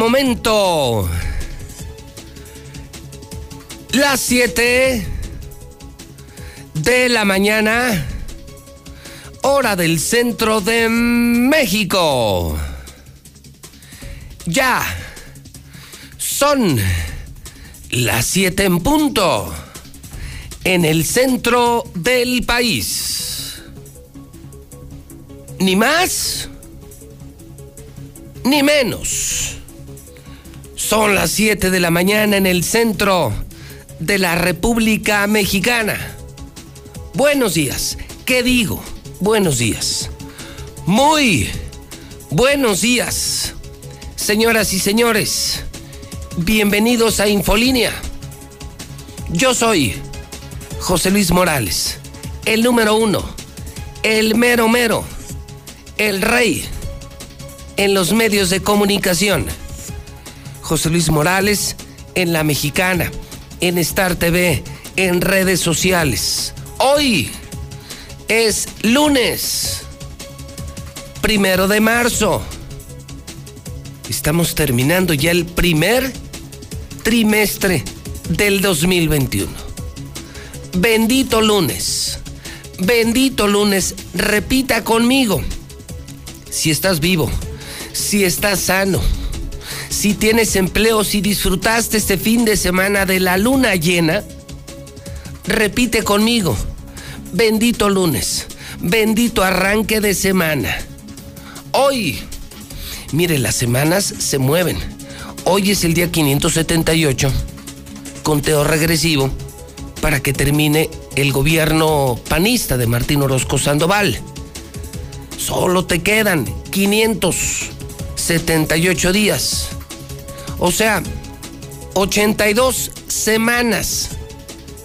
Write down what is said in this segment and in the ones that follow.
Momento las 7 de la mañana, hora del centro de México. Ya son las 7 en punto en el centro del país. Ni más ni menos. Son las 7 de la mañana en el centro de la República Mexicana. Buenos días. ¿Qué digo? Buenos días. Muy buenos días. Señoras y señores, bienvenidos a Infolínea. Yo soy José Luis Morales, el número uno, el mero mero, el rey en los medios de comunicación. José Luis Morales en La Mexicana, en Star TV, en redes sociales. Hoy es lunes, primero de marzo. Estamos terminando ya el primer trimestre del 2021. Bendito lunes, bendito lunes, repita conmigo, si estás vivo si estás sano, si tienes empleo, si disfrutaste este fin de semana de la luna llena, repite conmigo, bendito lunes, bendito arranque de semana. Hoy, mire, las semanas se mueven. Hoy es el día 578, conteo regresivo, para que termine el gobierno panista de Martín Orozco Sandoval. Solo te quedan 500 78 días. O sea, 82 semanas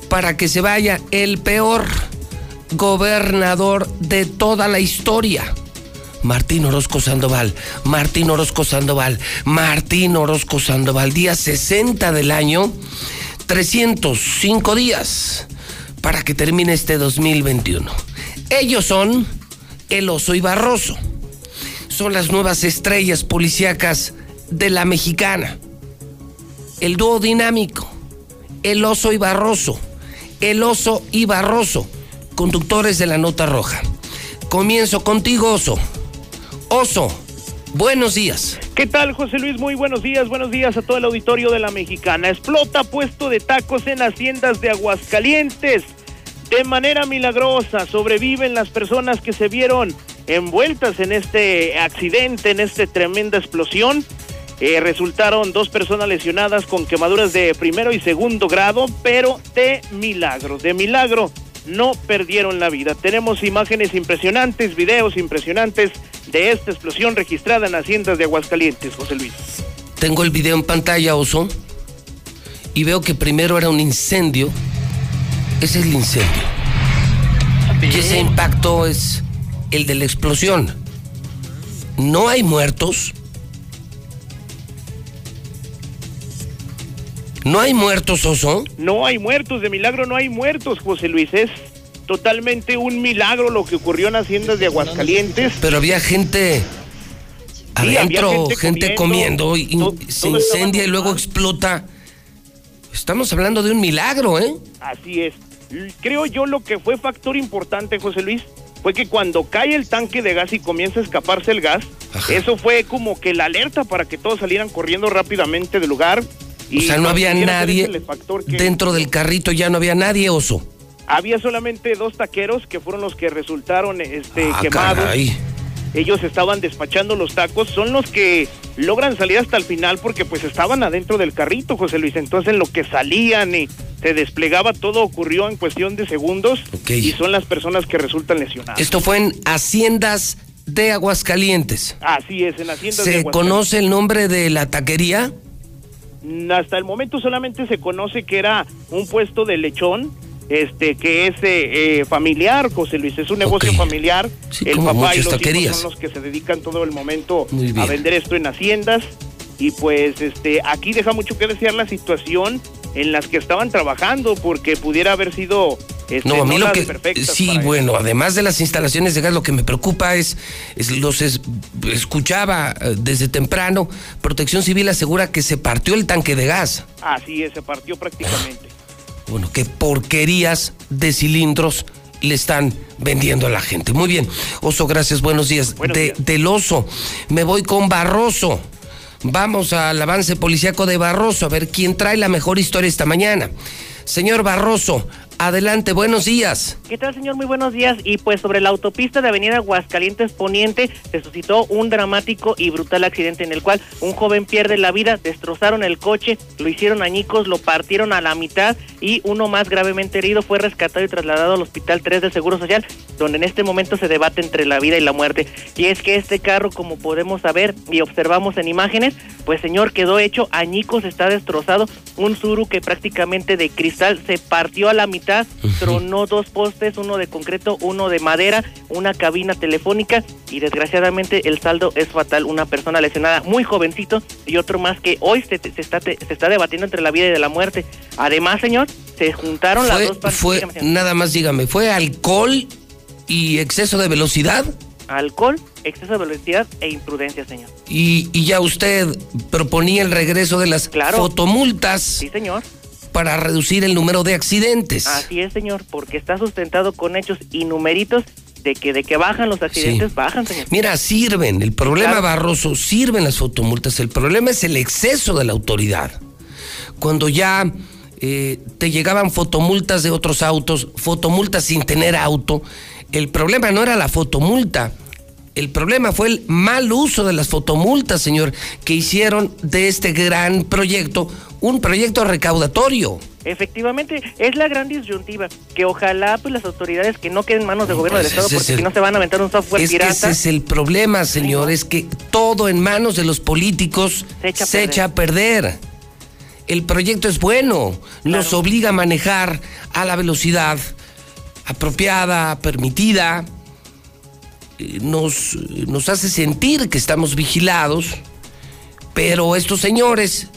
para que se vaya el peor gobernador de toda la historia. Martín Orozco Sandoval, Martín Orozco Sandoval, Martín Orozco Sandoval, día 60 del año, 305 días para que termine este 2021. Ellos son el oso y Barroso son las nuevas estrellas policíacas de la mexicana. El dúo dinámico, el oso y Barroso, el oso y Barroso, conductores de la nota roja. Comienzo contigo, oso. Oso, buenos días. ¿Qué tal, José Luis? Muy buenos días, buenos días a todo el auditorio de la mexicana. Explota puesto de tacos en haciendas de Aguascalientes. De manera milagrosa sobreviven las personas que se vieron envueltas en este accidente, en esta tremenda explosión. Eh, resultaron dos personas lesionadas con quemaduras de primero y segundo grado, pero de milagro, de milagro no perdieron la vida. Tenemos imágenes impresionantes, videos impresionantes de esta explosión registrada en haciendas de Aguascalientes, José Luis. Tengo el video en pantalla, Oso, y veo que primero era un incendio. Ese es el incendio. Y ese impacto es el de la explosión. No hay muertos. ¿No hay muertos, Oso? No hay muertos, de milagro no hay muertos, José Luis. Es totalmente un milagro lo que ocurrió en Haciendas de Aguascalientes. Pero había gente adentro, gente, comiendo, y se incendia y luego explota. Estamos hablando de un milagro, ¿eh? Así es. Creo yo lo que fue factor importante, José Luis, fue que cuando cae el tanque de gas y comienza a escaparse el gas, eso fue como que la alerta para que todos salieran corriendo rápidamente del lugar. Y o sea, no había nadie dentro del carrito, ya no había nadie, oso. Había solamente dos taqueros que fueron los que resultaron este, ah, quemados ellos estaban despachando los tacos, son los que logran salir hasta el final porque pues estaban adentro del carrito, José Luis. Entonces en lo que salían y se desplegaba todo ocurrió en cuestión de segundos y son las personas que resultan lesionadas. Esto fue en Haciendas de Aguascalientes. Así es, en Haciendas de Aguascalientes. ¿Se conoce el nombre de la taquería? Hasta el momento solamente se conoce que era un puesto de lechón este que es eh, eh, familiar, José Luis, es un negocio familiar. el papá y los hijos son los que se dedican todo el momento a vender esto en haciendas. Y pues este aquí deja mucho que desear la situación en las que estaban trabajando porque pudiera haber sido Este, no, a mí lo que sí, bueno, además de las instalaciones de gas, lo que me preocupa es, es los es- escuchaba eh, desde temprano, Protección Civil asegura que se partió el tanque de gas. Así es, se partió prácticamente. Bueno, qué porquerías de cilindros le están vendiendo a la gente. Muy bien, Oso, gracias, buenos días. Buenos De- días. Del Oso, me voy con Barroso. Vamos al avance policíaco de Barroso, a ver quién trae la mejor historia esta mañana. Señor Barroso, adelante, buenos días. ¿Qué tal, señor? Muy buenos días. Y pues sobre la autopista de Avenida Aguascalientes Poniente se suscitó un dramático y brutal accidente en el cual un joven pierde la vida, destrozaron el coche, lo hicieron añicos, lo partieron a la mitad y uno más gravemente herido fue rescatado y trasladado al Hospital 3 del Seguro Social, donde en este momento se debate entre la vida y la muerte. Y es que este carro, como podemos saber y observamos en imágenes, pues señor, quedó hecho añicos, está destrozado, un suru que prácticamente de cristal se partió a la mitad, tronó dos postes, uno de concreto, uno de madera, una cabina telefónica y desgraciadamente el saldo es fatal, una persona lesionada muy jovencito y otro más que hoy se, se está, se está debatiendo entre la vida y de la muerte. Además, señor, se juntaron las dos partes. fue, Dígame, nada más dígame, ¿fue alcohol y exceso de velocidad? Alcohol, exceso de velocidad e imprudencia, señor. Y, y ya usted proponía el regreso de las Claro. fotomultas Sí, señor. Para reducir el número de accidentes. Así es, señor, porque está sustentado con hechos y numeritos de que de que bajan los accidentes, Sí. bajan, señor. Mira, sirven. El problema, Claro. Barroso, sirven las fotomultas. El problema es el exceso de la autoridad. Cuando ya eh, te llegaban fotomultas de otros autos, fotomultas sin tener auto, el problema no era la fotomulta. El problema fue el mal uso de las fotomultas, señor, que hicieron de este gran proyecto un proyecto recaudatorio. Efectivamente, es la gran disyuntiva, que ojalá pues las autoridades que no queden en manos del gobierno Pues del Estado, ese es porque el- si no se van a aventar un software Es que pirata. ese es el problema, señor, es que todo en manos de los políticos Se echa a se perder. echa a perder. El proyecto es bueno, nos obliga a manejar a la velocidad apropiada, permitida, nos, nos hace sentir que estamos vigilados, pero estos señores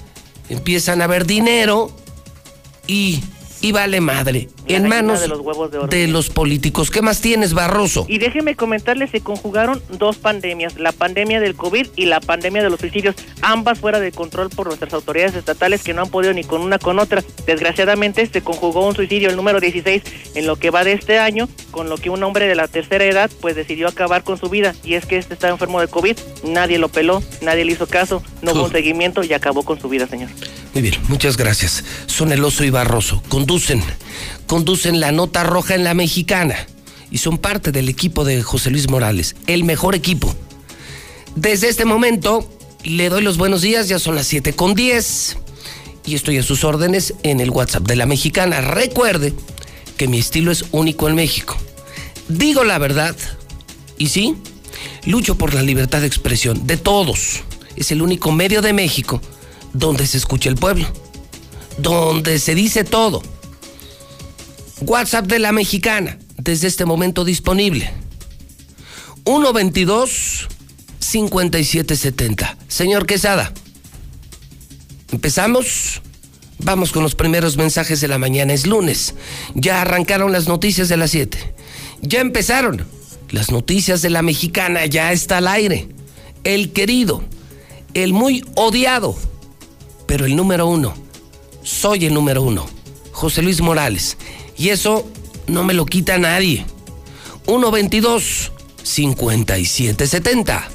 empiezan a ver dinero y, y vale madre en manos de los huevos de oro. de los políticos. ¿Qué más tienes, Barroso? Y déjeme comentarles, se conjugaron dos pandemias, la pandemia del COVID y la pandemia de los suicidios, ambas fuera de control por nuestras autoridades estatales que no han podido ni con una con otra. Desgraciadamente se conjugó un suicidio, el número 16, en lo que va de este año, con lo que un hombre de la tercera edad pues decidió acabar con su vida. Y es que este estaba enfermo de COVID, nadie lo peló, nadie le hizo caso, no hubo un Uf. seguimiento y acabó con su vida, señor. Muy bien, muchas gracias. Son el oso y Barroso. Conducen, conducen la nota roja en la mexicana y son parte del equipo de José Luis Morales, el mejor equipo. Desde este momento le doy los buenos días, ya son las 7 con 10 y estoy a sus órdenes en el WhatsApp de la mexicana. Recuerde que mi estilo es único en México. Digo la verdad y sí, lucho por la libertad de expresión de todos. Es el único medio de México donde se escucha el pueblo, donde se dice todo. WhatsApp de la mexicana, desde este momento disponible. 122-5770. Señor Quesada, empezamos. Vamos con los primeros mensajes de la mañana. Es lunes. Ya arrancaron las noticias de las 7. Ya empezaron. Las noticias de la mexicana ya está al aire. El querido, el muy odiado, pero el número uno. Soy el número uno. José Luis Morales. Y eso no me lo quita nadie. 122 5770.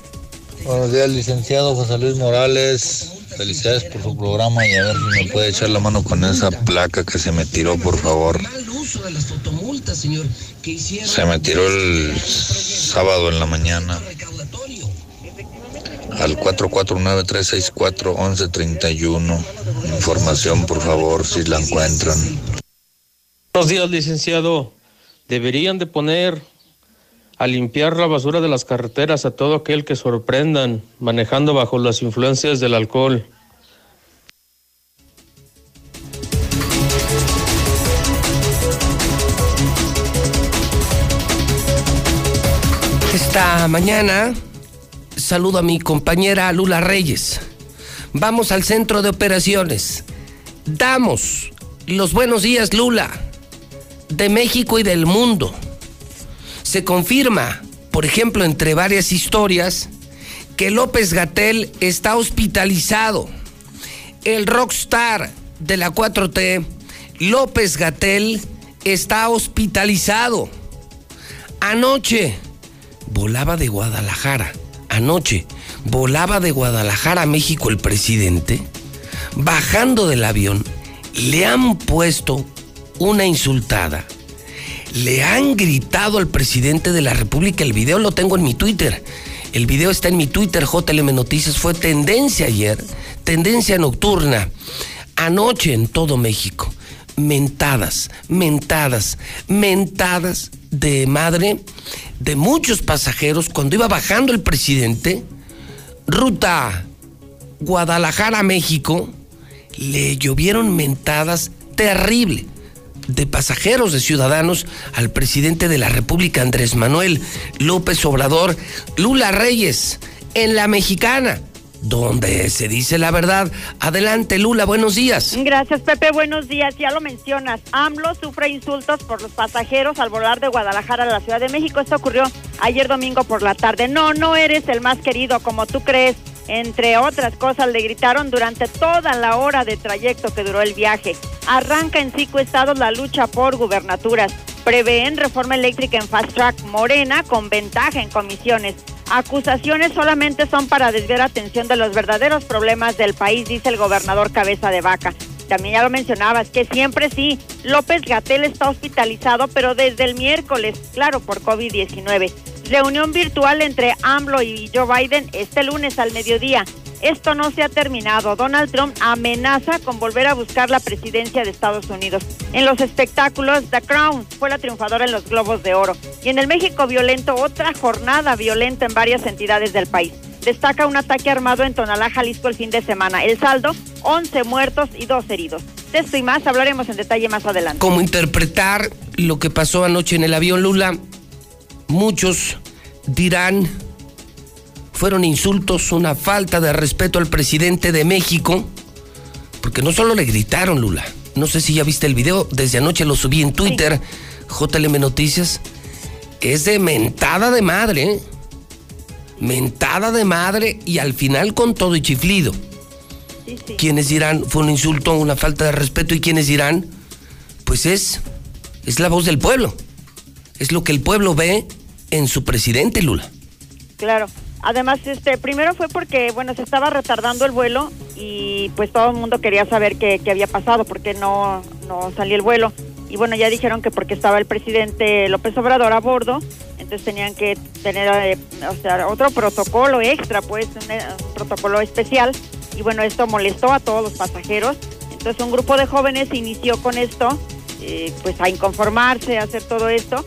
Buenos días, licenciado José Luis Morales. Felicidades por su programa y a ver si me puede echar la mano con esa placa que se me tiró, por favor. Se me tiró el sábado en la mañana al 449-364-1131. Información, por favor, si la encuentran. Buenos días, licenciado. Deberían de poner a limpiar la basura de las carreteras a todo aquel que sorprendan manejando bajo las influencias del alcohol. Esta mañana saludo a mi compañera Lula Reyes. Vamos al centro de operaciones. Damos los buenos días, Lula. De México y del mundo. Se confirma, por ejemplo, entre varias historias, que López Gatel está hospitalizado. El rockstar de la 4T, López Gatel, está hospitalizado. Anoche volaba de Guadalajara. Anoche volaba de Guadalajara a México el presidente. Bajando del avión, le han puesto una insultada. Le han gritado al presidente de la República. El video lo tengo en mi Twitter. El video está en mi Twitter, JLM Noticias. Fue tendencia ayer, tendencia nocturna. Anoche en todo México. Mentadas, mentadas, mentadas de madre de muchos pasajeros cuando iba bajando el presidente. Ruta Guadalajara, México. Le llovieron mentadas terrible de pasajeros, de ciudadanos, al presidente de la República, Andrés Manuel López Obrador, Lula Reyes, en la mexicana donde se dice la verdad. Adelante, Lula, buenos días. Gracias, Pepe, buenos días. Ya lo mencionas, AMLO sufre insultos por los pasajeros al volar de Guadalajara a la Ciudad de México. Esto ocurrió ayer domingo por la tarde. No, no eres el más querido como tú crees. Entre otras cosas, le gritaron durante toda la hora de trayecto que duró el viaje. Arranca en cinco estados la lucha por gubernaturas. Prevén reforma eléctrica en Fast Track Morena con ventaja en comisiones. Acusaciones solamente son para desviar atención de los verdaderos problemas del país, dice el gobernador Cabeza de Vaca. También ya lo mencionabas, que siempre sí, López Gatel está hospitalizado, pero desde el miércoles, claro, por COVID-19. Reunión virtual entre AMLO y Joe Biden este lunes al mediodía. Esto no se ha terminado. Donald Trump amenaza con volver a buscar la presidencia de Estados Unidos. En los espectáculos, The Crown fue la triunfadora en los Globos de Oro. Y en el México violento, otra jornada violenta en varias entidades del país. Destaca un ataque armado en Tonalá, Jalisco el fin de semana. El saldo, 11 muertos y 2 heridos. De esto y más hablaremos en detalle más adelante. ¿Cómo interpretar lo que pasó anoche en el avión Lula? Muchos dirán fueron insultos, una falta de respeto al presidente de México, porque no solo le gritaron, Lula, no sé si ya viste el video, desde anoche lo subí en Twitter, JLM Noticias, es de mentada de madre, ¿eh? mentada de madre y al final con todo y chiflido. Quienes dirán, fue un insulto, una falta de respeto y quienes dirán, pues es, es la voz del pueblo, es lo que el pueblo ve en su presidente, Lula. Claro. Además, este, primero fue porque, bueno, se estaba retardando el vuelo y pues todo el mundo quería saber qué, había pasado, porque no, no salía el vuelo. Y bueno, ya dijeron que porque estaba el presidente López Obrador a bordo, entonces tenían que tener eh, o sea, otro protocolo extra, pues un, protocolo especial. Y bueno, esto molestó a todos los pasajeros. Entonces un grupo de jóvenes inició con esto, eh, pues a inconformarse, a hacer todo esto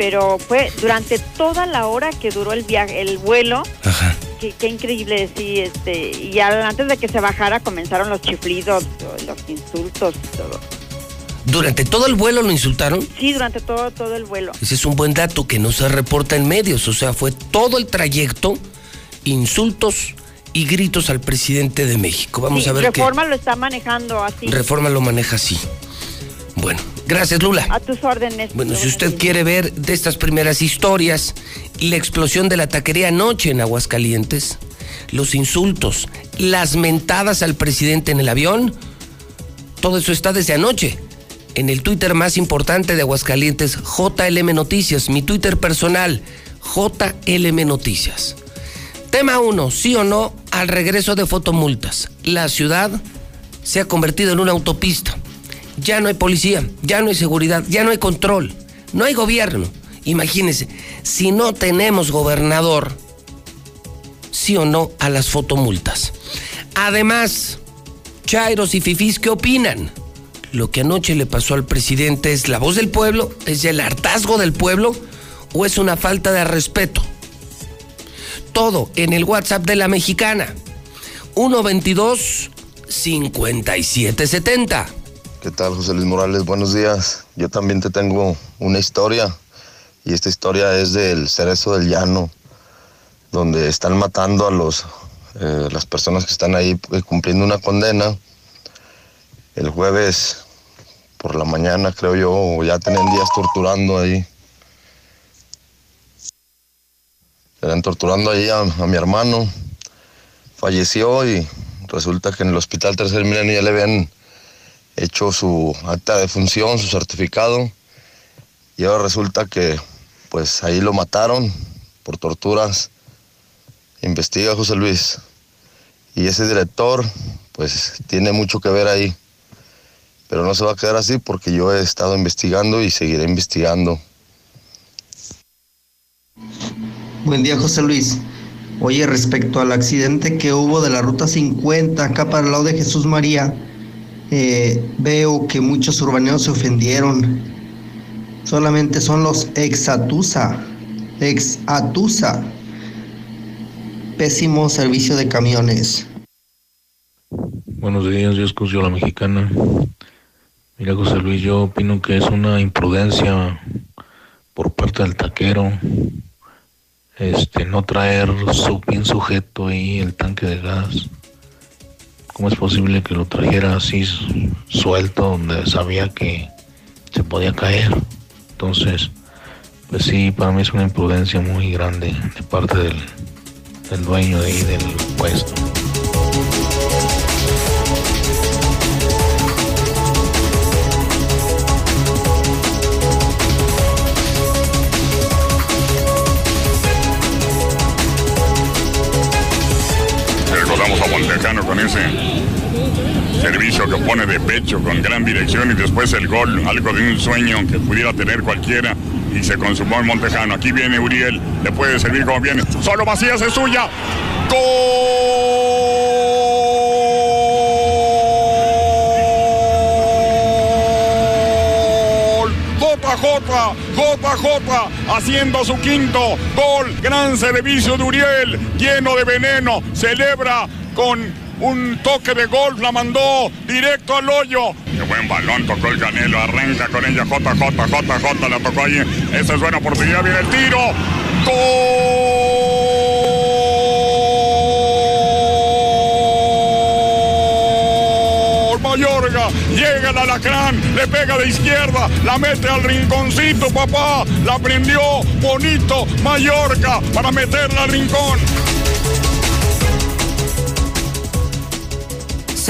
pero fue durante toda la hora que duró el viaje, el vuelo. Ajá. Qué, increíble, sí, este, y antes de que se bajara comenzaron los chiflidos, los insultos, todo. ¿Durante todo el vuelo lo insultaron? Sí, durante todo, todo el vuelo. Ese es un buen dato que no se reporta en medios, o sea, fue todo el trayecto, insultos y gritos al presidente de México. Vamos a ver Reforma lo está manejando así. Reforma lo maneja así. Bueno, gracias Lula. A tus órdenes. Bueno, si usted quiere ver de estas primeras historias, la explosión de la taquería anoche en Aguascalientes, los insultos, las mentadas al presidente en el avión, todo eso está desde anoche. En el Twitter más importante de Aguascalientes, JLM Noticias, mi Twitter personal, JLM Noticias. Tema 1, sí o no al regreso de fotomultas. La ciudad se ha convertido en una autopista ya no hay policía, ya no hay seguridad, ya no hay control, no hay gobierno. Imagínense, si no tenemos gobernador, sí o no a las fotomultas. Además, Chairos y Fifís, ¿qué opinan? Lo que anoche le pasó al presidente es la voz del pueblo, es el hartazgo del pueblo o es una falta de respeto. Todo en el WhatsApp de la mexicana. 122 5770. ¿Qué tal, José Luis Morales? Buenos días. Yo también te tengo una historia y esta historia es del Cerezo del Llano, donde están matando a los, eh, las personas que están ahí eh, cumpliendo una condena. El jueves por la mañana, creo yo, ya tenían días torturando ahí. Eran torturando ahí a, a mi hermano. Falleció y resulta que en el hospital Tercer Milenio ya le habían hecho su acta de función, su certificado. Y ahora resulta que pues ahí lo mataron por torturas. Investiga José Luis. Y ese director pues tiene mucho que ver ahí. Pero no se va a quedar así porque yo he estado investigando y seguiré investigando. Buen día, José Luis. Oye, respecto al accidente que hubo de la Ruta 50 acá para el lado de Jesús María, eh, veo que muchos urbaneos se ofendieron. Solamente son los ex-Atusa. Ex-Atusa. Pésimo servicio de camiones. Buenos días, yo escucho la mexicana. Mira, José Luis, yo opino que es una imprudencia por parte del taquero este no traer su bien sujeto ahí el tanque de gas. ¿Cómo es posible que lo trajera así suelto donde sabía que se podía caer? Entonces, pues sí, para mí es una imprudencia muy grande de parte del, del dueño de ahí del puesto. Con ese servicio que pone de pecho con gran dirección y después el gol, algo de un sueño que pudiera tener cualquiera y se consumó en Montejano. Aquí viene Uriel, le puede servir como viene. Solo Macías es suya. ¡Gol! JJ, JJ haciendo su quinto gol. Gran servicio de Uriel, lleno de veneno. Celebra con un toque de golf, la mandó directo al hoyo. Qué buen balón, tocó el Canelo, arranca con ella JJ, JJ, la tocó ahí. Esa es buena oportunidad, viene el tiro. ¡Gol! Mayorga, llega el alacrán, le pega de izquierda, la mete al rinconcito, papá, la prendió bonito Mayorga para meterla al rincón.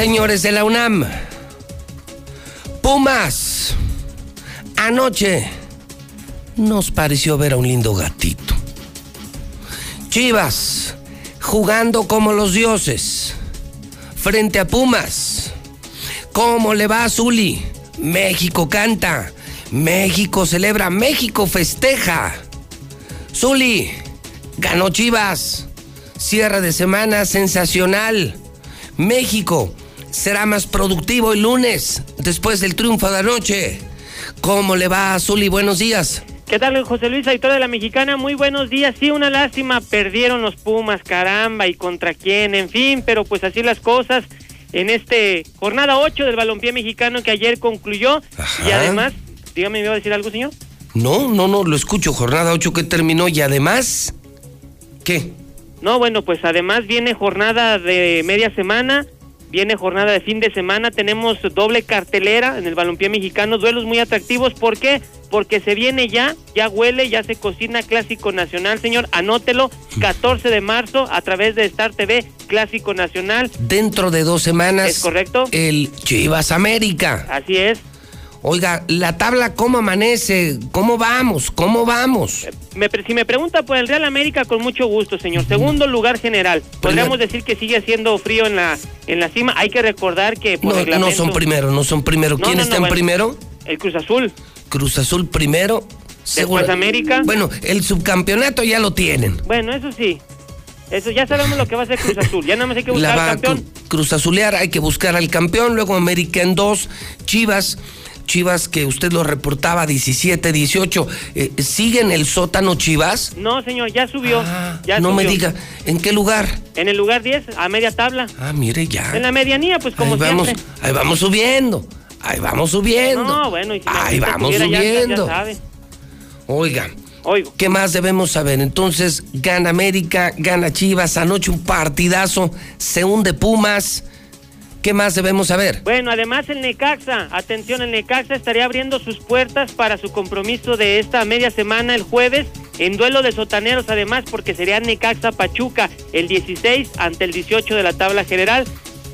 Señores de la UNAM, Pumas, anoche nos pareció ver a un lindo gatito. Chivas, jugando como los dioses, frente a Pumas. ¿Cómo le va a Zuli? México canta, México celebra, México festeja. Zuli, ganó Chivas, cierre de semana sensacional. México será más productivo el lunes, después del triunfo de anoche. ¿Cómo le va Zuli? Buenos días. ¿Qué tal, José Luis, editor de la Mexicana? Muy buenos días. Sí, una lástima, perdieron los Pumas, caramba, y contra quién, en fin, pero pues así las cosas en este jornada 8 del balompié mexicano que ayer concluyó. Ajá. Y además, dígame, ¿me iba a decir algo, señor? No, no, no, lo escucho. Jornada 8 que terminó y además, ¿qué? No, bueno, pues además viene jornada de media semana, viene jornada de fin de semana, tenemos doble cartelera en el balompié mexicano, duelos muy atractivos, ¿por qué? Porque se viene ya, ya huele, ya se cocina Clásico Nacional, señor, anótelo, 14 de marzo a través de Star TV, Clásico Nacional, Dentro de dos semanas. ¿Es correcto? El Chivas América. así es. Oiga, la tabla, ¿cómo amanece? ¿Cómo vamos? ¿Cómo vamos? Me pre- si me pregunta por el Real América, con mucho gusto, señor. Segundo lugar general. Podríamos decir que sigue siendo frío en la en la cima. Hay que recordar que por No, no son primero, no son primero. No, ¿Quién no, está en bueno. primero? El Cruz Azul. Cruz Azul primero. Después América. Bueno, el subcampeonato ya lo tienen. Bueno, eso sí. Eso ya sabemos lo que va a ser Cruz Azul. Ya nada más hay que buscar al campeón. cru- Cruz Azulear, hay que buscar al campeón, luego América en dos, Chivas, Chivas que usted lo reportaba 17, 18, eh, ¿sigue en el sótano Chivas? No, señor, ya subió. ya Ah, no me diga, ¿en qué lugar? En el lugar 10, a media tabla. Ah, mire ya. En la medianía, pues como ahí vamos, siempre. ahí vamos subiendo, ahí vamos subiendo. No, bueno, y si ahí vamos ya- ya- subiendo. Ya. Oiga, Oigo. ¿qué más debemos saber? Entonces, gana América, gana Chivas, anoche un partidazo, se hunde Pumas. ¿Qué más debemos saber? Bueno, además el Necaxa, atención, el Necaxa estaría abriendo sus puertas para su compromiso de esta media semana el jueves en duelo de sotaneros, además porque sería Necaxa Pachuca el 16 ante el 18 de la tabla general.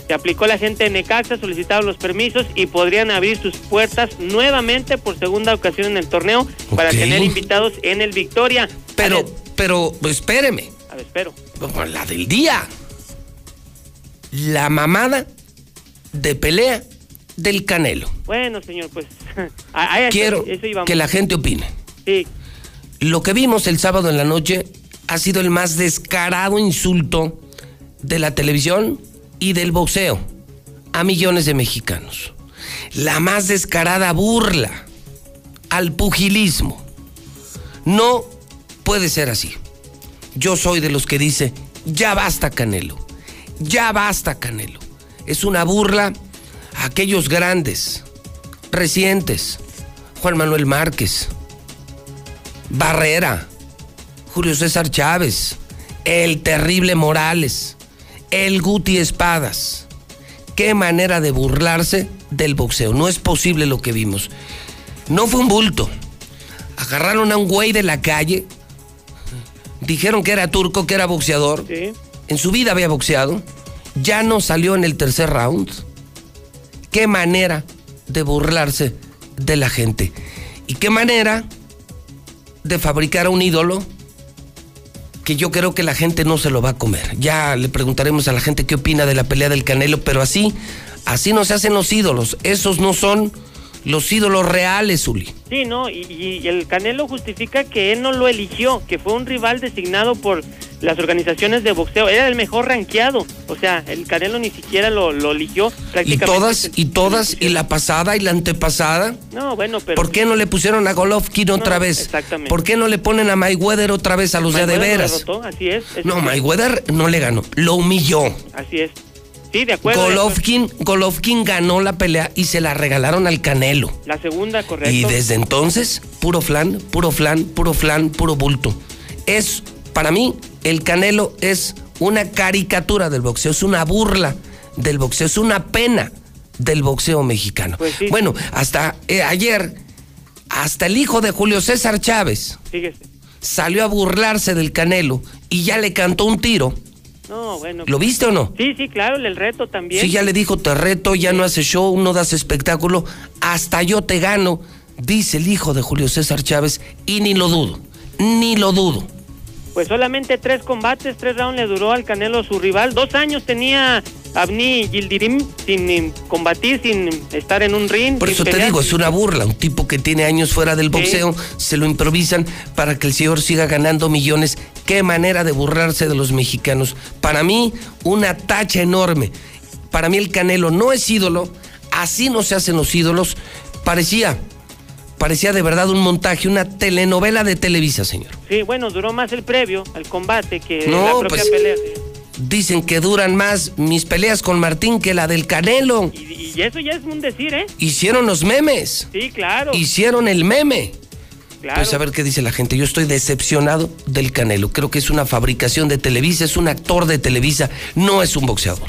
Se aplicó la gente de Necaxa, solicitaron los permisos y podrían abrir sus puertas nuevamente por segunda ocasión en el torneo para tener invitados en el Victoria. Pero, ver, pero, espéreme. a ver, espero. La del día. La mamada de pelea del Canelo. Bueno, señor, pues a- a eso- Quiero eso que la gente opine. Sí, Lo que vimos el sábado en la noche ha sido el más descarado insulto de la televisión y del boxeo a millones de mexicanos. La más descarada burla al pugilismo. No puede ser así. Yo soy de los que dice, ya basta Canelo, ya basta Canelo. Es una burla a aquellos grandes, recientes, Juan Manuel Márquez, Barrera, Julio César Chávez, el terrible Morales, el Guti Espadas. Qué manera de burlarse del boxeo. No es posible lo que vimos. No fue un bulto. Agarraron a un güey de la calle. Dijeron que era turco, que era boxeador. sí. En su vida había boxeado. Ya no salió en el tercer round. Qué manera de burlarse de la gente. Y qué manera de fabricar a un ídolo que yo creo que la gente no se lo va a comer. Ya le preguntaremos a la gente qué opina de la pelea del Canelo, pero así, así no se hacen los ídolos. Esos no son los ídolos reales, Uli. Sí, ¿no? Y, y- y el Canelo justifica que él no lo eligió, que fue un rival designado por las organizaciones de boxeo. Era el mejor rankeado. O sea, el Canelo ni siquiera lo, lo eligió. Y Prácticamente todas, se- y todas, y la pasada y la antepasada. No, bueno, pero... ¿Por qué no le pusieron a Golovkin otra No, vez? exactamente. ¿Por qué no le ponen a Mayweather otra vez a los de veras? No, Mayweather no le ganó, lo humilló. Así es. Sí, de acuerdo. Golovkin, Golovkin ganó la pelea y se la regalaron al Canelo. La segunda, correcto. Y desde entonces, puro flan, puro flan, puro flan, puro bulto. Es, para mí, el Canelo es una caricatura del boxeo, es una burla del boxeo, es una pena del boxeo mexicano. Pues sí. Bueno, hasta eh, ayer, hasta el hijo de Julio César Chávez salió a burlarse del Canelo y ya le cantó un tiro. No, bueno. ¿Lo viste o no? Sí, sí, claro, el reto también. Sí, ya le dijo, te reto, ya no haces show, no das espectáculo, hasta yo te gano, dice el hijo de Julio César Chávez, y ni lo dudo, ni lo dudo. Pues solamente tres combates, tres rounds le duró al Canelo su rival. Dos años tenía Abni Gildirim sin combatir, sin estar en un ring. Por eso te digo, es una burla, un tipo que tiene años fuera del boxeo, se lo improvisan para que el señor siga ganando millones. Qué manera de burlarse de los mexicanos. Para mí, una tacha enorme. Para mí el Canelo no es ídolo, así no se hacen los ídolos. Parecía, parecía de verdad un montaje, una telenovela de Televisa, señor. Sí, bueno, duró más el previo al combate que No, la propia pues- pelea. Dicen que duran más mis peleas con Martín que la del Canelo. Y, y eso ya es un decir, ¿eh? Hicieron los memes. Sí, claro. Hicieron el meme. Claro. Pues a ver qué dice la gente. Yo estoy decepcionado del Canelo. Creo que es una fabricación de Televisa, es un actor de Televisa, no es un boxeador.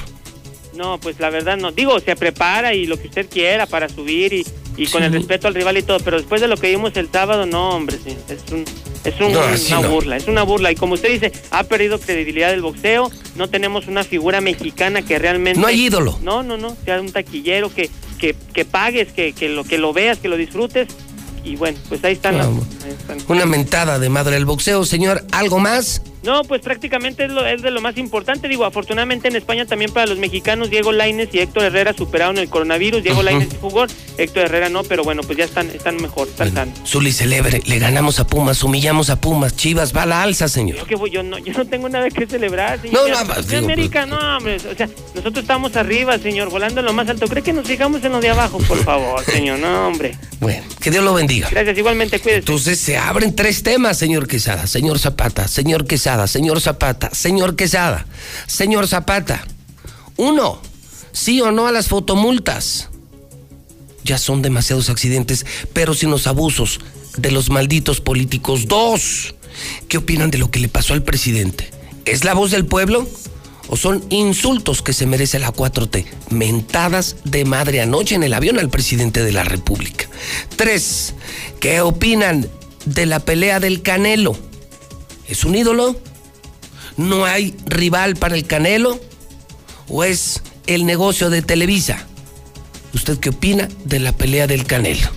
No, pues la verdad no. Digo, se prepara y lo que usted quiera para subir y, y con el respeto al rival y todo, pero después de lo que vimos el sábado, no, hombre, sí, es un, es un- No, así una no. burla, es una burla. Y como usted dice, ha perdido credibilidad el boxeo, no tenemos una figura mexicana que realmente... No hay ídolo. No, no, no, sea un taquillero que, que, que pagues, que, que, lo, que lo veas, que lo disfrutes. Y bueno, pues ahí están. las- ahí están. Una mentada de madre del boxeo, señor. ¿Algo más? No, pues prácticamente es, lo, es de lo más importante. Digo, afortunadamente en España también para los mexicanos, Diego Laines y Héctor Herrera superaron el coronavirus. Diego Ujú. Lainez sí jugó, Héctor Herrera no, pero bueno, pues ya están, están mejor, están sanos. Zuli celebre, le ganamos a Pumas, humillamos a Pumas, Chivas, va a la alza, señor. Yo, que voy- yo, no, yo no tengo nada que celebrar, señor. No, nada más, de digo, América, no, hombre. O sea, nosotros estamos arriba, señor, volando en lo más alto. ¿Cree que nos fijamos en lo de abajo? Por favor, señor, no, hombre. Bueno, que Dios lo bendiga. Gracias, igualmente, cuídese. Entonces se abren tres temas, señor Quesada, señor Zapata, señor Quesada, señor Zapata, señor Quesada, señor Zapata. Uno, sí o no a las fotomultas. Ya son demasiados accidentes, pero sin los abusos de los malditos políticos. Dos, ¿qué opinan de lo que le pasó al presidente? ¿Es la voz del pueblo o son insultos que se merece la 4T. Mentadas de madre anoche en el avión al presidente de la República. Tres, ¿qué opinan de la pelea del Canelo? ¿Es un ídolo? ¿No hay rival para el Canelo? ¿O es el negocio de Televisa? ¿Usted qué opina de la pelea del Canelo?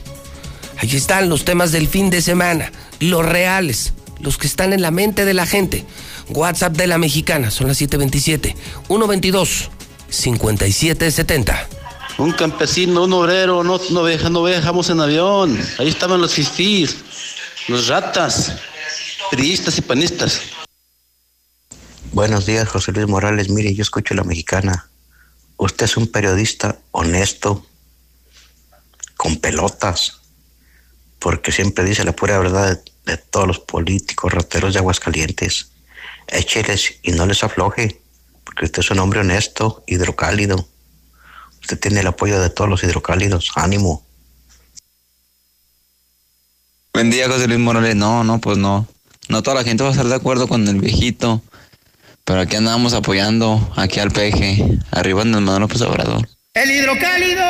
Allí están los temas del fin de semana, los reales, los que están en la mente de la gente. WhatsApp de la mexicana, son las 727 122 5770. Un campesino, un obrero, no, no, viajamos en avión. Ahí estaban los fifís, los ratas, periodistas y panistas. Buenos días, José Luis Morales. Mire, yo escucho la mexicana. Usted es un periodista honesto, con pelotas, porque siempre dice la pura verdad de, todos los políticos rateros de Aguascalientes. Écheles y no les afloje, porque usted es un hombre honesto, hidrocálido. Usted tiene el apoyo de todos los hidrocálidos. Ánimo. Buen día, José Luis Morales. No, no, pues no. No toda la gente va a estar de acuerdo con el viejito. Pero aquí andamos apoyando aquí al peje. Arriba en el Manuel López Obrador. El hidrocálido.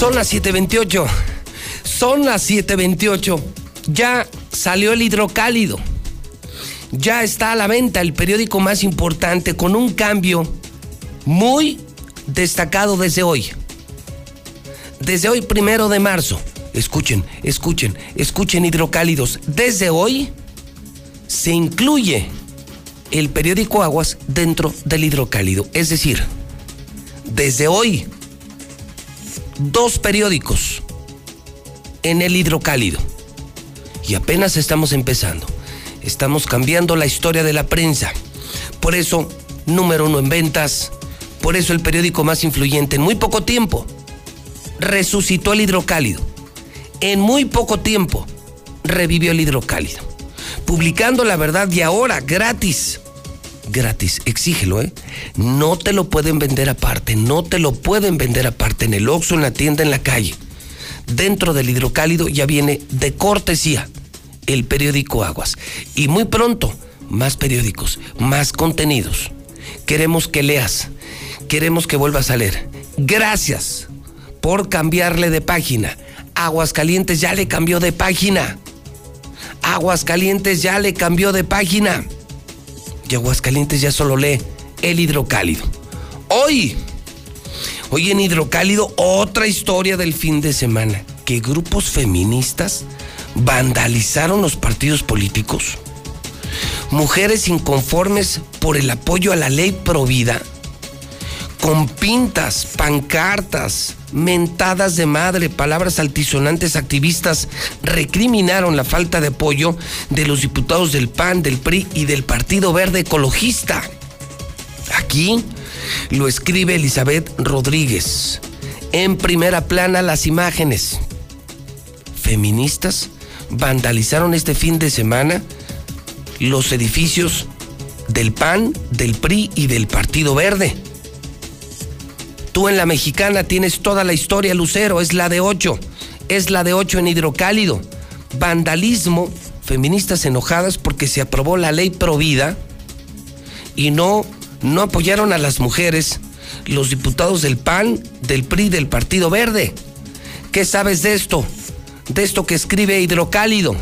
Son las 7:28. Son las 7:28. Ya salió el hidrocálido. Ya está a la venta el periódico más importante con un cambio muy destacado desde hoy. Desde hoy, primero de marzo. Escuchen, escuchen, escuchen hidrocálidos. Desde hoy se incluye el periódico Aguas dentro del hidrocálido. Es decir, desde hoy dos periódicos en el hidrocálido. Y apenas estamos empezando. Estamos cambiando la historia de la prensa. Por eso, número uno en ventas. Por eso el periódico más influyente en muy poco tiempo resucitó el hidrocálido. En muy poco tiempo revivió el hidrocálido. Publicando la verdad y ahora gratis gratis. Exígelo, ¿eh? No te lo pueden vender aparte, no te lo pueden vender aparte en el Oxxo, en la tienda, en la calle. Dentro del hidrocálido ya viene de cortesía el periódico Aguas. Y muy pronto, más periódicos, más contenidos. Queremos que leas, queremos que vuelvas a leer. Gracias por cambiarle de página. Aguascalientes ya le cambió de página. Aguascalientes ya le cambió de página y Aguascalientes ya solo lee el hidrocálido. Hoy, hoy en hidrocálido, otra historia del fin de semana, que grupos feministas vandalizaron los partidos políticos. Mujeres inconformes por el apoyo a la ley Provida, con pintas, pancartas, mentadas de madre, palabras altisonantes, activistas recriminaron la falta de apoyo de los diputados del PAN, del PRI y del Partido Verde Ecologista. Aquí lo escribe Elizabeth Rodríguez. En primera plana las imágenes. Feministas vandalizaron este fin de semana los edificios del PAN, del PRI y del Partido Verde Tú en la mexicana tienes toda la historia, Lucero, es la de 8, es la de 8 en hidrocálido. Vandalismo, feministas enojadas porque se aprobó la ley Provida y no, no apoyaron a las mujeres los diputados del PAN, del PRI, del Partido Verde. ¿Qué sabes de esto? De esto que escribe Hidrocálido.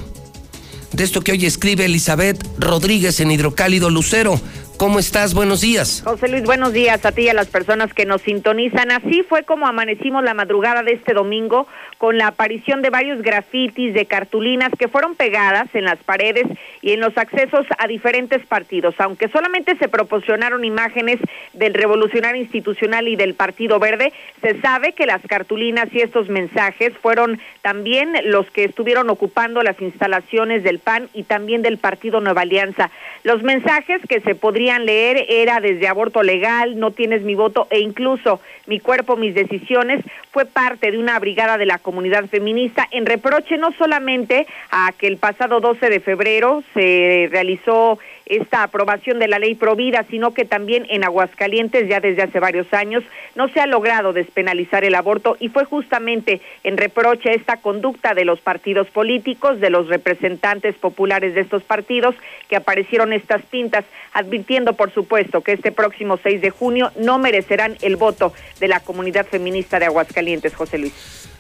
De esto que hoy escribe Elizabeth Rodríguez en Hidrocálido Lucero. ¿Cómo estás? Buenos días. José Luis, buenos días a ti y a las personas que nos sintonizan. Así fue como amanecimos la madrugada de este domingo con la aparición de varios grafitis de cartulinas que fueron pegadas en las paredes y en los accesos a diferentes partidos. Aunque solamente se proporcionaron imágenes del Revolucionario Institucional y del Partido Verde, se sabe que las cartulinas y estos mensajes fueron también los que estuvieron ocupando las instalaciones del PAN y también del Partido Nueva Alianza. Los mensajes que se podrían leer era desde aborto legal, no tienes mi voto e incluso mi cuerpo, mis decisiones, fue parte de una brigada de la comunidad feminista en reproche no solamente a que el pasado 12 de febrero se realizó esta aprobación de la ley Provida, sino que también en Aguascalientes ya desde hace varios años no se ha logrado despenalizar el aborto y fue justamente en reproche a esta conducta de los partidos políticos, de los representantes populares de estos partidos que aparecieron estas pintas, advirtiendo por supuesto que este próximo 6 de junio no merecerán el voto de la comunidad feminista de Aguascalientes, José Luis.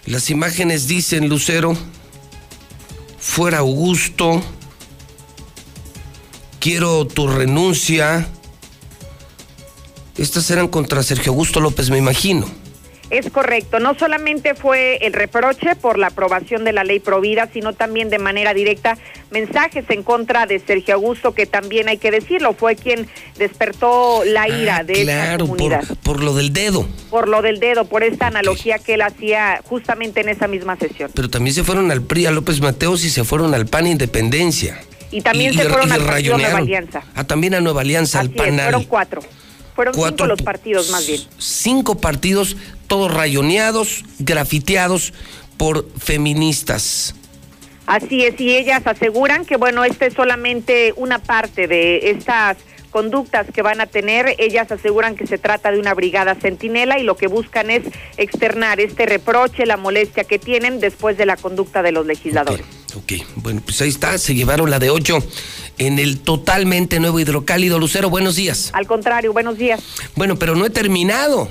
Las imágenes dicen, Lucero, fuera Augusto, quiero tu renuncia. Estas eran contra Sergio Augusto López, me imagino. Es correcto, no solamente fue el reproche por la aprobación de la ley Provida, sino también de manera directa mensajes en contra de Sergio Augusto, que también hay que decirlo, fue quien despertó la ah, ira de esta comunidad. Por, por lo del dedo. Por lo del dedo, por esta analogía que él hacía justamente en esa misma sesión. Pero también se fueron al PRI, a López Mateos y se fueron al PAN Independencia. Y también se fueron al Partido Nueva Alianza. Ah, también a Nueva Alianza, al PAN. Fueron cuatro. Fueron cinco los partidos más bien. Cinco partidos, todos rayoneados, grafiteados por feministas. Así es, y ellas aseguran que, bueno, esta es solamente una parte de estas conductas que van a tener. Ellas aseguran que se trata de una brigada centinela y lo que buscan es externar este reproche, la molestia que tienen después de la conducta de los legisladores. Ok, bueno, pues ahí está, se llevaron la de ocho en el totalmente nuevo hidrocálido. Lucero, buenos días. Al contrario, buenos días. Bueno, pero no he terminado.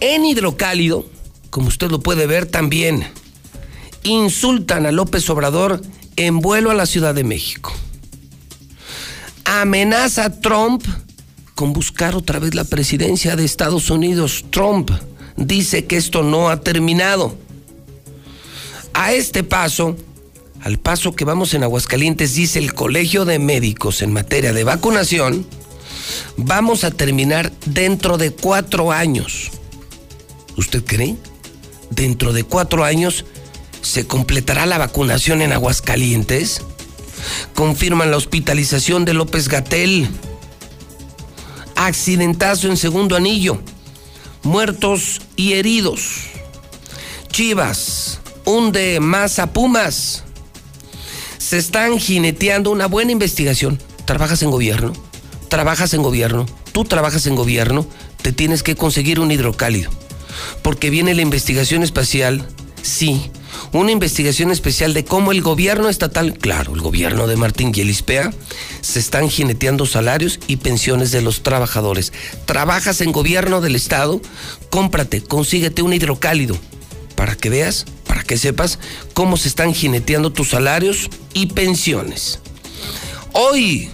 En hidrocálido, como usted lo puede ver también, insultan a López Obrador en vuelo a la Ciudad de México. Amenaza a Trump con buscar otra vez la presidencia de Estados Unidos. Trump dice que esto no ha terminado. A este paso, al paso que vamos en Aguascalientes, dice el Colegio de Médicos en materia de vacunación, vamos a terminar dentro de cuatro años. ¿Usted cree? Dentro de cuatro años se completará la vacunación en Aguascalientes. Confirman la hospitalización de López Gatel. Accidentazo en segundo anillo. Muertos y heridos. Chivas hunde más a Pumas. Se están jineteando una buena investigación. Trabajas en gobierno, trabajas en gobierno, tú trabajas en gobierno, te tienes que conseguir un hidrocálido. Porque viene la investigación espacial, sí, una investigación especial de cómo el gobierno estatal, claro, el gobierno de Martín Gielispea, se están jineteando salarios y pensiones de los trabajadores. Trabajas en gobierno del Estado, cómprate, consíguete un hidrocálido para que veas, para que sepas cómo se están jineteando tus salarios y pensiones. Hoy,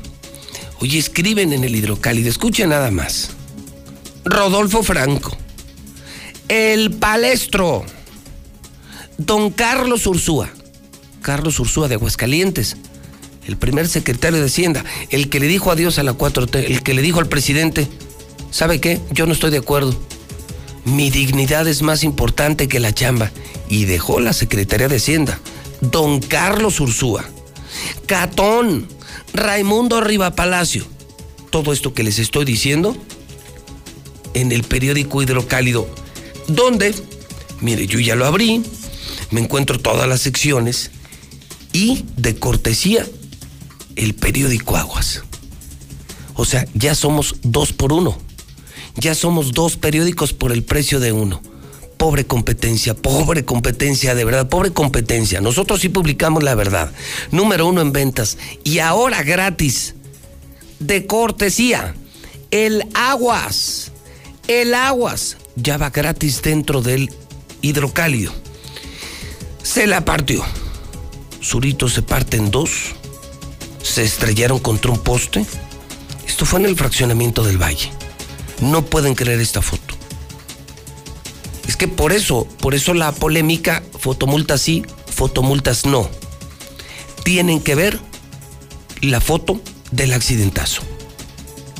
hoy escriben en el hidrocálido, escuchen nada más. Rodolfo Franco, el palestro, don Carlos Ursúa, Carlos Ursúa de Aguascalientes, el primer secretario de Hacienda, el que le dijo adiós a la 4T, el que le dijo al presidente, ¿sabe qué? Yo no estoy de acuerdo mi dignidad es más importante que la chamba. Y dejó la Secretaría de Hacienda. Don Carlos Ursúa, Catón, Raimundo Palacio. Todo esto que les estoy diciendo en el periódico Hidrocálido, donde, mire, yo ya lo abrí, me encuentro todas las secciones y de cortesía el periódico Aguas. O sea, ya somos dos por uno ya somos dos periódicos por el precio de uno. Pobre competencia, pobre competencia, de verdad, pobre competencia. Nosotros sí publicamos la verdad. Número uno en ventas. Y ahora gratis, de cortesía, el aguas. El aguas ya va gratis dentro del hidrocálido. Se la partió. Zurito se parte en dos. Se estrellaron contra un poste. Esto fue en el fraccionamiento del Valle no pueden creer esta foto. Es que por eso, por eso la polémica, fotomultas sí, fotomultas no. Tienen que ver la foto del accidentazo.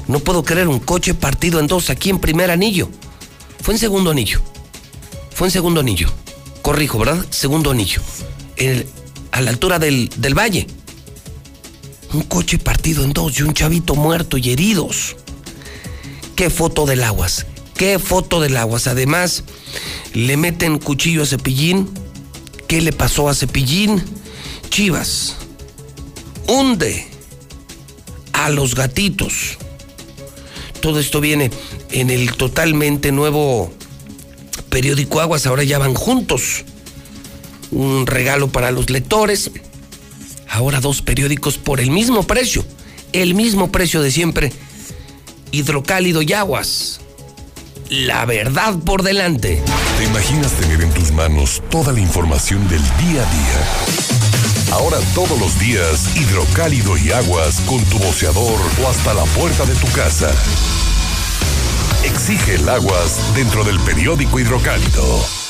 No puedo creer un coche partido en dos aquí en primer anillo. Fue en segundo anillo. Fue en segundo anillo. Corrijo, ¿verdad? Segundo anillo. a la altura del, del valle. Un coche partido en dos y un chavito muerto y heridos qué foto del aguas, qué foto del aguas. Además, le meten cuchillo a Cepillín. ¿Qué le pasó a Cepillín? Chivas hunde a los gatitos. Todo esto viene en el totalmente nuevo periódico Aguas, ahora ya van juntos. Un regalo para los lectores. Ahora dos periódicos por el mismo precio, el mismo precio de siempre. Hidrocálido y Aguas. La verdad por delante. ¿Te imaginas tener en tus manos toda la información del día a día? Ahora todos los días, hidrocálido y aguas con tu boceador o hasta la puerta de tu casa. Exige el aguas dentro del periódico hidrocálido.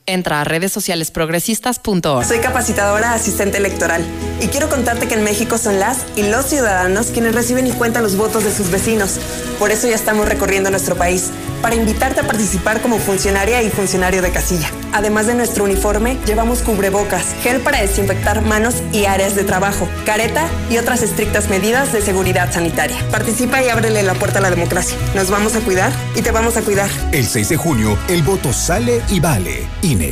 Entra a redes sociales progresistas.org. Soy capacitadora asistente electoral y quiero contarte que en México son las y los ciudadanos quienes reciben y cuentan los votos de sus vecinos. Por eso ya estamos recorriendo nuestro país para invitarte a participar como funcionaria y funcionario de casilla. Además de nuestro uniforme, llevamos cubrebocas, gel para desinfectar manos y áreas de trabajo, careta y otras estrictas medidas de seguridad sanitaria. Participa y ábrele la puerta a la democracia. Nos vamos a cuidar y te vamos a cuidar. El 6 de junio, el voto sale y vale. INE.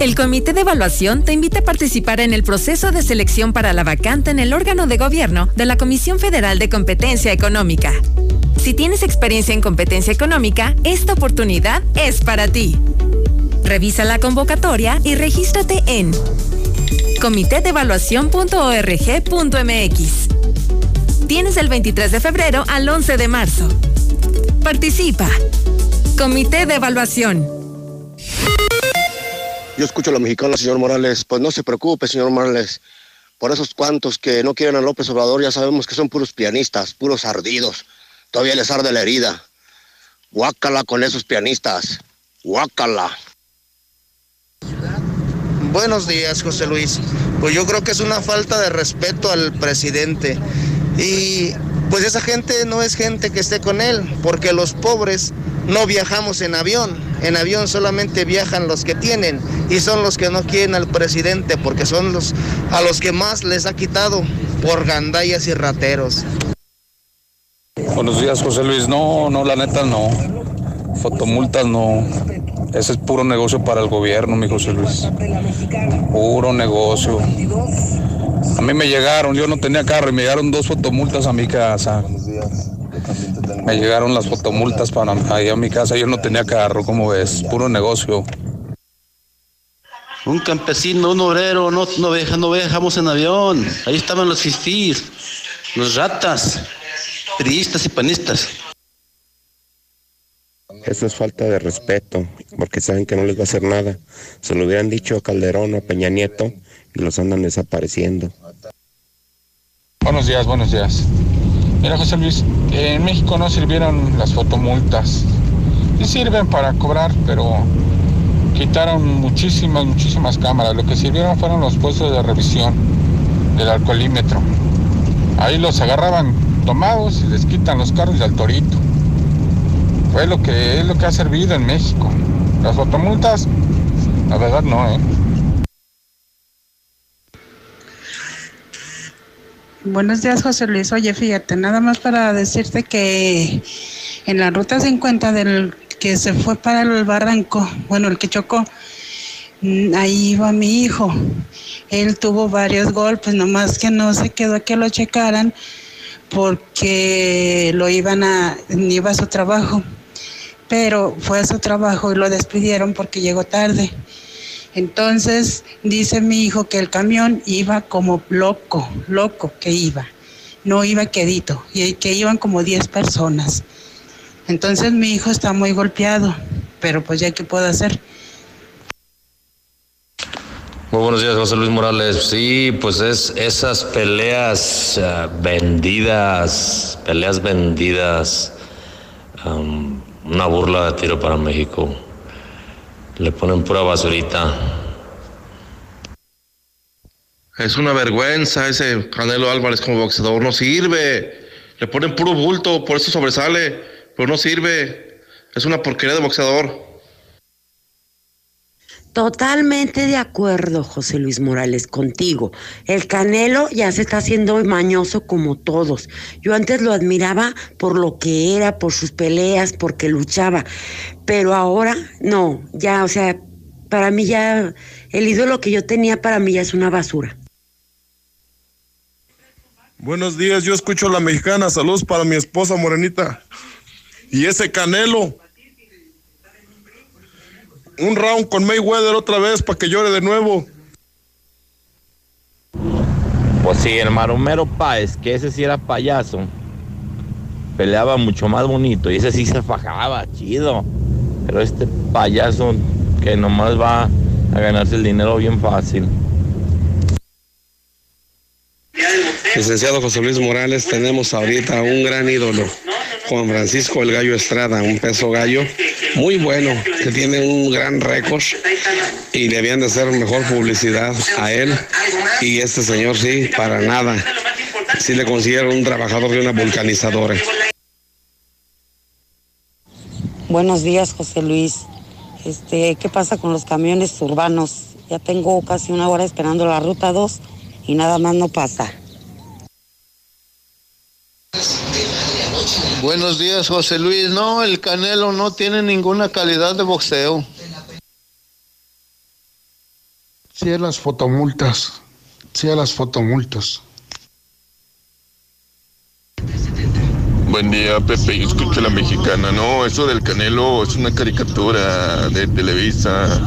El Comité de Evaluación te invita a participar en el proceso de selección para la vacante en el órgano de gobierno de la Comisión Federal de Competencia Económica. Si tienes experiencia en competencia económica, esta oportunidad es para ti. Revisa la convocatoria y regístrate en comitedevaluación.org.mx. Tienes el 23 de febrero al 11 de marzo. Participa. Comité de Evaluación. Yo escucho a la mexicana, señor Morales. Pues no se preocupe, señor Morales. Por esos cuantos que no quieren a López Obrador, ya sabemos que son puros pianistas, puros ardidos. Todavía les arde la herida. Guácala con esos pianistas. Guácala. Buenos días, José Luis. Pues yo creo que es una falta de respeto al presidente. Y pues esa gente no es gente que esté con él, porque los pobres no viajamos en avión. En avión solamente viajan los que tienen y son los que no quieren al presidente porque son los a los que más les ha quitado por gandallas y rateros. Buenos días, José Luis. No, no, la neta no. Fotomultas no. Ese es puro negocio para el gobierno, mi José Luis. Puro negocio. A mí me llegaron, yo no tenía carro y me llegaron dos fotomultas a mi casa. Me llegaron las fotomultas para allá a mi casa, yo no tenía carro, ¿cómo ves? Puro negocio. Un campesino, un obrero, no, no, viaja, no viajamos en avión. Ahí estaban los fifís, los ratas, priistas y panistas. Eso es falta de respeto, porque saben que no les va a hacer nada. Se lo hubieran dicho a Calderón o a Peña Nieto y los andan desapareciendo. Buenos días, buenos días. Mira, José Luis, en México no sirvieron las fotomultas. Sí sirven para cobrar, pero quitaron muchísimas, muchísimas cámaras. Lo que sirvieron fueron los puestos de revisión del alcoholímetro. Ahí los agarraban tomados y les quitan los carros al torito. Fue lo que es lo que ha servido en México. Las fotomultas, la verdad no, ¿eh? Buenos días, José Luis. Oye, fíjate, nada más para decirte que en la ruta 50 del que se fue para el barranco, bueno, el que chocó, mm, ahí iba mi hijo. Él tuvo varios golpes, nomás que no se quedó a que lo checaran porque lo iban a, iba a su trabajo. Pero fue a su trabajo y lo despidieron porque llegó tarde. Entonces dice mi hijo que el camión iba como loco, loco que iba, no iba quedito, y que iban como 10 personas. Entonces mi hijo está muy golpeado, pero pues ya qué puedo hacer. Muy buenos días, José Luis Morales. Sí, pues es esas peleas uh, vendidas, peleas vendidas, um, una burla de tiro para México. Le ponen pura basurita. Es una vergüenza ese Canelo Álvarez como boxeador, no sirve. Le ponen puro bulto, por eso sobresale, pero no sirve. Es una porquería de boxeador. Totalmente de acuerdo, José Luis Morales, contigo. El Canelo ya se está haciendo mañoso como todos. Yo antes lo admiraba por lo que era, por sus peleas, porque luchaba. Pero ahora no, ya, o sea, para mí ya el ídolo que yo tenía para mí ya es una basura. Buenos días, yo escucho la mexicana. Saludos para mi esposa morenita. Y ese Canelo. Un round con Mayweather otra vez para que llore de nuevo. Pues sí, el maromero Páez, que ese sí era payaso, peleaba mucho más bonito y ese sí se fajaba, chido. Pero este payaso que nomás va a ganarse el dinero bien fácil. Licenciado José Luis Morales, tenemos ahorita un gran ídolo, Juan Francisco el Gallo Estrada, un peso gallo muy bueno, que tiene un gran récord y le habían de hacer mejor publicidad a él y este señor sí, para nada. Sí le consiguieron un trabajador de una vulcanizadora. Buenos días, José Luis. Este, ¿qué pasa con los camiones urbanos? Ya tengo casi una hora esperando la ruta 2 y nada más no pasa. Buenos días, José Luis. No, el Canelo no tiene ninguna calidad de boxeo. Sí, a las fotomultas. Sí, a las fotomultas. Buen día, Pepe. Yo escucho la mexicana. No, eso del Canelo es una caricatura de Televisa.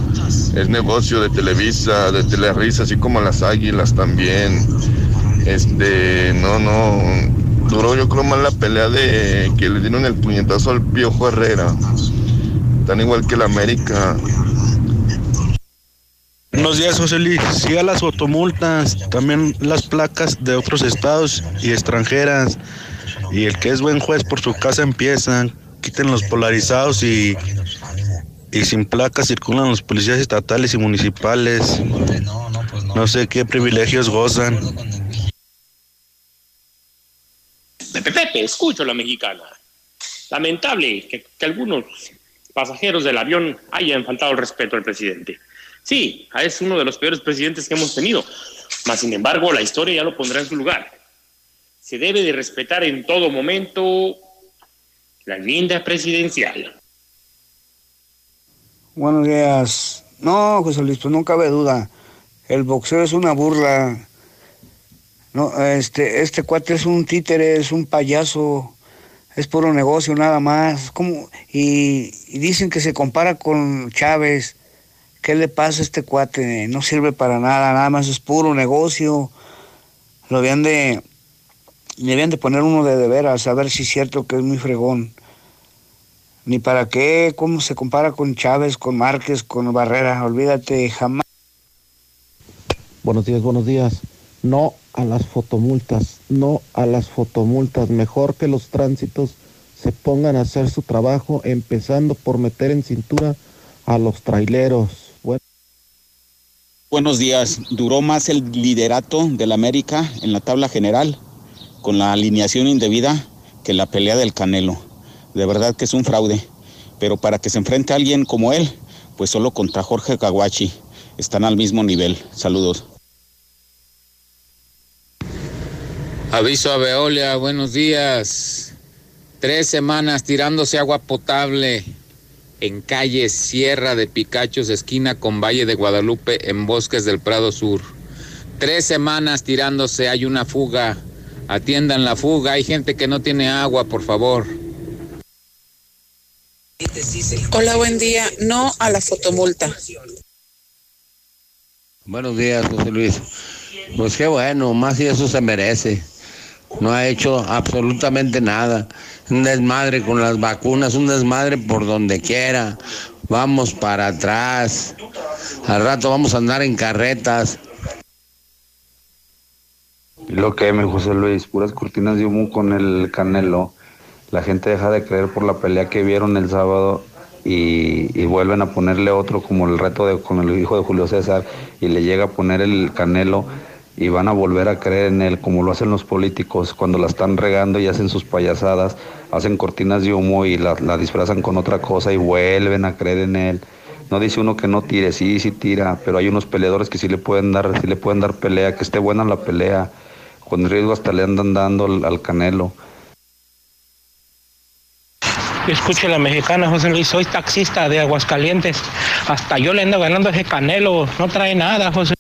Es negocio de Televisa, de Telerisa, así como las águilas también. Este, no, no. Duró yo creo más la pelea de que le dieron el puñetazo al Piojo Herrera. Tan igual que el América. Buenos días, José Luis. Sí a las fotomultas, también las placas de otros estados y extranjeras. Y el que es buen juez por su casa empieza. Quiten los polarizados y y sin placas circulan los policías estatales y municipales. No sé qué privilegios gozan. Pepe, Pepe, escucho la mexicana. Lamentable que, algunos pasajeros del avión hayan faltado el respeto al presidente. Sí, es uno de los peores presidentes que hemos tenido, mas sin embargo la historia ya lo pondrá en su lugar. Se debe de respetar en todo momento la enmienda presidencial. Buenos días. No, José Luis, pues no cabe duda. El boxeo es una burla. No, este, este cuate es un títere, es un payaso, es puro negocio nada más. Y, dicen que se compara con Chávez. ¿Qué le pasa a este cuate? No sirve para nada, nada más es puro negocio. Lo habían de, le habían de poner uno de de veras, a ver si es cierto que es muy fregón. Ni para qué, cómo se compara con Chávez, con Márquez, con Barrera, olvídate, jamás. Buenos días, buenos días. No a las fotomultas, no a las fotomultas. Mejor que los tránsitos se pongan a hacer su trabajo, empezando por meter en cintura a los traileros. Bueno. Buenos días. Duró más el liderato del América en la tabla general con la alineación indebida que la pelea del Canelo. De verdad que es un fraude. Pero para que se enfrente a alguien como él, pues solo contra Jorge Caguachi. Están al mismo nivel. Saludos. Aviso a Veolia, buenos días. Tres semanas tirándose agua potable en calles Sierra de Picachos, esquina con Valle de Guadalupe, en Bosques del Prado Sur. Tres semanas tirándose, hay una fuga. Atiendan la fuga, hay gente que no tiene agua, por favor. Hola, buen día. No a la fotomulta. Buenos días, José Luis. Pues qué bueno, más y eso se merece. No ha hecho absolutamente nada. Un desmadre con las vacunas, un desmadre por donde quiera. Vamos para atrás. Al rato vamos a andar en carretas. Lo que me José Luis, puras cortinas de humo con el Canelo. La gente deja de creer por la pelea que vieron el sábado y, y vuelven a ponerle otro como el reto de, con el hijo de Julio César y le llega a poner el Canelo y van a volver a creer en él como lo hacen los políticos cuando la están regando y hacen sus payasadas, hacen cortinas de humo y la, la disfrazan con otra cosa y vuelven a creer en él. No dice uno que no tire, sí, sí tira, pero hay unos peleadores que sí le pueden dar, sí le pueden dar pelea, que esté buena la pelea. Con riesgo hasta le andan dando al, al Canelo. Escuche la mexicana, José Luis, soy taxista de Aguascalientes. Hasta yo le ando ganando ese canelo, no trae nada, José.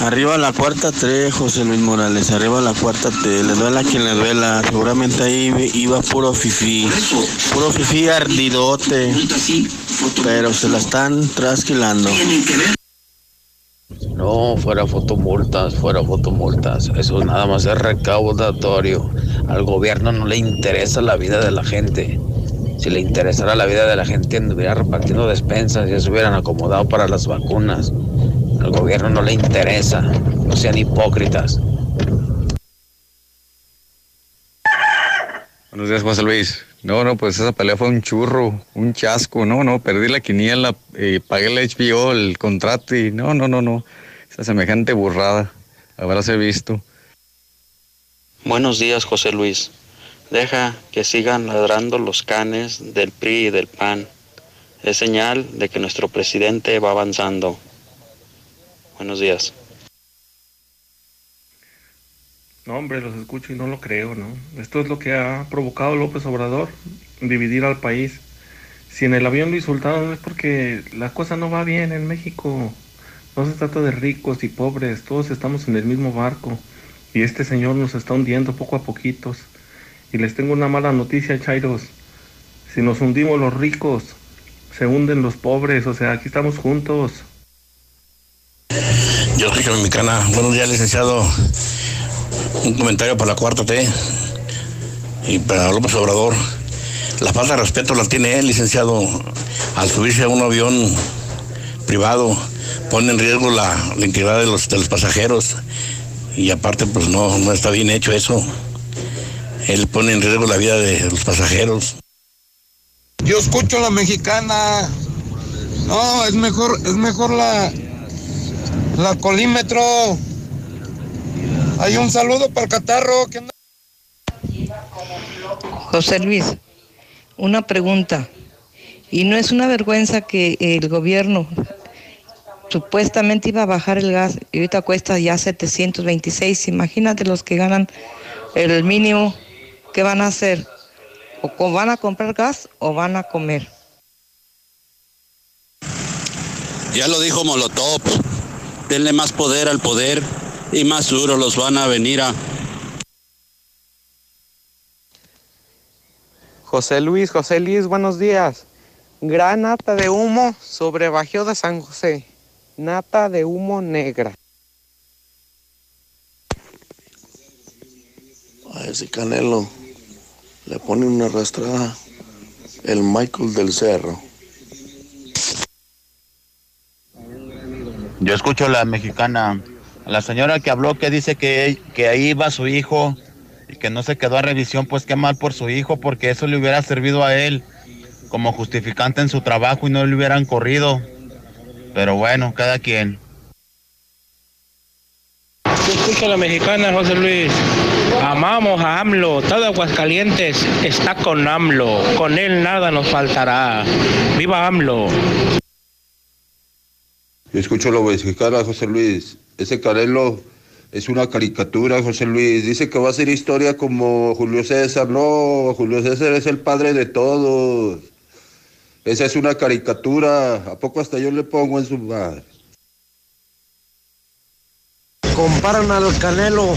Arriba la cuarta T, José Luis Morales, arriba la cuarta T, le duela quien le duela, seguramente ahí iba puro fifí, puro fifí ardidote, pero se la están trasquilando. No, fuera fotomultas, fuera fotomultas. Eso nada más es recaudatorio. Al gobierno no le interesa la vida de la gente. Si le interesara la vida de la gente, anduviera repartiendo despensas y se hubieran acomodado para las vacunas. Al gobierno no le interesa. No sean hipócritas. Buenos días, José Luis. No, no, pues esa pelea fue un churro, un chasco. No, no, perdí la quiniela, eh, pagué el HBO, el contrato y no, no, no, no. Esa semejante burrada. Habráse visto. Buenos días, José Luis. Deja que sigan ladrando los canes del PRI y del PAN. Es señal de que nuestro presidente va avanzando. Buenos días. No, hombre, los escucho y no lo creo, ¿no? Esto es lo que ha provocado López Obrador, dividir al país. Si en el avión lo insultaron es porque la cosa no va bien en México. No se trata de ricos y pobres, todos estamos en el mismo barco. Y este señor nos está hundiendo poco a poquitos. Y les tengo una mala noticia, Chairos. Si nos hundimos los ricos, se hunden los pobres. O sea, aquí estamos juntos. Yo soy Mexicana. Buenos días, licenciado. Un comentario para la cuarta T y para López Obrador. La falta de respeto la tiene él, licenciado, al subirse a un avión privado, pone en riesgo la, la integridad de los, de los pasajeros y aparte pues no, no está bien hecho eso. Él pone en riesgo la vida de los pasajeros. Yo escucho la mexicana. No, es mejor, es mejor la, la colímetro. Hay un saludo para el catarro. que José Luis, una pregunta. ¿Y no es una vergüenza que el gobierno supuestamente iba a bajar el gas y ahorita cuesta ya 726? Imagínate los que ganan el mínimo, ¿qué van a hacer? ¿O van a comprar gas o van a comer? Ya lo dijo Molotov, denle más poder al poder y más duro los van a venir a... José Luis, José Luis, buenos días. Gran nata de humo sobre Bajío de San José. Nata de humo negra. A ese Canelo le pone una arrastrada el Michael del Cerro. Yo escucho a la mexicana, la señora que habló que dice que, que ahí va su hijo y que no se quedó a revisión, pues qué mal por su hijo, porque eso le hubiera servido a él como justificante en su trabajo y no le hubieran corrido. Pero bueno, cada quien. Yo escucho a la mexicana, José Luis. Amamos a AMLO. Todo Aguascalientes está con AMLO. Con él nada nos faltará. ¡Viva AMLO! Yo escucho lo mexicana, José Luis. Ese Canelo es una caricatura, José Luis. Dice que va a ser historia como Julio César. No, Julio César es el padre de todos. Esa es una caricatura. ¿A poco hasta yo le pongo en su madre? Comparan al Canelo,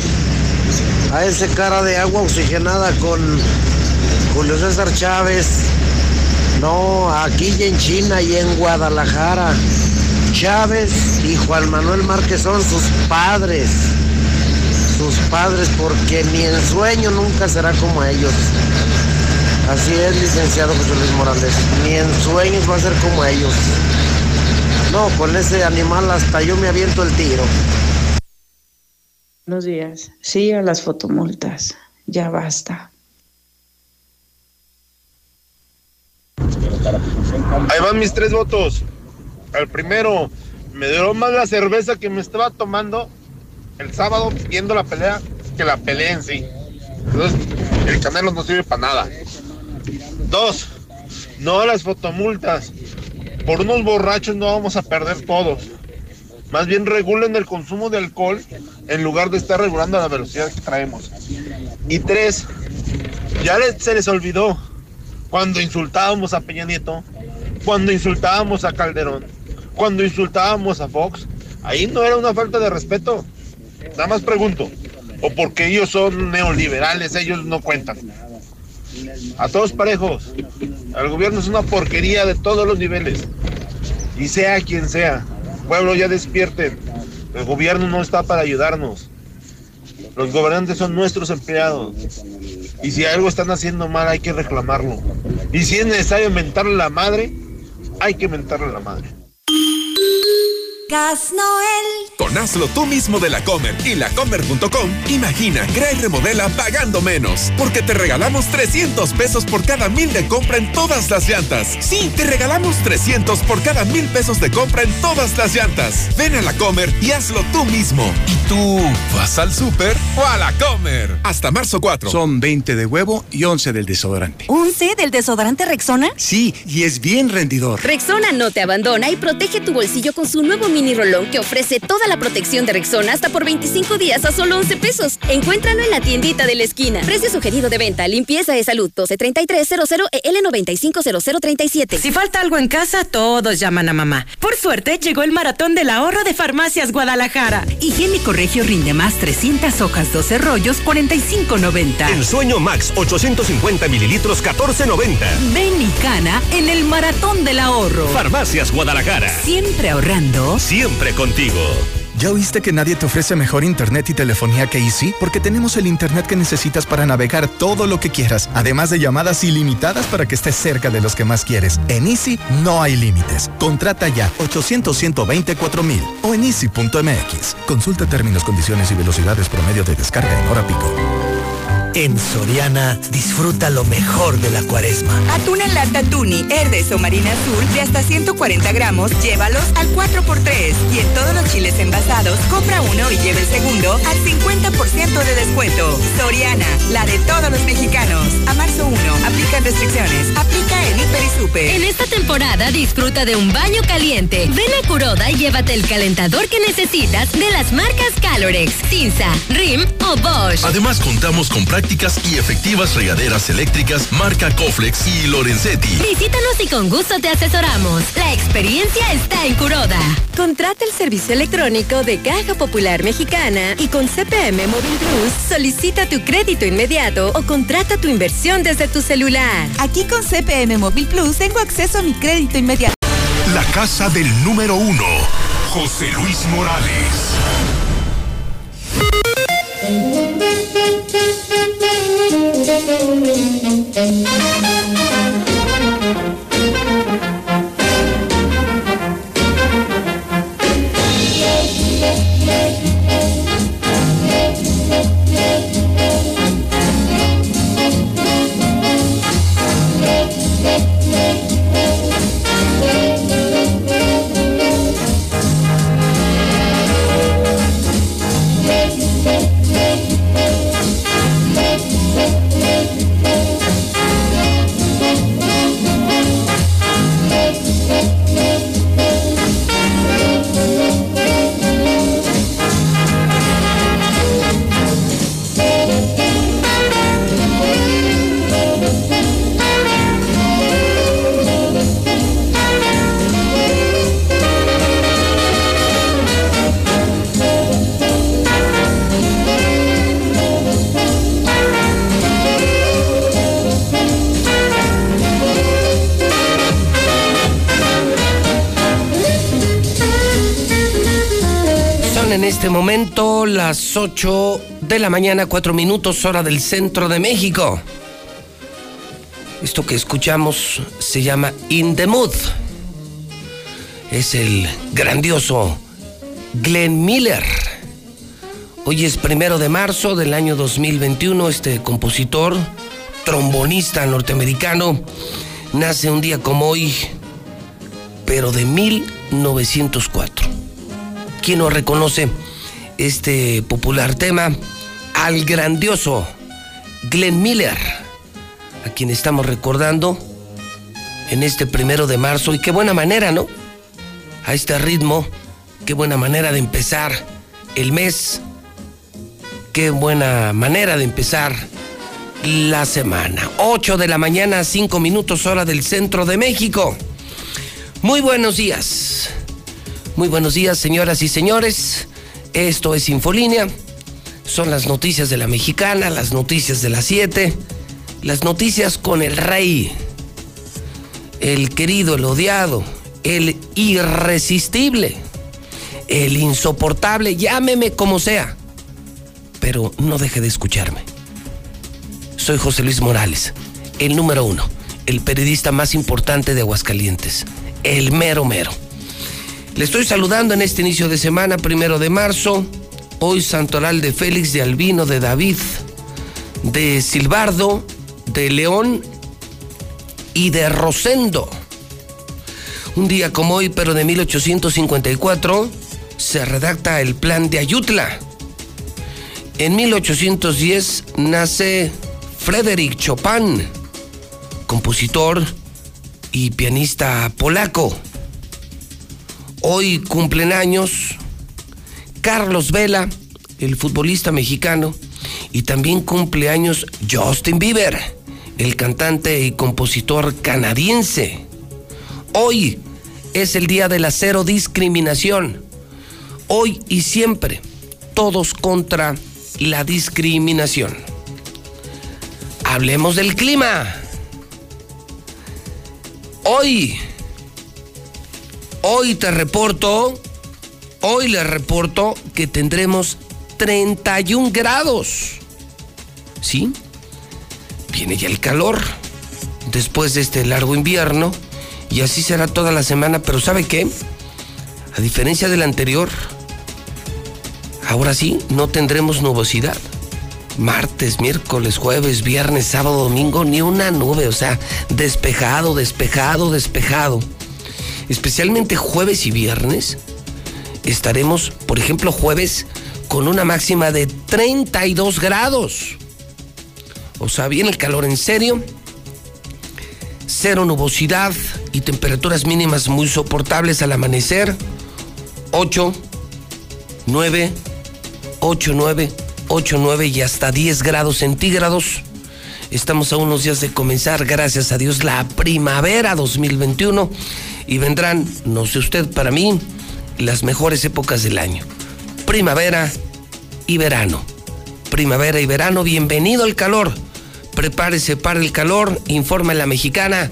a ese cara de agua oxigenada con Julio César Chávez. No, aquí y en China y en Guadalajara. Chávez y Juan Manuel Márquez son sus padres. Sus padres, porque ni en sueño nunca será como ellos. Así es, licenciado José Luis Morales. Ni en sueños va a ser como ellos. No, con ese animal hasta yo me aviento el tiro. Buenos días. Sí a las fotomultas. Ya basta. Ahí van mis tres votos. El primero, me duró más la cerveza que me estaba tomando el sábado viendo la pelea que la pelea en sí. Entonces, el Canelo no sirve para nada. Dos, no las fotomultas. Por unos borrachos no vamos a perder todos. Más bien regulen el consumo de alcohol en lugar de estar regulando la velocidad que traemos. Y tres, ya se les olvidó cuando insultábamos a Peña Nieto, cuando insultábamos a Calderón, cuando insultábamos a Fox. Ahí no era una falta de respeto. Nada más pregunto, o porque ellos son neoliberales, ellos no cuentan. A todos parejos. El gobierno es una porquería de todos los niveles. Y sea quien sea. Pueblo, ya despierten. El gobierno no está para ayudarnos. Los gobernantes son nuestros empleados. Y si algo están haciendo mal, hay que reclamarlo. Y si es necesario mentarle la madre, hay que mentarle la madre. Gas Noel. Con hazlo tú mismo de la Comer y lacomer.com, imagina, crea y remodela pagando menos. Porque te regalamos 300 pesos por cada mil de compra en todas las llantas. Sí, te regalamos 300 por cada mil pesos de compra en todas las llantas. Ven a la Comer y hazlo tú mismo. ¿Y tú vas al súper o a la Comer? Hasta marzo 4. Son 20 de huevo y 11 del desodorante. ¿11 del desodorante Rexona? Sí, y es bien rendidor. Rexona no te abandona y protege tu bolsillo con su nuevo mini rolón que ofrece toda la protección de Rexona hasta por 25 días a solo 11 pesos. Encuéntralo en la tiendita de la esquina. Precio sugerido de venta, limpieza de salud 123300 EL 950037. Si falta algo en casa, todos llaman a mamá. Por suerte, llegó el maratón del ahorro de Farmacias Guadalajara. Higiénico Regio rinde más 300 hojas, 12 rollos, 45.90. El sueño Max 850 mililitros 14.90. Ven y cana en el maratón del ahorro. Farmacias Guadalajara. Siempre ahorrando. Siempre contigo. ¿Ya oíste que nadie te ofrece mejor internet y telefonía que Easy? Porque tenemos el internet que necesitas para navegar todo lo que quieras, además de llamadas ilimitadas para que estés cerca de los que más quieres. En Easy no hay límites. Contrata ya 800 124 mil o en easy.mx. Consulta términos, condiciones y velocidades promedio de descarga en hora pico. En Soriana, disfruta lo mejor de la cuaresma. Atún en lata Tuni, Herdes o Marina Azul de hasta 140 gramos, llévalos al 4x3. Y en todos los chiles envasados, compra uno y lleve el segundo al 50% de descuento. Soriana, la de todos los mexicanos. A marzo 1, aplican restricciones. Aplica en Hiper y Super. En esta temporada disfruta de un baño caliente. Ven a Curoda y llévate el calentador que necesitas de las marcas Calorex, Cinza, Rim o Bosch. Además contamos con prácticas y efectivas regaderas eléctricas marca Coflex y Lorenzetti. Visítanos y con gusto te asesoramos. La experiencia está en Curoda. Contrata el servicio electrónico de Caja Popular Mexicana y con CPM Móvil Plus solicita tu crédito inmediato o contrata tu inversión desde tu celular. Aquí con CPM Móvil Plus tengo acceso a mi crédito inmediato. La casa del número uno, José Luis Morales. Son en este momento las 8 de la mañana, 4 minutos hora del centro de México. Esto que escuchamos se llama In the Mood. Es el grandioso Glenn Miller. Hoy es primero de marzo del año 2021. Este compositor, trombonista norteamericano, nace un día como hoy, pero de 1904. ¿Quién no reconoce este popular tema? Al grandioso Glenn Miller, a quien estamos recordando en este primero de marzo. Y qué buena manera, ¿no? A este ritmo, qué buena manera de empezar el mes. Qué buena manera de empezar la semana. 8 de la mañana, 5 minutos hora del centro de México. Muy buenos días. Muy buenos días, señoras y señores. Esto es Infolínea. Son las noticias de la mexicana, las noticias de las 7, las noticias con el rey, el querido, el odiado, el irresistible, el insoportable, llámeme como sea, pero no deje de escucharme. Soy José Luis Morales, el número uno, el periodista más importante de Aguascalientes, el mero mero. Le estoy saludando en este inicio de semana, primero de marzo. Hoy santoral de Félix, de Albino, de David, de Silbardo, de León y de Rosendo. Un día como hoy, pero de 1854, se redacta el plan de Ayutla. En 1810 nace Frédéric Chopin, compositor y pianista polaco. Hoy cumplen años Carlos Vela, el futbolista mexicano, y también cumple años Justin Bieber, el cantante y compositor canadiense. Hoy es el día de la cero discriminación. Hoy y siempre, todos contra la discriminación. Hablemos del clima. Hoy Hoy te reporto, hoy les reporto que tendremos 31 grados. ¿Sí? Viene ya el calor después de este largo invierno y así será toda la semana, pero ¿sabe qué? A diferencia del anterior, ahora sí no tendremos nubosidad. martes, miércoles, jueves, viernes, sábado, domingo, ni una nube, o sea, despejado, despejado, despejado. Especialmente jueves y viernes, estaremos, por ejemplo, jueves con una máxima de 32 grados. O sea, viene el calor en serio, cero nubosidad y temperaturas mínimas muy soportables al amanecer, 8, 9, 8, 9, 8, 9 y hasta 10 grados centígrados. Estamos a unos días de comenzar, gracias a Dios, la primavera 2021 y vendrán, no sé usted, para mí, las mejores épocas del año. Primavera y verano. Primavera y verano, bienvenido al calor. Prepárese para el calor, informa la mexicana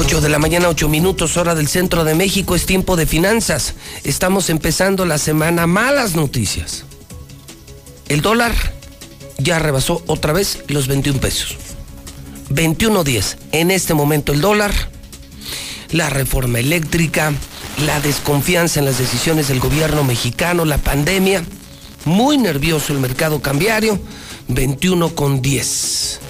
8 de la mañana, 8 minutos, hora del centro de México, es tiempo de finanzas. Estamos empezando la semana malas noticias. El dólar ya rebasó otra vez los 21 pesos. 21.10. En este momento el dólar la reforma eléctrica, la desconfianza en las decisiones del gobierno mexicano, la pandemia, muy nervioso el mercado cambiario, 21 con 10.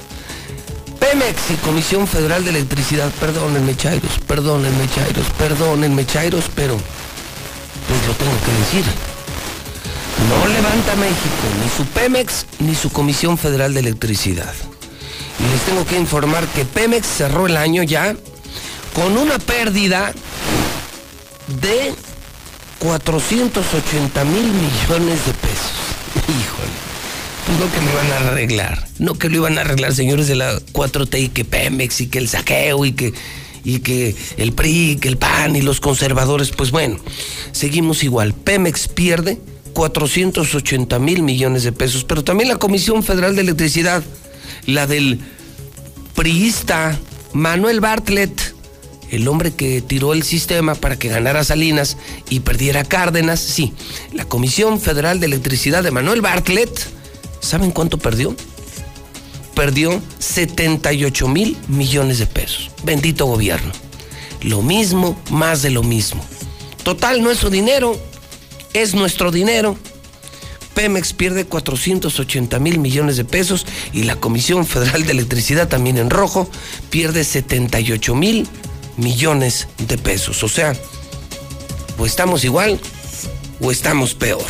Pemex y Comisión Federal de Electricidad, perdónenme Chairos, perdónenme Chairos, perdónenme Chairos, pero pues lo tengo que decir. No levanta México ni su Pemex ni su Comisión Federal de Electricidad. Y les tengo que informar que Pemex cerró el año ya con una pérdida de 480 mil millones de pesos. Híjole. No que lo iban a arreglar. No que lo iban a arreglar, señores de la 4T y que Pemex y que el saqueo y que, y que el PRI, que el PAN y los conservadores. Pues bueno, seguimos igual. Pemex pierde 480 mil millones de pesos, pero también la Comisión Federal de Electricidad, la del priista Manuel Bartlett el hombre que tiró el sistema para que ganara Salinas y perdiera Cárdenas, sí, la Comisión Federal de Electricidad de Manuel Bartlett, ¿saben cuánto perdió? Perdió 78 mil millones de pesos. Bendito gobierno. Lo mismo, más de lo mismo. Total, nuestro dinero es nuestro dinero. Pemex pierde 480 mil millones de pesos y la Comisión Federal de Electricidad también en rojo pierde 78 mil millones de pesos. O sea, o estamos igual o estamos peor.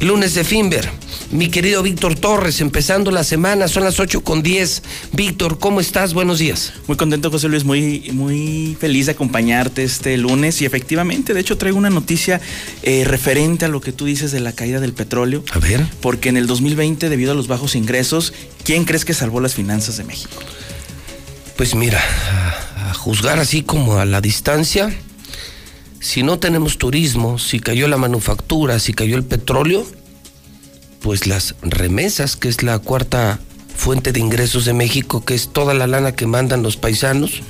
Lunes de Finver. Mi querido Víctor Torres, empezando la semana, son las 8 con 10. Víctor, ¿cómo estás? Buenos días. Muy contento, José Luis, muy, muy feliz de acompañarte este lunes. Y efectivamente, de hecho, traigo una noticia eh, referente a lo que tú dices de la caída del petróleo. A ver. Porque en el 2020, debido a los bajos ingresos, ¿quién crees que salvó las finanzas de México? Pues mira, a juzgar así como a la distancia, si no tenemos turismo, si cayó la manufactura, si cayó el petróleo, pues las remesas, que es la cuarta fuente de ingresos de México, que es toda la lana que mandan los paisanos,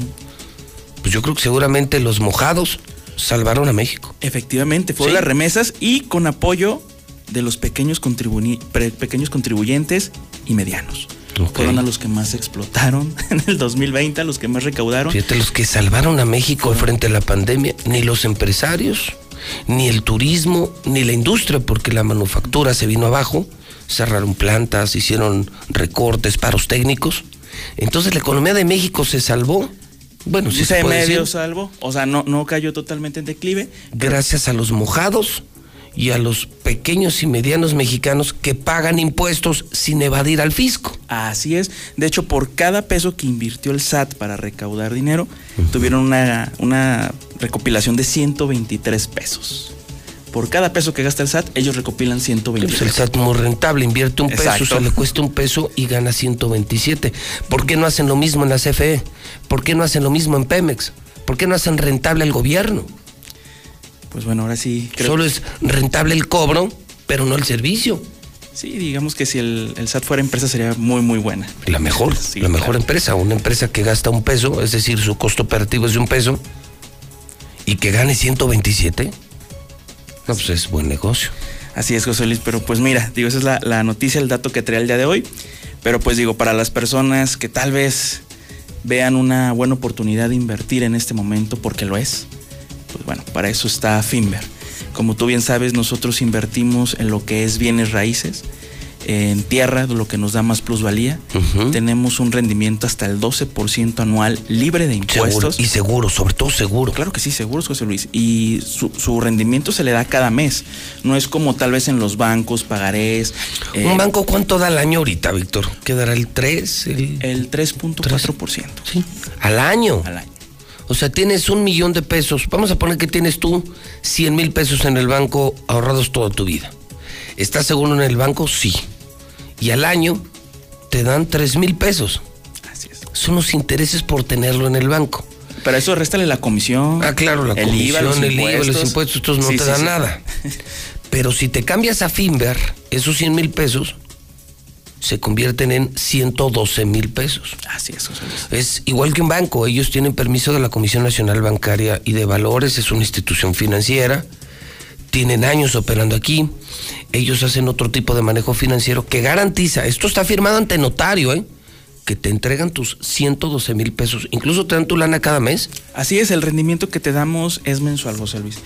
pues yo creo que seguramente los mojados salvaron a México. Efectivamente, fueron las remesas y con apoyo de los pequeños, pequeños contribuyentes y medianos. Fueron a los que más explotaron en el 2020, a los que más recaudaron. Fíjate, los que salvaron a México frente a la pandemia, ni los empresarios, ni el turismo, ni la industria, porque la manufactura se vino abajo, cerraron plantas, hicieron recortes, paros técnicos. Entonces la economía de México se salvó. Bueno, si se, puede medio salvo, o sea, no, no cayó totalmente en declive. Gracias a los mojados y a los pequeños y medianos mexicanos que pagan impuestos sin evadir al fisco. Así es. De hecho, por cada peso que invirtió el SAT para recaudar dinero, tuvieron una, una recopilación de 123 pesos. por cada peso que gasta el SAT, ellos recopilan 120 Pues el SAT muy rentable, invierte un peso, se le cuesta un peso y gana 127. ¿Por qué no hacen lo mismo en la CFE? ¿Por qué no hacen lo mismo en Pemex? ¿Por qué no hacen rentable el gobierno? Pues bueno, ahora sí. creo- Solo es rentable el cobro, pero no el servicio. Sí, digamos que si el, el SAT fuera empresa sería muy, muy buena. La mejor, Sí, la mejor empresa, una empresa que gasta un peso, es decir, su costo operativo es de un peso, y que gane 127. No, pues es buen negocio. Así es, José Luis, pero pues mira, digo, esa es la, la noticia, el dato que trae el día de hoy. Pero pues digo, para las personas que tal vez vean una buena oportunidad de invertir en este momento, porque lo es, pues bueno, para eso está Finver. Como tú bien sabes, nosotros invertimos en lo que es bienes raíces, en tierra, lo que nos da más plusvalía. Tenemos un rendimiento hasta el 12% anual libre de Seguro, impuestos. y seguro, sobre todo seguro. Claro que sí, seguros, José Luis. Y su, su rendimiento se le da cada mes. No es como tal vez en los bancos, pagarés. eh, ¿Un banco cuánto da al año ahorita, Víctor? ¿Qué dará el 3? El, el 3.4%. Sí. ¿Al año? Al año. O sea, tienes un millón de pesos. Vamos a poner que tienes tú 100 mil pesos en el banco ahorrados toda tu vida. ¿Estás seguro en el banco? Sí. Y al año te dan 3 mil pesos. Así es. Son los intereses por tenerlo en el banco. Pero eso réstale la comisión. Ah, claro, la el comisión, IVA, los el IVA, los impuestos. impuestos, estos no Sí, te sí, dan sí. nada. Pero si te cambias a Finver, esos 100 mil pesos se convierten en 112 mil pesos. Así es, José Luis. Es igual que un banco, ellos tienen permiso de la Comisión Nacional Bancaria y de Valores, es una institución financiera, tienen años operando aquí, ellos hacen otro tipo de manejo financiero que garantiza, esto está firmado ante notario, ¿eh? que te entregan tus 112 mil pesos, incluso te dan tu lana cada mes. Así es, el rendimiento que te damos es mensual, José Luis.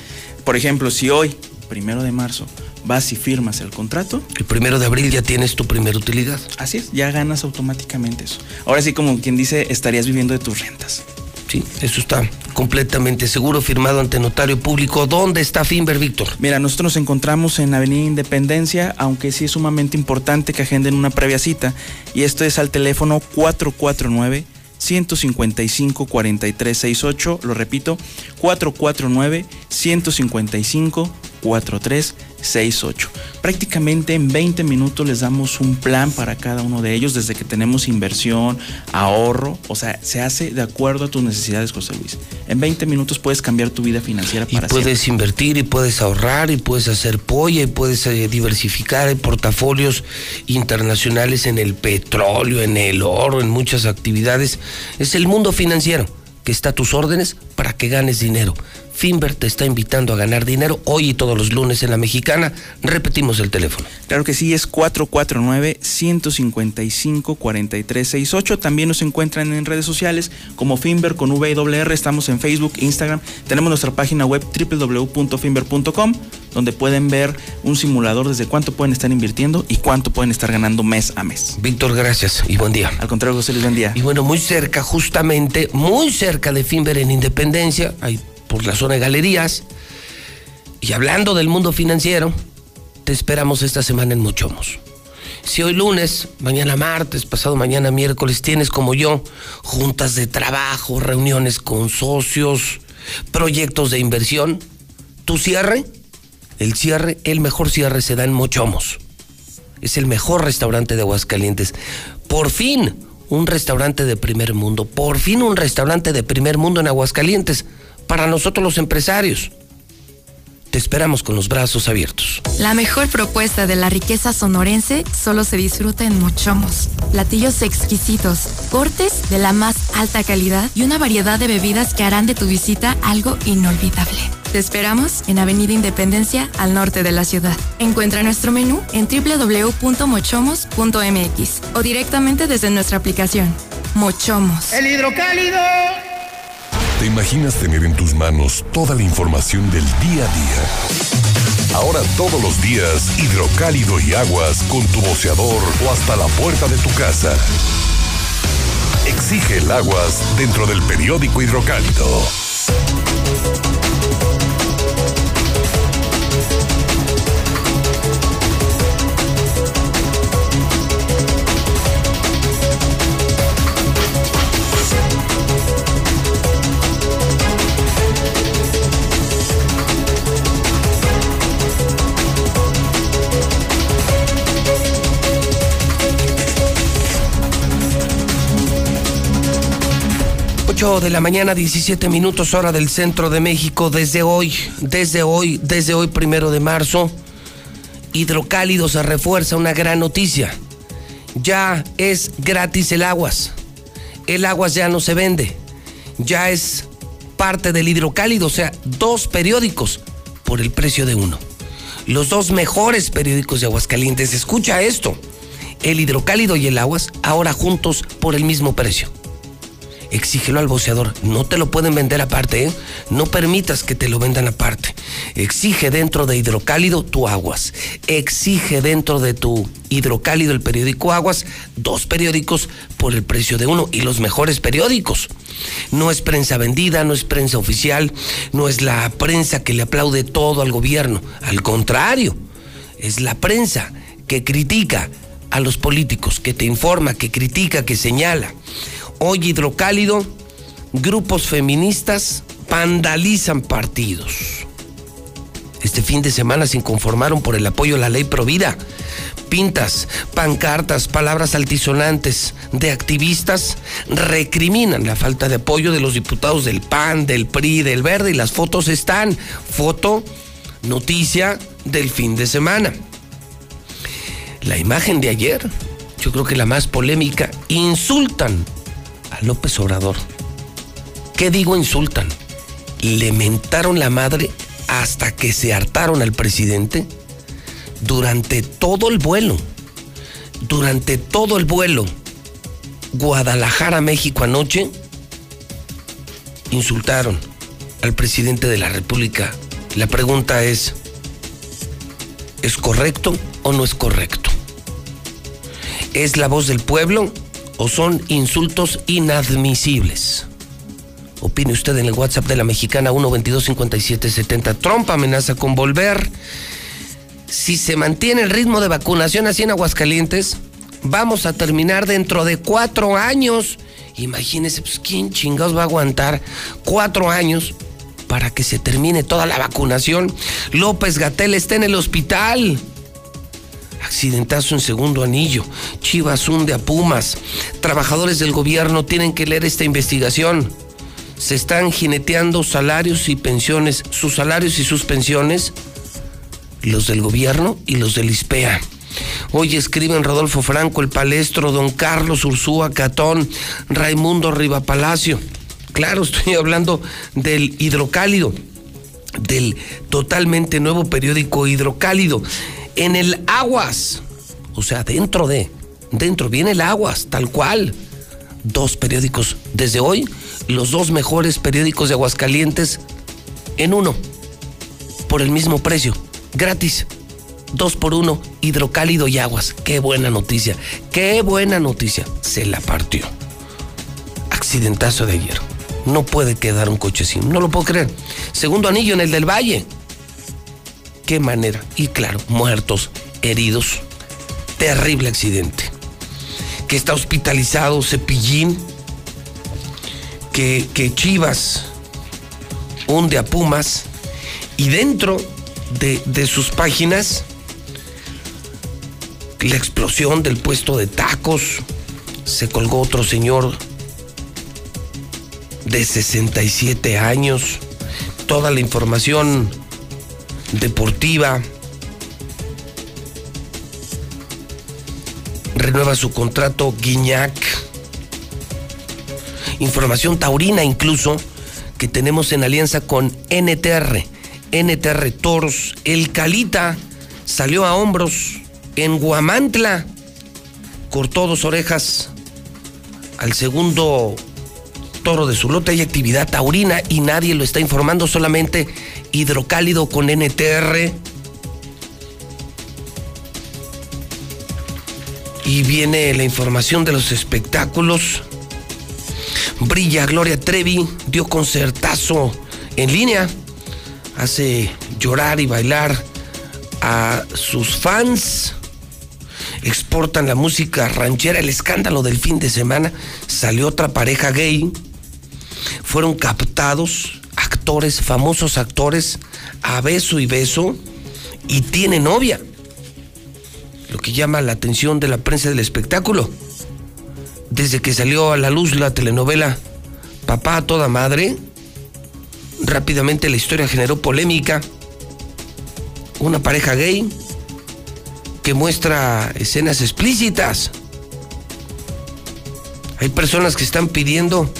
Por ejemplo, si hoy, primero de marzo, vas y firmas el contrato, El primero de abril ya tienes tu primera utilidad. así es, ya ganas automáticamente eso. Ahora sí, como quien dice, estarías viviendo de tus rentas. Sí, eso está completamente seguro, firmado ante notario público. ¿Dónde está Finver, Víctor? Mira, nosotros nos encontramos en Avenida Independencia, aunque sí es sumamente importante que agenden una previa cita. Y esto es al teléfono 449 155 4368. Lo repito, 449 155 4368. Prácticamente en 20 minutos les damos un plan para cada uno de ellos, desde que tenemos inversión, ahorro, o sea, se hace de acuerdo a tus necesidades, José Luis. En 20 minutos puedes cambiar tu vida financiera Y para puedes siempre. invertir y puedes ahorrar y puedes hacer polla y puedes eh, diversificar en portafolios internacionales en el petróleo, en el oro, en muchas actividades. Es el mundo financiero que está a tus órdenes para que ganes dinero. Finver te está invitando a ganar dinero hoy y todos los lunes en la mexicana. Repetimos el teléfono. Claro que sí, es 449-155-4368. También nos encuentran en redes sociales como Finver con VWR. Estamos en Facebook, Instagram. Tenemos nuestra página web www.finver.com, donde pueden ver un simulador desde cuánto pueden estar invirtiendo y cuánto pueden estar ganando mes a mes. Víctor, gracias y buen día. Al contrario, José Luis, buen día. Y bueno, muy cerca, justamente, muy cerca de Finver en Independencia, por la zona de galerías. Y hablando del mundo financiero, te esperamos esta semana en Mochomos. Si hoy lunes, mañana martes, pasado mañana miércoles tienes como yo juntas de trabajo, reuniones con socios, proyectos de inversión, tu cierre, el cierre, el mejor cierre se da en Mochomos. Es el mejor restaurante de Aguascalientes. Por fin, un restaurante de primer mundo. Por fin un restaurante de primer mundo en Aguascalientes. Para nosotros los empresarios. Te esperamos con los brazos abiertos. La mejor propuesta de la riqueza sonorense solo se disfruta en Mochomos. Platillos exquisitos, cortes de la más alta calidad y una variedad de bebidas que harán de tu visita algo inolvidable. Te esperamos en Avenida Independencia, al norte de la ciudad. Encuentra nuestro menú en www.mochomos.mx o directamente desde nuestra aplicación. Mochomos. El hidrocálido. ¿Te imaginas tener en tus manos toda la información del día a día? Ahora todos los días, hidrocálido y aguas con tu boceador o hasta la puerta de tu casa. Exige el aguas dentro del periódico hidrocálido. 8 de la mañana, 17 minutos hora del centro de México. Desde hoy, desde hoy, desde hoy, primero de marzo, Hidrocálido se refuerza una gran noticia. Ya es gratis el aguas. El aguas ya no se vende. Ya es parte del hidrocálido, o sea, dos periódicos por el precio de uno. Los dos mejores periódicos de Aguascalientes. Escucha esto. El hidrocálido y el aguas ahora juntos por el mismo precio exígelo al boceador. No te lo pueden vender aparte, ¿eh? No permitas que te lo vendan aparte. Exige dentro de hidrocálido tu aguas. Exige dentro de tu hidrocálido el periódico Aguas, dos periódicos por el precio de uno y los mejores periódicos. No es prensa vendida, no es prensa oficial, no es la prensa que le aplaude todo al gobierno. Al contrario, es la prensa que critica a los políticos, que te informa, que critica, que señala. Hoy hidrocálido, grupos feministas vandalizan partidos. Este fin de semana se inconformaron por el apoyo a la ley Provida. Pintas, pancartas, palabras altisonantes de activistas recriminan la falta de apoyo de los diputados del PAN, del PRI, del Verde y las fotos están. Foto, noticia del fin de semana. La imagen de ayer, yo creo que la más polémica, insultan López Obrador. ¿Qué digo insultan? Le mentaron la madre hasta que se hartaron al presidente durante todo el vuelo. Durante todo el vuelo. Guadalajara, México anoche, insultaron al presidente de la República. La pregunta es, ¿es correcto o no es correcto? ¿Es la voz del pueblo o son insultos inadmisibles? Opine usted en el WhatsApp de la mexicana 1225770. Trump amenaza con volver. Si se mantiene el ritmo de vacunación así en Aguascalientes, vamos a terminar dentro de cuatro años. Imagínese, pues, ¿quién chingados va a aguantar cuatro años para que se termine toda la vacunación? López Gatel está en el hospital. Accidentazo en segundo anillo. Chivas hunde a Pumas. Trabajadores del gobierno tienen que leer esta investigación. Se están jineteando salarios y pensiones, sus salarios y sus pensiones, los del gobierno y los del ISPEA. Hoy escriben Rodolfo Franco, el palestro, don Carlos Ursúa Catón, Raimundo Rivapalacio. Claro, estoy hablando del hidrocálido, del totalmente nuevo periódico hidrocálido en el Aguas, o sea, dentro de, dentro viene el Aguas, tal cual. Dos periódicos desde hoy, los dos mejores periódicos de Aguascalientes en uno, por el mismo precio, gratis. Dos por uno, hidrocálido y aguas. Qué buena noticia, qué buena noticia. Se la partió. Accidentazo de ayer. No puede quedar un coche sin, no lo puedo creer. Segundo anillo en el del Valle qué manera. Y claro, muertos, heridos. Terrible accidente. Que está hospitalizado Cepillín. Que, que Chivas hunde a Pumas. Y dentro de, de sus páginas, la explosión del puesto de tacos. Se colgó otro señor de 67 años. Toda la información deportiva. Renueva su contrato Guiñac. Información taurina incluso que tenemos en alianza con NTR. NTR Toros. El Calita salió a hombros en Guamantla. Cortó dos orejas al segundo toro de su lote. Hay actividad taurina y nadie lo está informando, solamente hidrocálido con NTR. Y viene la información de los espectáculos. Brilla Gloria Trevi, dio concertazo en línea. Hace llorar y bailar a sus fans. Exportan la música ranchera. El escándalo del fin de semana. Salió otra pareja gay. Fueron captados actores, famosos actores, a beso y beso, y tiene novia. Lo que llama la atención de la prensa del espectáculo. Desde que salió a la luz la telenovela papá a toda madre. Rápidamente la historia generó polémica. Una pareja gay que muestra escenas explícitas. Hay personas que están pidiendo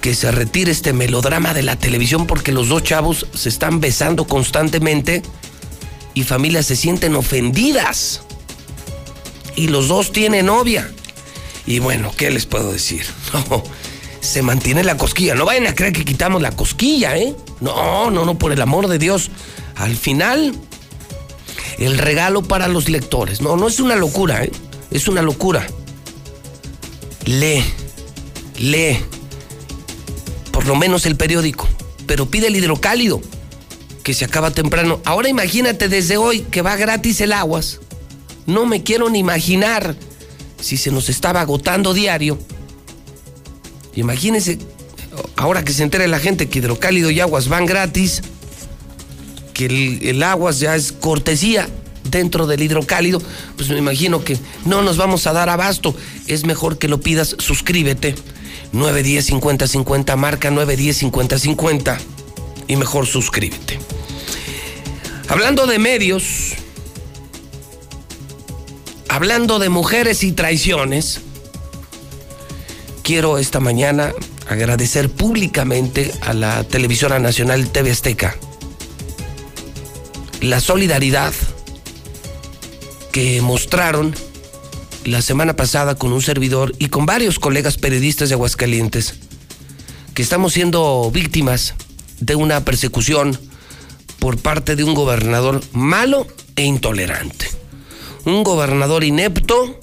que se retire este melodrama de la televisión porque los dos chavos se están besando constantemente y familias se sienten ofendidas. Y los dos tienen novia. Y bueno, ¿qué les puedo decir? No, se mantiene la cosquilla. No vayan a creer que quitamos la cosquilla, ¿eh? No, no, no, por el amor de Dios. Al final, el regalo para los lectores. No, no es una locura, ¿eh? Es una locura. Lee, lee. Lo menos el periódico. Pero pide el hidrocálido, que se acaba temprano. Ahora imagínate desde hoy que va gratis el aguas. No me quiero ni imaginar si se nos estaba agotando diario. Imagínense, ahora que se entere la gente que hidrocálido y aguas van gratis, que el, el aguas ya es cortesía dentro del hidrocálido, pues me imagino que no nos vamos a dar abasto. Es mejor que lo pidas, suscríbete. 910 50 50, marca 910 50 50 y mejor suscríbete. Hablando de medios, hablando de mujeres y traiciones, quiero esta mañana agradecer públicamente a la televisora nacional TV Azteca la solidaridad que mostraron la semana pasada con un servidor y con varios colegas periodistas de Aguascalientes que estamos siendo víctimas de una persecución por parte de un gobernador malo e intolerante. Un gobernador inepto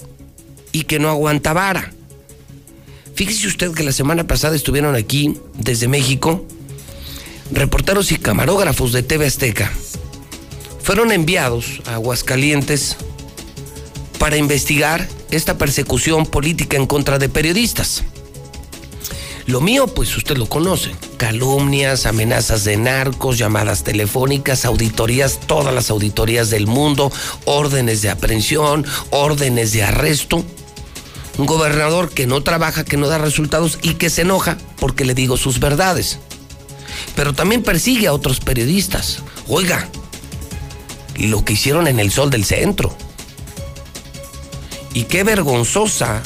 y que no aguanta vara. Fíjese usted que la semana pasada estuvieron aquí, desde México, reporteros y camarógrafos de TV Azteca. Fueron enviados a Aguascalientes para investigar esta persecución política en contra de periodistas. Lo mío, pues usted lo conoce. Calumnias, amenazas de narcos, llamadas telefónicas, auditorías, todas las auditorías del mundo, órdenes de aprehensión, órdenes de arresto. Un gobernador que no trabaja, que no da resultados y que se enoja porque le digo sus verdades. Pero también persigue a otros periodistas. Oiga, lo que hicieron en el Sol del Centro. Y qué vergonzosa,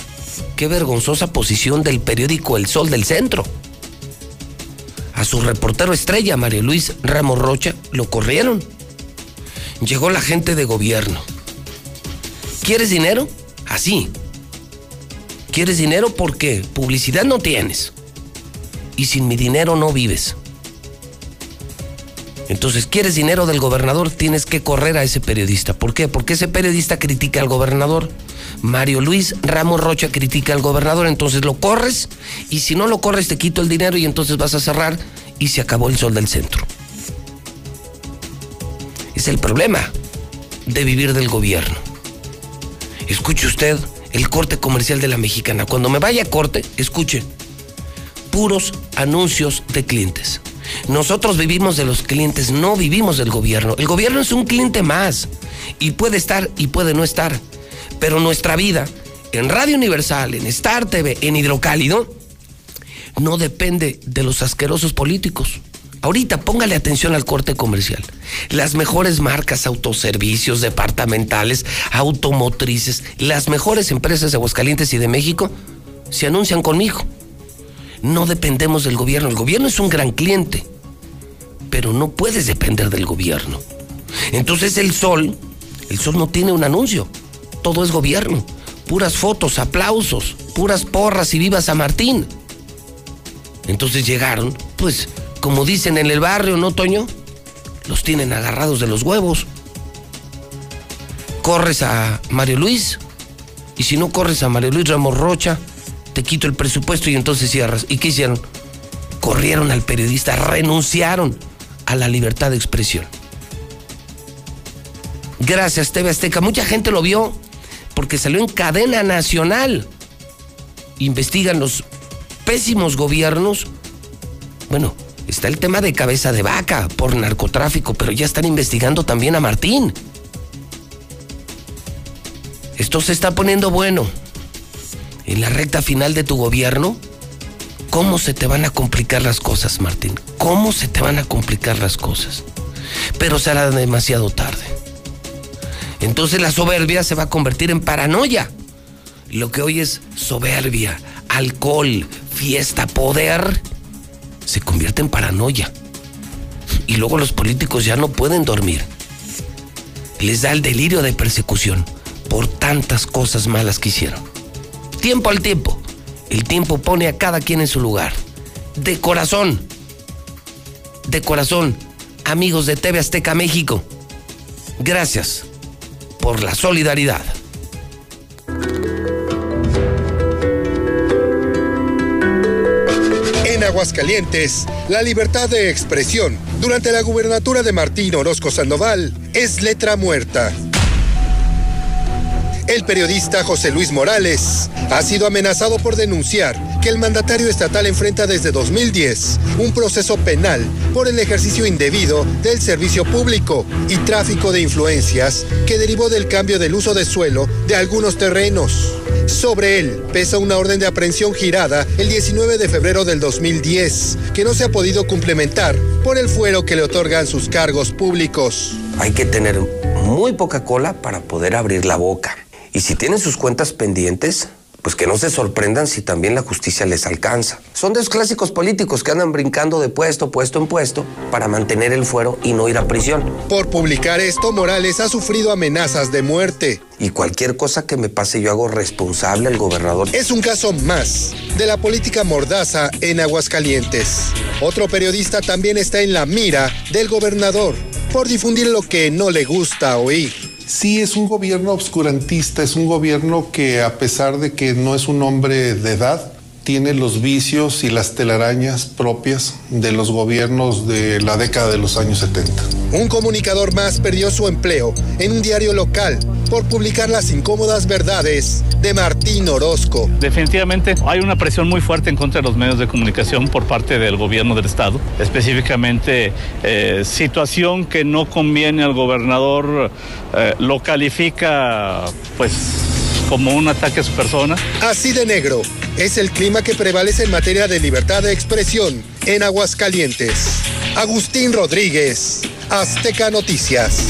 qué vergonzosa posición del periódico El Sol del Centro. A su reportero estrella, Mario Luis Ramos Rocha, lo corrieron. Llegó la gente de gobierno. ¿Quieres dinero? Así. ¿Quieres dinero? porque Publicidad no tienes. Y sin mi dinero no vives. Entonces, ¿quieres dinero del gobernador? Tienes que correr a ese periodista. ¿Por qué? Porque ese periodista critica al gobernador. Mario Luis Ramos Rocha critica al gobernador, entonces lo corres y si no lo corres te quito el dinero y entonces vas a cerrar y se acabó el sol del centro. Es el problema de vivir del gobierno. Escuche usted el corte comercial de la mexicana. Cuando me vaya a corte, escuche. Puros anuncios de clientes. Nosotros vivimos de los clientes, no vivimos del gobierno. El gobierno es un cliente más y puede estar y puede no estar. Pero nuestra vida en Radio Universal, en Star TV, en Hidrocálido, no depende de los asquerosos políticos. Ahorita póngale atención al corte comercial. Las mejores marcas, autoservicios, departamentales, automotrices, las mejores empresas de Aguascalientes y de México se anuncian conmigo. No dependemos del gobierno. El gobierno es un gran cliente, pero no puedes depender del gobierno. Entonces el sol, el sol no tiene un anuncio. Todo es gobierno. Puras fotos, aplausos, puras porras y vivas a Martín. Entonces llegaron, pues, como dicen en el barrio, ¿no, Toño? Los tienen agarrados de los huevos. Corres a Mario Luis, y si no corres a Mario Luis Ramos Rocha, te quito el presupuesto y entonces cierras. ¿Y qué hicieron? Corrieron al periodista, renunciaron a la libertad de expresión. Gracias, TV Azteca. Mucha gente lo vio porque salió en cadena nacional. Investigan los pésimos gobiernos. Bueno, está el tema de cabeza de vaca por narcotráfico, pero ya están investigando también a Martín. Esto se está poniendo bueno. En la recta final de tu gobierno, ¿Cómo se te van a complicar las cosas, Martín? ¿Cómo se te van a complicar las cosas? Pero será demasiado tarde. Entonces la soberbia se va a convertir en paranoia. Lo que hoy es soberbia, alcohol, fiesta, poder, se convierte en paranoia. Y luego los políticos ya no pueden dormir. Les da el delirio de persecución por tantas cosas malas que hicieron. Tiempo al tiempo. El tiempo pone a cada quien en su lugar. De corazón. De corazón. Amigos de TV Azteca México. Gracias por la solidaridad. En Aguascalientes, la libertad de expresión durante la gubernatura de Martín Orozco Sandoval es letra muerta. El periodista José Luis Morales ha sido amenazado por denunciar que el mandatario estatal enfrenta desde 2010 un proceso penal por el ejercicio indebido del servicio público y tráfico de influencias que derivó del cambio del uso de suelo de algunos terrenos. Sobre él pesa una orden de aprehensión girada el 19 de febrero del 2010, que no se ha podido complementar por el fuero que le otorgan sus cargos públicos. Hay que tener muy poca cola para poder abrir la boca. Y si tienen sus cuentas pendientes, pues que no se sorprendan si también la justicia les alcanza. Son de esos clásicos políticos que andan brincando de puesto, puesto en puesto para mantener el fuero y no ir a prisión. Por publicar esto, Morales ha sufrido amenazas de muerte. Y cualquier cosa que me pase yo hago responsable al gobernador. Es un caso más de la política mordaza en Aguascalientes. Otro periodista también está en la mira del gobernador por difundir lo que no le gusta oír. Sí, es un gobierno obscurantista, es un gobierno que a pesar de que no es un hombre de edad, tiene los vicios y las telarañas propias de los gobiernos de la década de los años 70. Un comunicador más perdió su empleo en un diario local por publicar las incómodas verdades de Martín Orozco. Definitivamente hay una presión muy fuerte en contra de los medios de comunicación por parte del gobierno del estado, específicamente eh, situación que no conviene al gobernador, eh, lo califica pues como un ataque a su persona. Así de negro es el clima que prevalece en materia de libertad de expresión en Aguascalientes. Agustín Rodríguez, Azteca Noticias.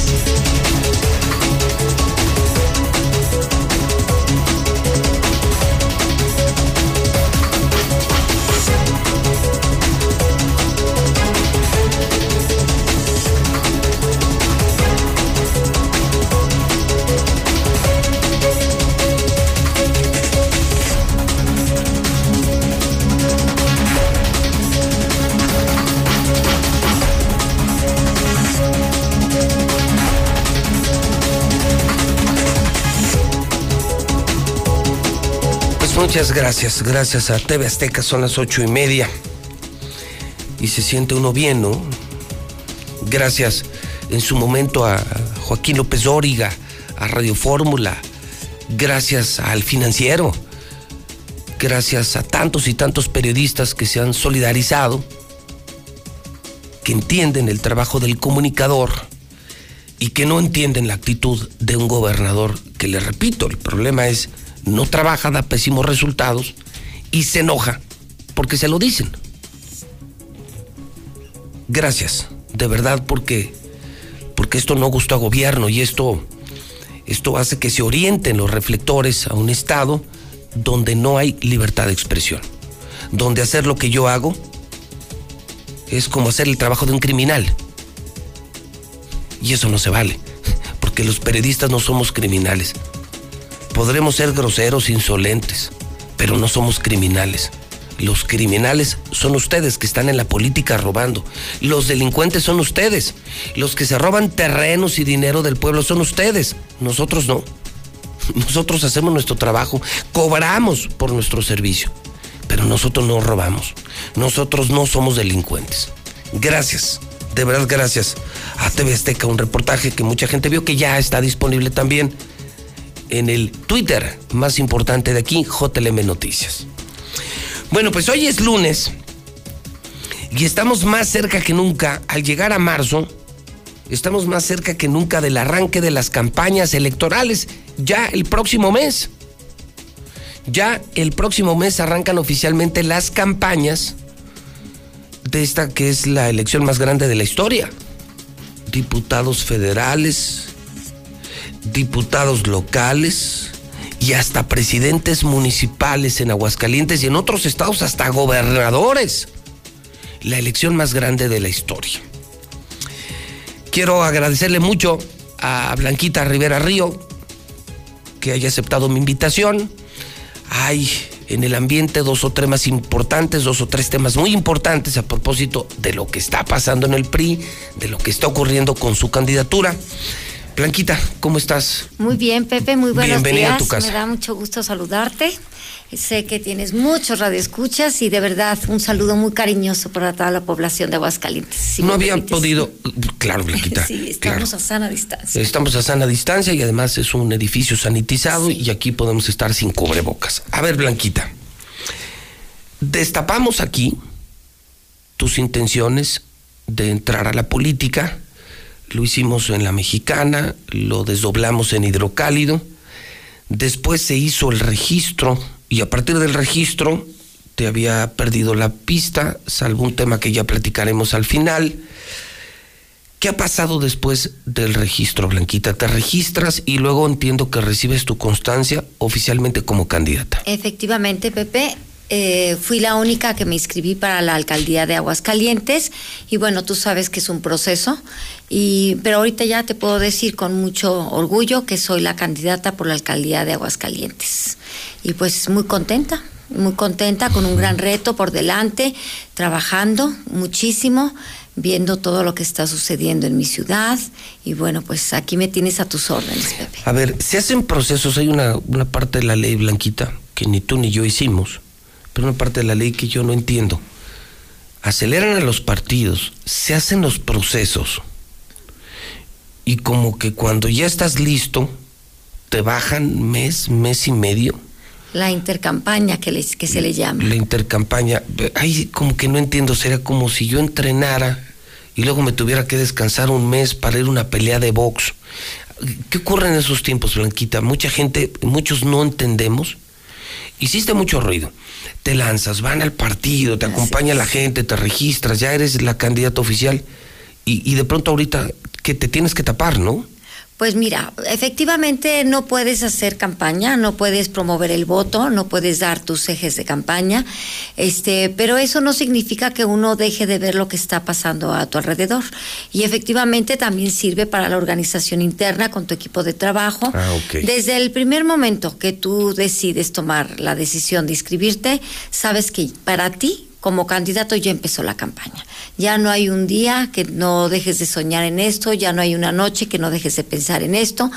Muchas gracias, gracias a TV Azteca, son las ocho y media. Y se siente uno bien, ¿no? Gracias en su momento a Joaquín López Dóriga, a Radio Fórmula, gracias al financiero, gracias a tantos y tantos periodistas que se han solidarizado, que entienden el trabajo del comunicador y que no entienden la actitud de un gobernador que, le repito, el problema es no trabaja, da pésimos resultados y se enoja porque se lo dicen. Gracias, de verdad, porque, porque esto no gustó a gobierno y esto, esto hace que se orienten los reflectores a un estado donde no hay libertad de expresión, donde hacer lo que yo hago es como hacer el trabajo de un criminal. Y eso no se vale, porque los periodistas no somos criminales. Podremos ser groseros, insolentes, pero no somos criminales. Los criminales son ustedes que están en la política robando. Los delincuentes son ustedes. Los que se roban terrenos y dinero del pueblo son ustedes. Nosotros no. Nosotros hacemos nuestro trabajo, cobramos por nuestro servicio, pero nosotros no robamos. Nosotros no somos delincuentes. Gracias, de verdad gracias a TV Azteca, un reportaje que mucha gente vio que ya está disponible también en el Twitter más importante de aquí, JLM Noticias. Bueno, pues hoy es lunes y estamos más cerca que nunca, al llegar a marzo, estamos más cerca que nunca del arranque de las campañas electorales, ya el próximo mes. Ya el próximo mes arrancan oficialmente las campañas de esta que es la elección más grande de la historia. Diputados federales, diputados locales y hasta presidentes municipales en Aguascalientes y en otros estados hasta gobernadores. La elección más grande de la historia. Quiero agradecerle mucho a Blanquita Rivera Río que haya aceptado mi invitación. Hay en el ambiente dos o tres temas importantes, dos o tres temas muy importantes a propósito de lo que está pasando en el PRI, de lo que está ocurriendo con su candidatura. Blanquita, ¿cómo estás? Muy bien, Pepe, muy buenos Bienvenida días. a tu casa. Me da mucho gusto saludarte. Sé que tienes muchos radioescuchas y de verdad un saludo muy cariñoso para toda la población de Aguascalientes. si no había permites. podido, claro, Blanquita. Sí, estamos a sana distancia. Estamos a sana distancia y además es un edificio sanitizado y aquí podemos estar sin cubrebocas. A ver, Blanquita, destapamos aquí tus intenciones de entrar a la política. Lo hicimos en la mexicana, lo desdoblamos en hidrocálido. Después se hizo el registro y a partir del registro te había perdido la pista, salvo un tema que ya platicaremos al final. ¿Qué ha pasado después del registro, Blanquita? Te registras y luego entiendo que recibes tu constancia oficialmente como candidata. Efectivamente, Pepe. Eh, fui la única que me inscribí para la alcaldía de Aguascalientes y bueno, tú sabes que es un proceso, y, pero ahorita ya te puedo decir con mucho orgullo que soy la candidata por la alcaldía de Aguascalientes. Y pues muy contenta, muy contenta, con un gran reto por delante, trabajando muchísimo, viendo todo lo que está sucediendo en mi ciudad y bueno, pues aquí me tienes a tus órdenes, Pepe. A ver, se hacen procesos, hay una, una parte de la ley, Blanquita, que ni tú ni yo hicimos, pero una parte de la ley que yo no entiendo. Aceleran a los partidos, se hacen los procesos y como que cuando ya estás listo, te bajan mes, mes y medio. La intercampaña que, les, que se le llama. la intercampaña. Ay, como que no entiendo, sería como si yo entrenara y luego me tuviera que descansar un mes para ir a una pelea de box. ¿Qué ocurre en esos tiempos, Blanquita? Mucha gente, muchos no entendemos. Hiciste mucho ruido. Te lanzas, van al partido, te acompaña la gente, te registras, ya eres la candidata oficial y, y de pronto ahorita que te tienes que tapar, ¿no? Pues mira, efectivamente no puedes hacer campaña, no puedes promover el voto, no puedes dar tus ejes de campaña, este, pero eso no significa que uno deje de ver lo que está pasando a tu alrededor. Y efectivamente también sirve para la organización interna con tu equipo de trabajo. Ah. Desde el primer momento que tú decides tomar la decisión de inscribirte, sabes que para ti como candidato ya empezó la campaña. Ya no hay un día que no dejes de soñar en esto, ya no hay una noche que no dejes de pensar en esto.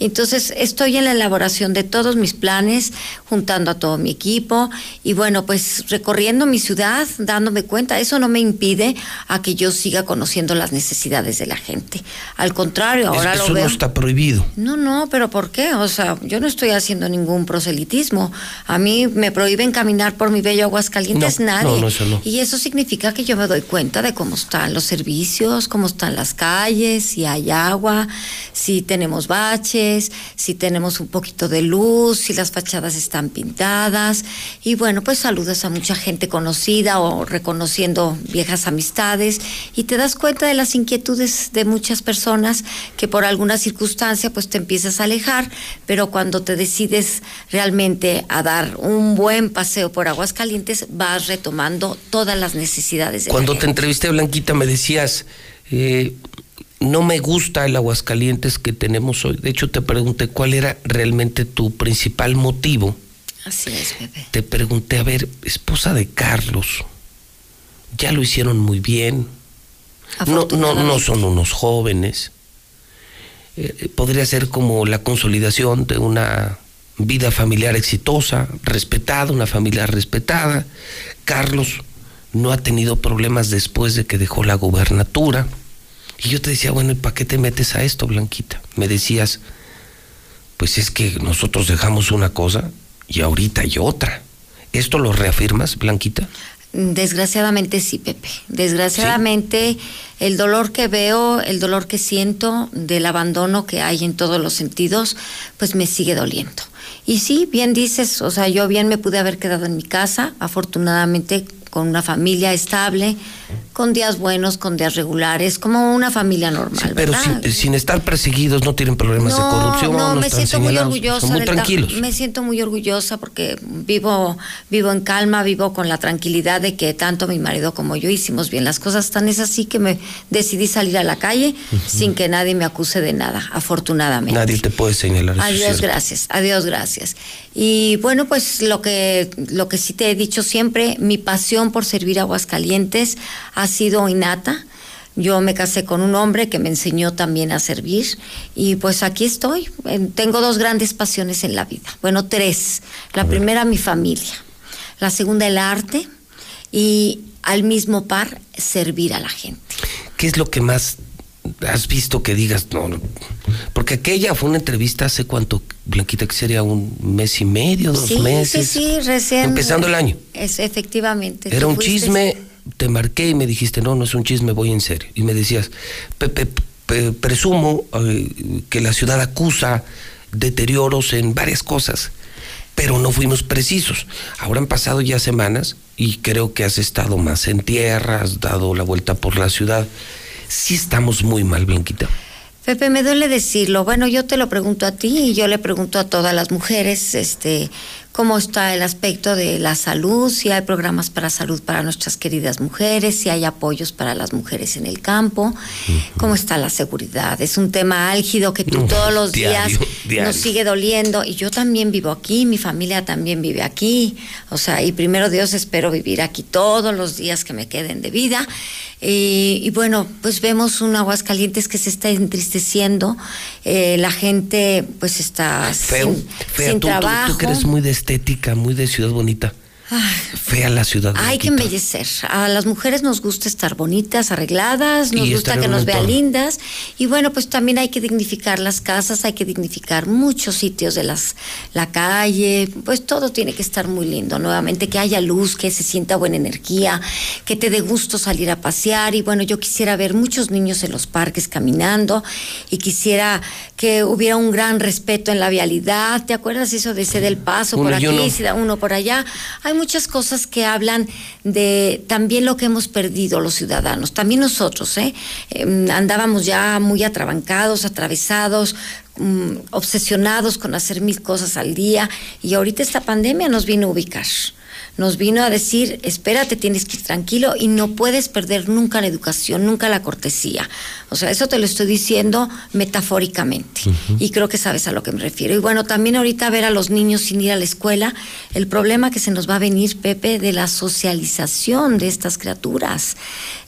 Entonces estoy en la elaboración de todos mis planes, juntando a todo mi equipo y bueno, pues recorriendo mi ciudad, dándome cuenta. Eso no me impide a que yo siga conociendo las necesidades de la gente. Al contrario, ahora Es- lo eso veo. no está prohibido. No, no, pero ¿por qué? O sea, yo no estoy haciendo ningún proselitismo. A mí me prohíben caminar por mi bello Aguascalientes No, nadie. no, no, eso no. Y eso significa que yo me doy cuenta de cómo están los servicios, cómo están las calles, si hay agua, si tenemos baches, si tenemos un poquito de luz, si las fachadas están pintadas. Y bueno, pues saludas a mucha gente conocida o reconociendo viejas amistades y te das cuenta de las inquietudes de muchas personas que por alguna circunstancia pues te empiezas a alejar, pero cuando te decides realmente a dar un buen paseo por Aguascalientes vas retomando todas las necesidades de la Cuando te entrevisté, Blanquita, me decías, eh, no me gusta el Aguascalientes que tenemos hoy. De hecho, te pregunté cuál era realmente tu principal motivo. Así es, Pepe. Te pregunté, a ver, esposa de Carlos, ya lo hicieron muy bien. No, no, no son unos jóvenes. Eh, eh, podría ser como la consolidación de una vida familiar exitosa, respetada, una familia respetada. Carlos no ha tenido problemas después de que dejó la gubernatura. Y yo te decía, bueno, ¿y para qué te metes a esto, Blanquita? Me decías, pues es que nosotros dejamos una cosa y ahorita hay otra. ¿Esto lo reafirmas, Blanquita? Desgraciadamente sí, Pepe. Desgraciadamente el dolor que veo, el dolor que siento del abandono que hay en todos los sentidos, pues me sigue doliendo. Y sí, bien dices, o sea, yo bien me pude haber quedado en mi casa, afortunadamente con una familia estable, con días buenos, con días regulares, como una familia normal. pero sin, estar perseguidos, no tienen problemas de corrupción. No, me siento muy orgullosa. muy tranquilos. Me siento muy orgullosa porque vivo, vivo en calma, vivo con la tranquilidad de que tanto mi marido como yo hicimos bien las cosas. Tan es así que me decidí salir a la calle sin que nadie me acuse de nada, afortunadamente. Nadie te puede señalar. Adiós, gracias. Adiós, gracias. Y bueno, pues lo que, lo que sí te he dicho siempre, mi pasión por servir a Aguascalientes ha sido innata. Yo me casé con un hombre que me enseñó también a servir y pues aquí estoy. Tengo dos grandes pasiones en la vida. Bueno, tres. La primera, mi familia. La segunda, el arte. Y al mismo par, servir a la gente. ¿Qué es lo que más has visto que digas, no, no, porque aquella fue una entrevista hace cuánto, Blanquita, que sería un mes y medio, dos meses. Sí, sí, recién. Empezando el año. Es, efectivamente. Era un chisme, te marqué y me dijiste, no, no es un chisme, voy en serio. Y me decías, Pepe, presumo eh, que la ciudad acusa deterioros en varias cosas, pero no fuimos precisos. Ahora han pasado ya semanas y creo que has estado más en tierra, has dado la vuelta por la ciudad sí estamos muy mal, Blanquita. Pepe, me duele decirlo. Bueno, yo te lo pregunto a ti y yo le pregunto a todas las mujeres, este, cómo está el aspecto de la salud, si hay programas para salud para nuestras queridas mujeres, si hay apoyos para las mujeres en el campo, cómo está la seguridad. Es un tema álgido que tú todos los días nos sigue doliendo y yo también vivo aquí, mi familia también vive aquí, o sea, y primero Dios espero vivir aquí todos los días que me queden de vida. Y, bueno, pues vemos un Aguascalientes que se está entristeciendo, eh, la gente pues está sin, trabajo. Tú, que eres muy de estética, muy de ciudad bonita. Fea la ciudad. Hay que embellecer. A las mujeres nos gusta estar bonitas, arregladas, nos gusta que nos vean lindas. Y bueno, pues también hay que dignificar las casas, hay que dignificar muchos sitios de las, la calle. Pues todo tiene que estar muy lindo. Nuevamente, que haya luz, que se sienta buena energía, que te dé gusto salir a pasear. Y bueno, yo quisiera ver muchos niños en los parques caminando y quisiera que hubiera un gran respeto en la vialidad. ¿Te acuerdas eso de ese del paso por aquí, si da uno por allá? Hay muchas cosas que hablan de también lo que hemos perdido los ciudadanos, también nosotros, ¿eh? Em, andábamos ya muy atrabancados, atravesados, mm, obsesionados con hacer mil cosas al día y ahorita esta pandemia nos vino a ubicar nos vino a decir, espérate, tienes que ir tranquilo y no puedes perder nunca la educación, nunca la cortesía. O sea, eso te lo estoy diciendo metafóricamente y creo que sabes a lo que me refiero. Y bueno, también ahorita ver a los niños sin ir a la escuela, el problema que se nos va a venir, Pepe, de la socialización de estas criaturas.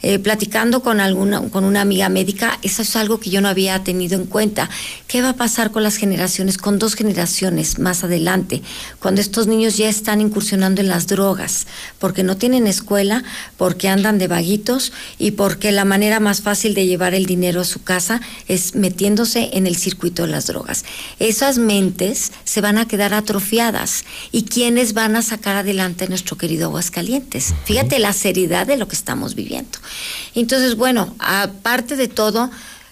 Eh, platicando con, alguna, con una amiga médica, eso es algo que yo no había tenido en cuenta. ¿Qué va a pasar con las generaciones, con dos generaciones más adelante, cuando estos niños ya están incursionando en las drogas, porque no tienen escuela, porque andan de vaguitos y porque la manera más fácil de llevar el dinero a su casa es metiéndose en el circuito de las drogas. Esas mentes se van a quedar atrofiadas y quiénes van a sacar adelante a nuestro querido Aguascalientes. Fíjate la seriedad de lo que estamos viviendo. Entonces, bueno, aparte de todo,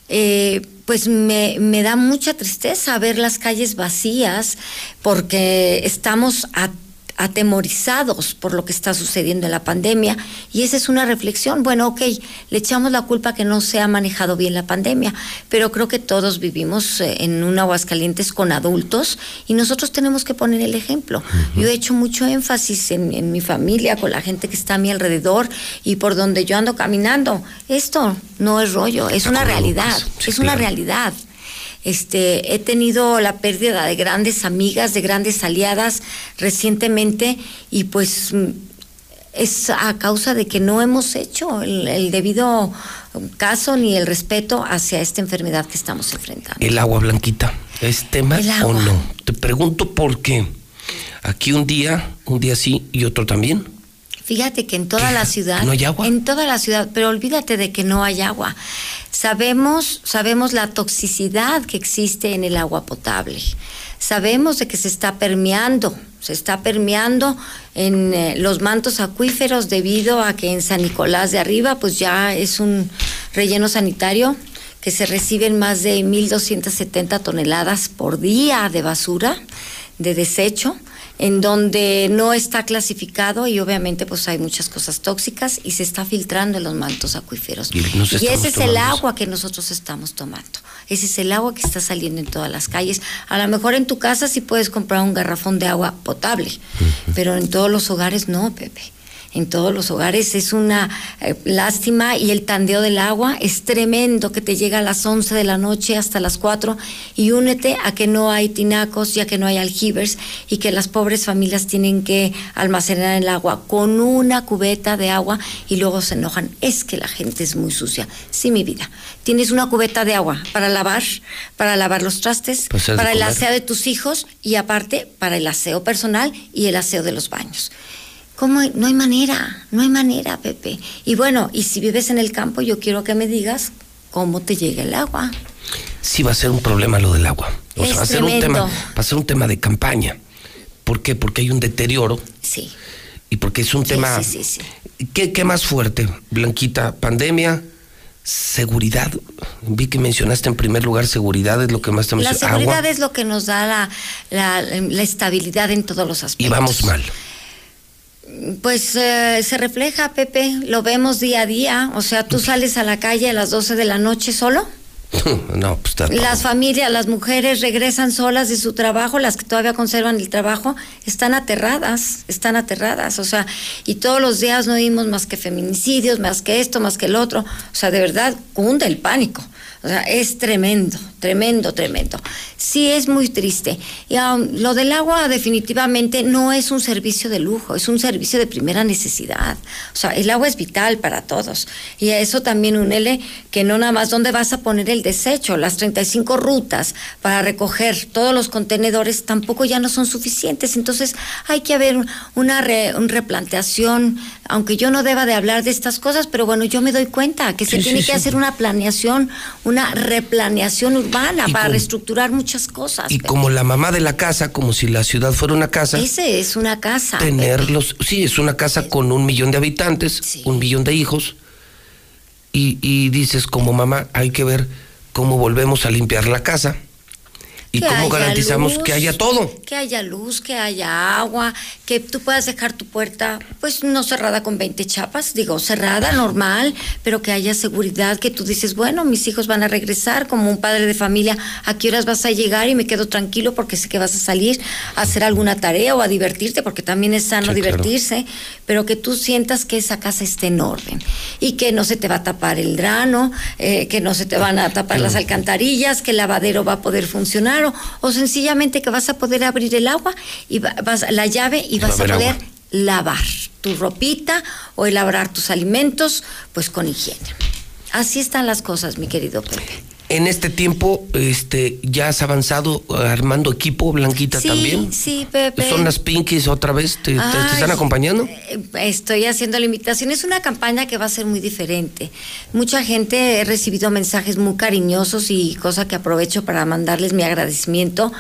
eh, pues me, me, da mucha tristeza ver las calles vacías porque estamos a atemorizados por lo que está sucediendo en la pandemia y esa es una reflexión. Bueno, ok, le echamos la culpa que no se ha manejado bien la pandemia, pero creo que todos vivimos eh, en un Aguascalientes con adultos y nosotros tenemos que poner el ejemplo. Yo he hecho mucho énfasis en, en mi familia, con la gente que está a mi alrededor y por donde yo ando caminando. Esto no es rollo, es una realidad, es una realidad. Este, he tenido la pérdida de grandes amigas, de grandes aliadas recientemente y pues es a causa de que no hemos hecho el, debido caso ni el respeto hacia esta enfermedad que estamos enfrentando. El agua blanquita, ¿es tema o no? Te pregunto por qué. Aquí un día, un día sí y otro también. Fíjate que en toda la ciudad. ¿No hay agua? En toda la ciudad, pero olvídate de que no hay agua. Sabemos, sabemos la toxicidad que existe en el agua potable. Sabemos de que se está permeando, se está permeando en eh, los mantos acuíferos debido a que en San Nicolás de Arriba, pues ya es un relleno sanitario que se reciben más de 1.270 toneladas por día de basura, de desecho en donde no está clasificado y obviamente pues hay muchas cosas tóxicas y se está filtrando en los mantos acuíferos. Y, ese es el agua que nosotros estamos tomando. Ese es el agua que está saliendo en todas las calles. A lo mejor en tu casa sí puedes comprar un garrafón de agua potable, pero en todos los hogares no, Pepe. En todos los hogares es una eh, lástima y el tandeo del agua es tremendo que te llega a las 11 de la noche hasta las 4 y únete a que no hay tinacos ya que no hay aljibers y que las pobres familias tienen que almacenar el agua con una cubeta de agua y luego se enojan. Es que la gente es muy sucia. Sí, mi vida. Tienes una cubeta de agua para lavar, para lavar los trastes, Pues, para el aseo de tus hijos y aparte para el aseo personal y el aseo de los baños. No hay manera, no hay manera, Pepe. Y bueno, y si vives en el campo, yo quiero que me digas cómo te llega el agua. Sí va a ser un problema lo del agua. O sea, Es va a ser un tema, va a ser un tema de campaña. ¿Por qué? Porque hay un deterioro Sí. y porque es un tema. sí, sí, ¿Qué, qué más fuerte? Blanquita, pandemia, seguridad. Vi que mencionaste en primer lugar seguridad, es lo que más te La seguridad Agua es lo que nos da la, la- la estabilidad en todos los aspectos. y vamos mal. Pues eh, se refleja, Pepe, lo vemos día a día. O sea, tú sales a la calle a las 12 de la noche solo. no, pues. Las familias, las mujeres regresan solas de su trabajo, las que todavía conservan el trabajo, están aterradas, están aterradas, o sea, y todos los días no oímos más que feminicidios, más que esto, más que el otro, o sea, de verdad cunde el pánico. O sea, es tremendo, tremendo, tremendo. Sí, es muy triste. Y um, lo del agua definitivamente no es un servicio de lujo, es un servicio de primera necesidad. O sea, el agua es vital para todos. Y a eso también únele que no nada más dónde vas a poner el desecho, las 35 rutas para recoger todos los contenedores tampoco ya no son suficientes. Entonces hay que haber un- una re- un replanteación, aunque yo no deba de hablar de estas cosas, pero bueno, yo me doy cuenta que se Sí, tiene sí, que sí. hacer una planeación, una replaneación urbana Y para con- reestructurar muchas cosas. Y Pepe. como la mamá de la casa, como si la ciudad fuera una casa, Ese es una casa. tenerlos, sí, es una casa con un millón de habitantes, un millón de hijos, y, y dices como mamá, hay que ver cómo volvemos a limpiar la casa y Que cómo garantizamos luz, que haya todo. Que haya luz, que haya agua, que tú puedas dejar tu puerta, pues no cerrada con 20 chapas, digo, cerrada, normal, pero que haya seguridad, que tú dices, bueno, mis hijos van a regresar como un padre de familia, ¿a qué horas vas a llegar? Y me quedo tranquilo porque sé que vas a salir a hacer alguna tarea o a divertirte, porque también es sano Sí, claro. divertirse, pero que tú sientas que esa casa esté en orden y que no se te va a tapar el drano, eh, que no se te van a tapar las alcantarillas, que el lavadero va a poder funcionar o, o sencillamente que vas a poder abrir el agua y va- vas la llave y a vas a poder agua. lavar tu ropita o elaborar tus alimentos pues con higiene. Así están las cosas, mi querido Pepe. En este tiempo, este, ya has avanzado armando equipo, Blanquita Sí, también. sí, Pepe. Son las Pinkies otra vez, ¿te, están acompañando? eh, Estoy haciendo la invitación. Es una campaña que va a ser muy diferente. Mucha gente he recibido mensajes muy cariñosos y cosa que aprovecho para mandarles mi agradecimiento.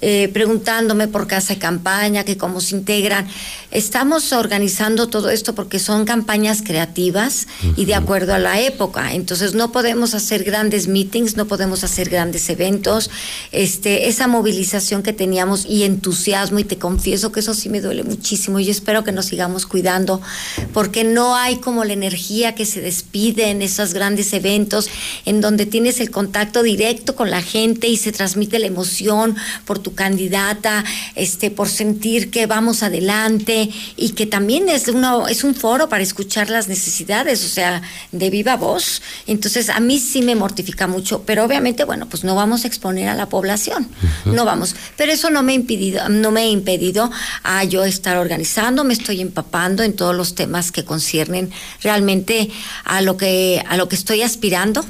Eh, preguntándome por casa de campaña, que cómo se integran. Estamos organizando todo esto porque son campañas creativas y de acuerdo a la época. Entonces no podemos hacer grandes meetings, no podemos hacer grandes eventos. Este, esa movilización que teníamos y entusiasmo, y te confieso que eso sí me duele muchísimo. Y espero que nos sigamos cuidando, porque no hay como la energía que se despide en esos grandes eventos, en donde tienes el contacto directo con la gente y se transmite la emoción por tu candidata, este, por sentir que vamos adelante y que también es, una, es un foro para escuchar las necesidades, o sea, de viva voz. Entonces, a mí sí me mortifica mucho, pero obviamente, bueno, pues no vamos a exponer a la población, no vamos. Pero eso no me ha impedido, no me ha impedido a yo estar organizando, me estoy empapando en todos los temas que conciernen realmente a lo que, a lo que estoy aspirando,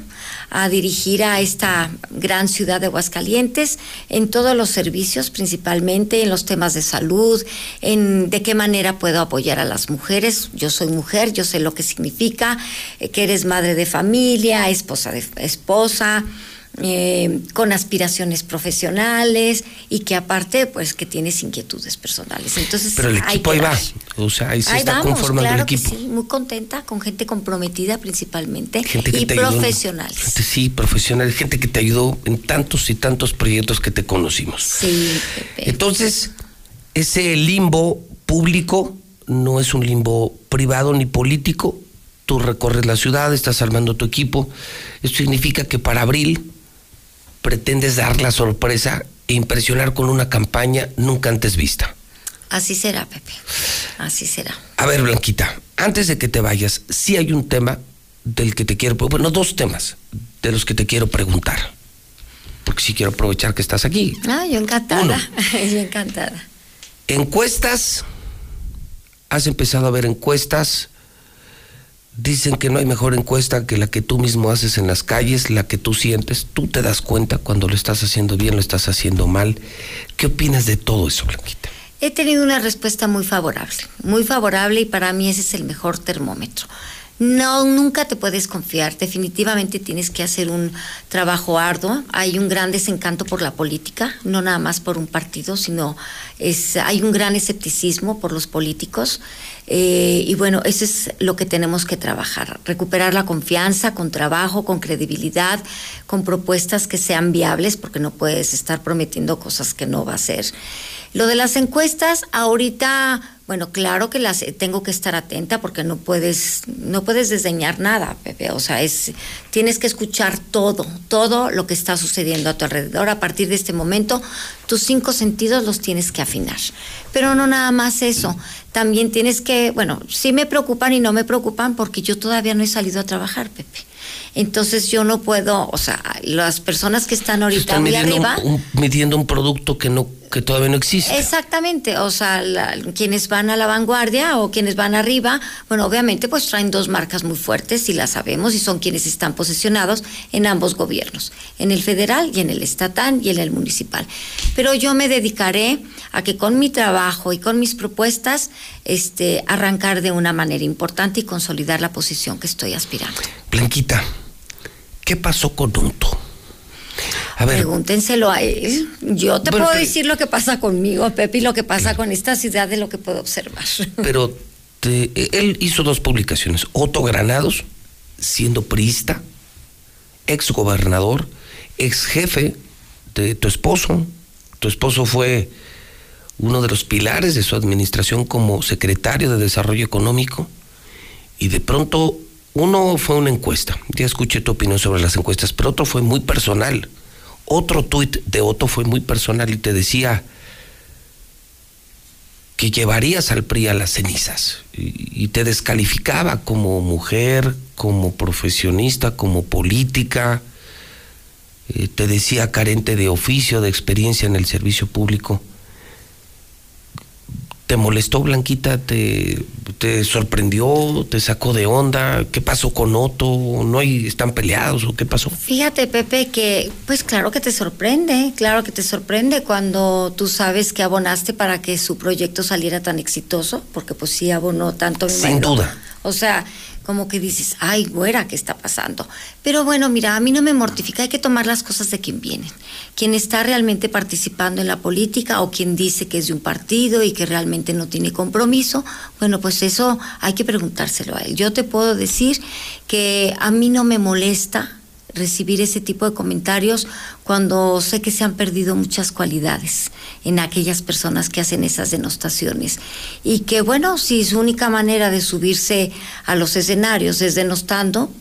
a dirigir a esta gran ciudad de Aguascalientes en todos los servicios, principalmente en los temas de salud, en de qué manera puedo apoyar a las mujeres. Yo soy mujer, yo sé lo que significa, eh, que eres madre de familia, esposa de esposa eh, con aspiraciones profesionales y que aparte, pues que tienes inquietudes personales. Entonces, pero el equipo ahí va, o sea, ahí se está conformando el equipo. sí, muy contenta, con gente comprometida principalmente y profesionales. sí, profesionales, gente que te ayudó en tantos y tantos proyectos que te conocimos. Sí. Entonces, ese limbo público no es un limbo privado ni político. Tú recorres la ciudad, estás armando tu equipo. Esto significa que para abril pretendes dar la sorpresa e impresionar con una campaña nunca antes vista. Así será, Pepe. Así será. A ver, Blanquita, antes de que te vayas, sí hay un tema del que te quiero, bueno, dos temas de los que te quiero preguntar. Porque sí quiero aprovechar que estás aquí. Ah, yo encantada. yo encantada. Encuestas. Has empezado a ver encuestas Dicen que no hay mejor encuesta que la que tú mismo haces en las calles, la que tú sientes. Tú te das cuenta cuando lo estás haciendo bien, lo estás haciendo mal. ¿Qué opinas de todo eso, Blanquita? He tenido una respuesta muy favorable, muy favorable y para mí ese es el mejor termómetro. No, nunca te puedes confiar. Definitivamente tienes que hacer un trabajo arduo. Hay un gran desencanto por la política, no nada más por un partido, sino es, hay un gran escepticismo por los políticos. Eh, y bueno, eso es lo que tenemos que trabajar. Recuperar la confianza con trabajo, con credibilidad, con propuestas que sean viables, porque no puedes estar prometiendo cosas que no va a ser. Lo de las encuestas, ahorita bueno, claro que las tengo que estar atenta porque no puedes no puedes desdeñar nada, Pepe, o sea, es tienes que escuchar todo, todo lo que está sucediendo a tu alrededor. A partir de este momento, tus cinco sentidos los tienes que afinar. Pero no nada más eso, también tienes que, bueno, sí me preocupan y no me preocupan porque yo todavía no he salido a trabajar, Pepe. Entonces yo no puedo, o sea, las personas que están ahorita arriba. midiendo un producto que no que todavía no existe. Exactamente, o sea, quienes van a la vanguardia o quienes van arriba, bueno, obviamente pues traen dos marcas muy fuertes y las sabemos y son quienes están posicionados en ambos gobiernos, en el federal y en el estatal y en el municipal. Pero yo me dedicaré a que con mi trabajo y con mis propuestas este arrancar de una manera importante y consolidar la posición que estoy aspirando. Blanquita, ¿qué pasó con Unto? Pregúntenselo a él. Yo te puedo decir lo que pasa conmigo, Pepe, y lo que pasa con esta ciudad de lo que puedo observar. Pero él hizo dos publicaciones. Otto Granados, siendo priista, ex gobernador, ex jefe de tu esposo. Tu esposo fue uno de los pilares de su administración como secretario de Desarrollo Económico. Y de pronto, uno fue una encuesta. Ya escuché tu opinión sobre las encuestas, pero otro fue muy personal otro tuit de Otto fue muy personal y te decía que llevarías al PRI a las cenizas y, te descalificaba como mujer, como profesionista, como política, eh, te decía carente de oficio, de experiencia en el servicio público. ¿Te molestó Blanquita? ¿Te, ¿Te, sorprendió? ¿Te sacó de onda? ¿Qué pasó con Otto? ¿No hay, están peleados o qué pasó? Fíjate, Pepe, que pues claro que te sorprende, claro que te sorprende cuando tú sabes que abonaste para que su proyecto saliera tan exitoso, porque pues sí abonó tanto. Sin duda. O sea, como que dices, ay, güera, ¿qué está pasando? Pero bueno, mira, a mí no me mortifica, hay que tomar las cosas de quien vienen. Quien está realmente participando en la política o quien dice que es de un partido y que realmente no tiene compromiso, bueno, pues eso hay que preguntárselo a él. Yo te puedo decir que a mí no me molesta recibir ese tipo de comentarios cuando sé que se han perdido muchas cualidades en aquellas personas que hacen esas denostaciones. Y que bueno, si su única manera de subirse a los escenarios es denostando,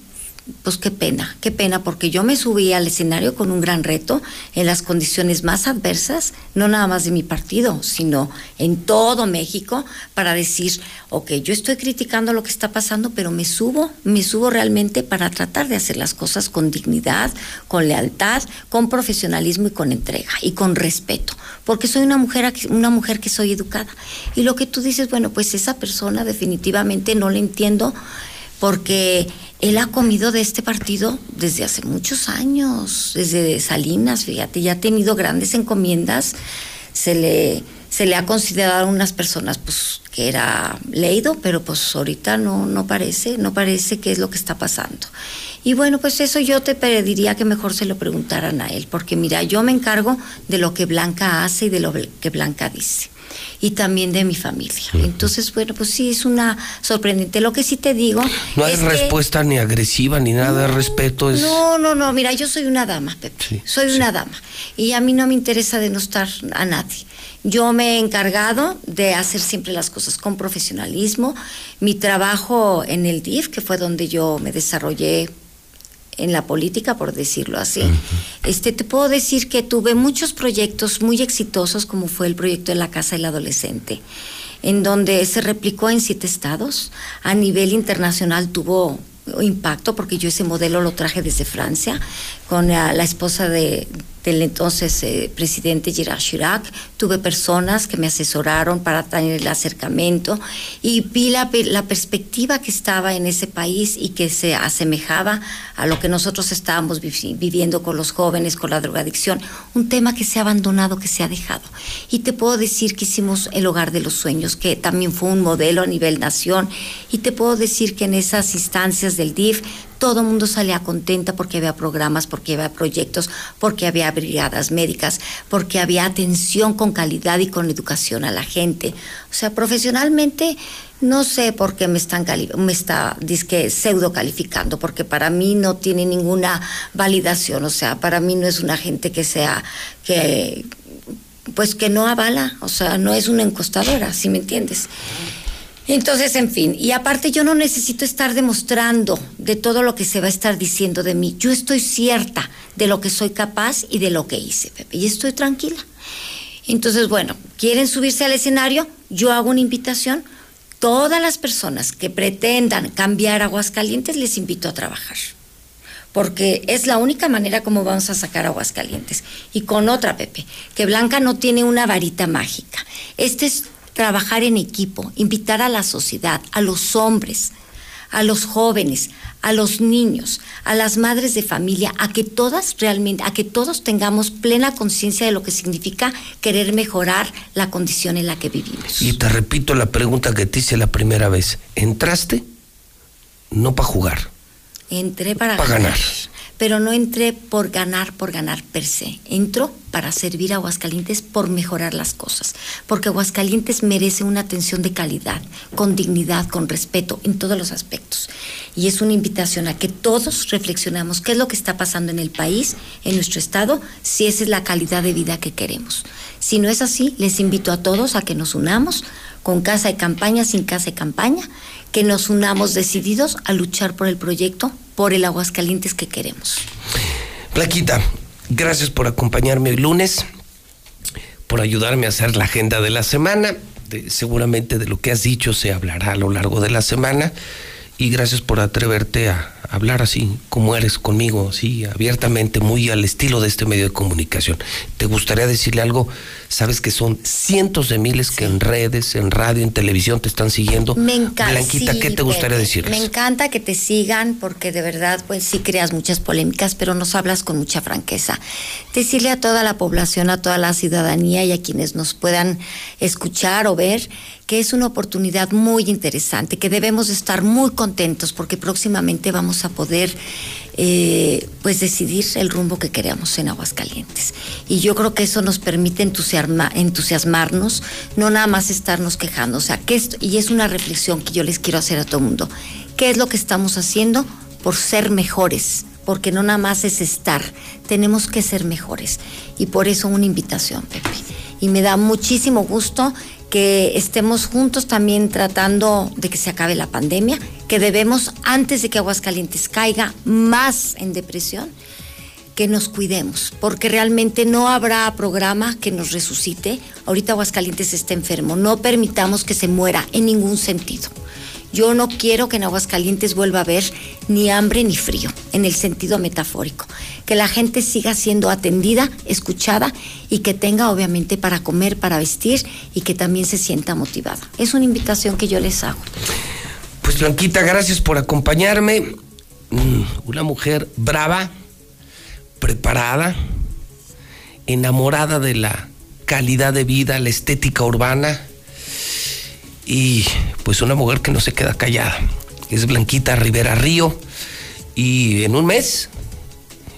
pues qué pena, qué pena, porque yo me subí al escenario con un gran reto en las condiciones más adversas, no nada más de mi partido, sino en todo México, para decir, ok, yo estoy criticando lo que está pasando, pero me subo, me subo realmente para tratar de hacer las cosas con dignidad, con lealtad, con profesionalismo y con entrega y con respeto, porque soy una mujer, una mujer que soy educada. Y lo que tú dices, bueno, pues esa persona definitivamente no le entiendo porque él ha comido de este partido desde hace muchos años, desde Salinas, fíjate, ya ha tenido grandes encomiendas, se le, se le ha considerado a unas personas pues que era leído, pero pues ahorita no, no parece, no parece qué es lo que está pasando. Y bueno, pues eso yo te pediría que mejor se lo preguntaran a él, porque mira, yo me encargo de lo que Blanca hace y de lo que Blanca dice y también de mi familia. Entonces, bueno, pues sí, es una sorprendente. Lo que sí te digo... No hay respuesta ni agresiva ni nada de respeto. Es... No, no, no, mira, yo soy una dama, Pepe. soy una dama. Y a mí no me interesa denostar a nadie. Yo me he encargado de hacer siempre las cosas con profesionalismo. Mi trabajo en el DIF, que fue donde yo me desarrollé en la política, por decirlo así. Este, te puedo decir que tuve muchos proyectos muy exitosos, como fue el proyecto de la Casa del Adolescente, en donde se replicó en siete estados. A nivel internacional tuvo impacto, porque yo ese modelo lo traje desde Francia, con la esposa de, del entonces eh, presidente Girard Chirac, tuve personas que me asesoraron para tener el acercamiento y vi la, la, perspectiva que estaba en ese país y que se asemejaba a lo que nosotros estábamos viviendo con los jóvenes, con la drogadicción, un tema que se ha abandonado, que se ha dejado. Y te puedo decir que hicimos el hogar de los sueños, que también fue un modelo a nivel nación, y te puedo decir que en esas instancias del DIF todo el mundo salía contenta porque había programas, porque había proyectos, porque había brigadas médicas, porque había atención con calidad y con educación a la gente. O sea, profesionalmente no sé por qué me están me está disque pseudo calificando, porque para mí no tiene ninguna validación, o sea, para mí no es una gente que sea que pues que no avala, o sea, no es una encostadora, si me entiendes. Entonces, en fin, y aparte yo no necesito estar demostrando de todo lo que se va a estar diciendo de mí. Yo estoy cierta de lo que soy capaz y de lo que hice, Pepe, y estoy tranquila. Entonces, bueno, ¿quieren subirse al escenario? Yo hago una invitación. Todas las personas que pretendan cambiar Aguascalientes les invito a trabajar. Porque es la única manera como vamos a sacar Aguascalientes. Y con otra, Pepe, que Blanca no tiene una varita mágica. Este es trabajar en equipo, invitar a la sociedad, a los hombres, a los jóvenes, a los niños, a las madres de familia, a que todas realmente, a que todos tengamos plena conciencia de lo que significa querer mejorar la condición en la que vivimos. Y te repito la pregunta que te hice la primera vez. ¿Entraste? No para jugar. Entré para, ganar pero no entré por ganar, por ganar per se. Entró para servir a Aguascalientes por mejorar las cosas, porque Aguascalientes merece una atención de calidad, con dignidad, con respeto, en todos los aspectos. Y es una invitación a que todos reflexionamos qué es lo que está pasando en el país, en nuestro estado, si esa es la calidad de vida que queremos. Si no es así, les invito a todos a que nos unamos con casa de campaña, sin casa de campaña, que nos unamos decididos a luchar por el proyecto, por el Aguascalientes que queremos. Plaquita, gracias por acompañarme hoy lunes, por ayudarme a hacer la agenda de la semana. seguramente de lo que has dicho se hablará a lo largo de la semana y gracias por atreverte a hablar así como eres conmigo, así abiertamente, muy al estilo de este medio de comunicación. ¿Te gustaría decirle algo? Sabes que son cientos de miles que en redes, en radio, en televisión te están siguiendo. Me encanta. Blanquita, ¿qué te gustaría decirles? Me encanta que te sigan porque de verdad, pues sí creas muchas polémicas, pero nos hablas con mucha franqueza. Decirle a toda la población, a toda la ciudadanía y a quienes nos puedan escuchar o ver que es una oportunidad muy interesante, que debemos estar muy contentos porque próximamente vamos a poder eh, pues decidir el rumbo que queremos en Aguascalientes. Y yo creo que eso nos permite entusiasmarnos, no nada más estarnos quejando. O sea, que esto, y es una reflexión que yo les quiero hacer a todo el mundo. ¿Qué es lo que estamos haciendo por ser mejores? Porque no nada más es estar, tenemos que ser mejores. Y por eso una invitación, Pepe. Y me da muchísimo gusto que estemos juntos también tratando de que se acabe la pandemia, que debemos, antes de que Aguascalientes caiga más en depresión, que nos cuidemos, porque realmente no habrá programa que nos resucite. Ahorita Aguascalientes está enfermo, no permitamos que se muera en ningún sentido. Yo no quiero que en Aguascalientes vuelva a haber ni hambre ni frío, en el sentido metafórico. Que la gente siga siendo atendida, escuchada y que tenga obviamente para comer, para vestir y que también se sienta motivada. Es una invitación que yo les hago. Pues Blanquita, gracias por acompañarme. Mm, una mujer brava, preparada, enamorada de la calidad de vida, la estética urbana y pues una mujer que no se queda callada. Es Blanquita Rivera Río y en un mes,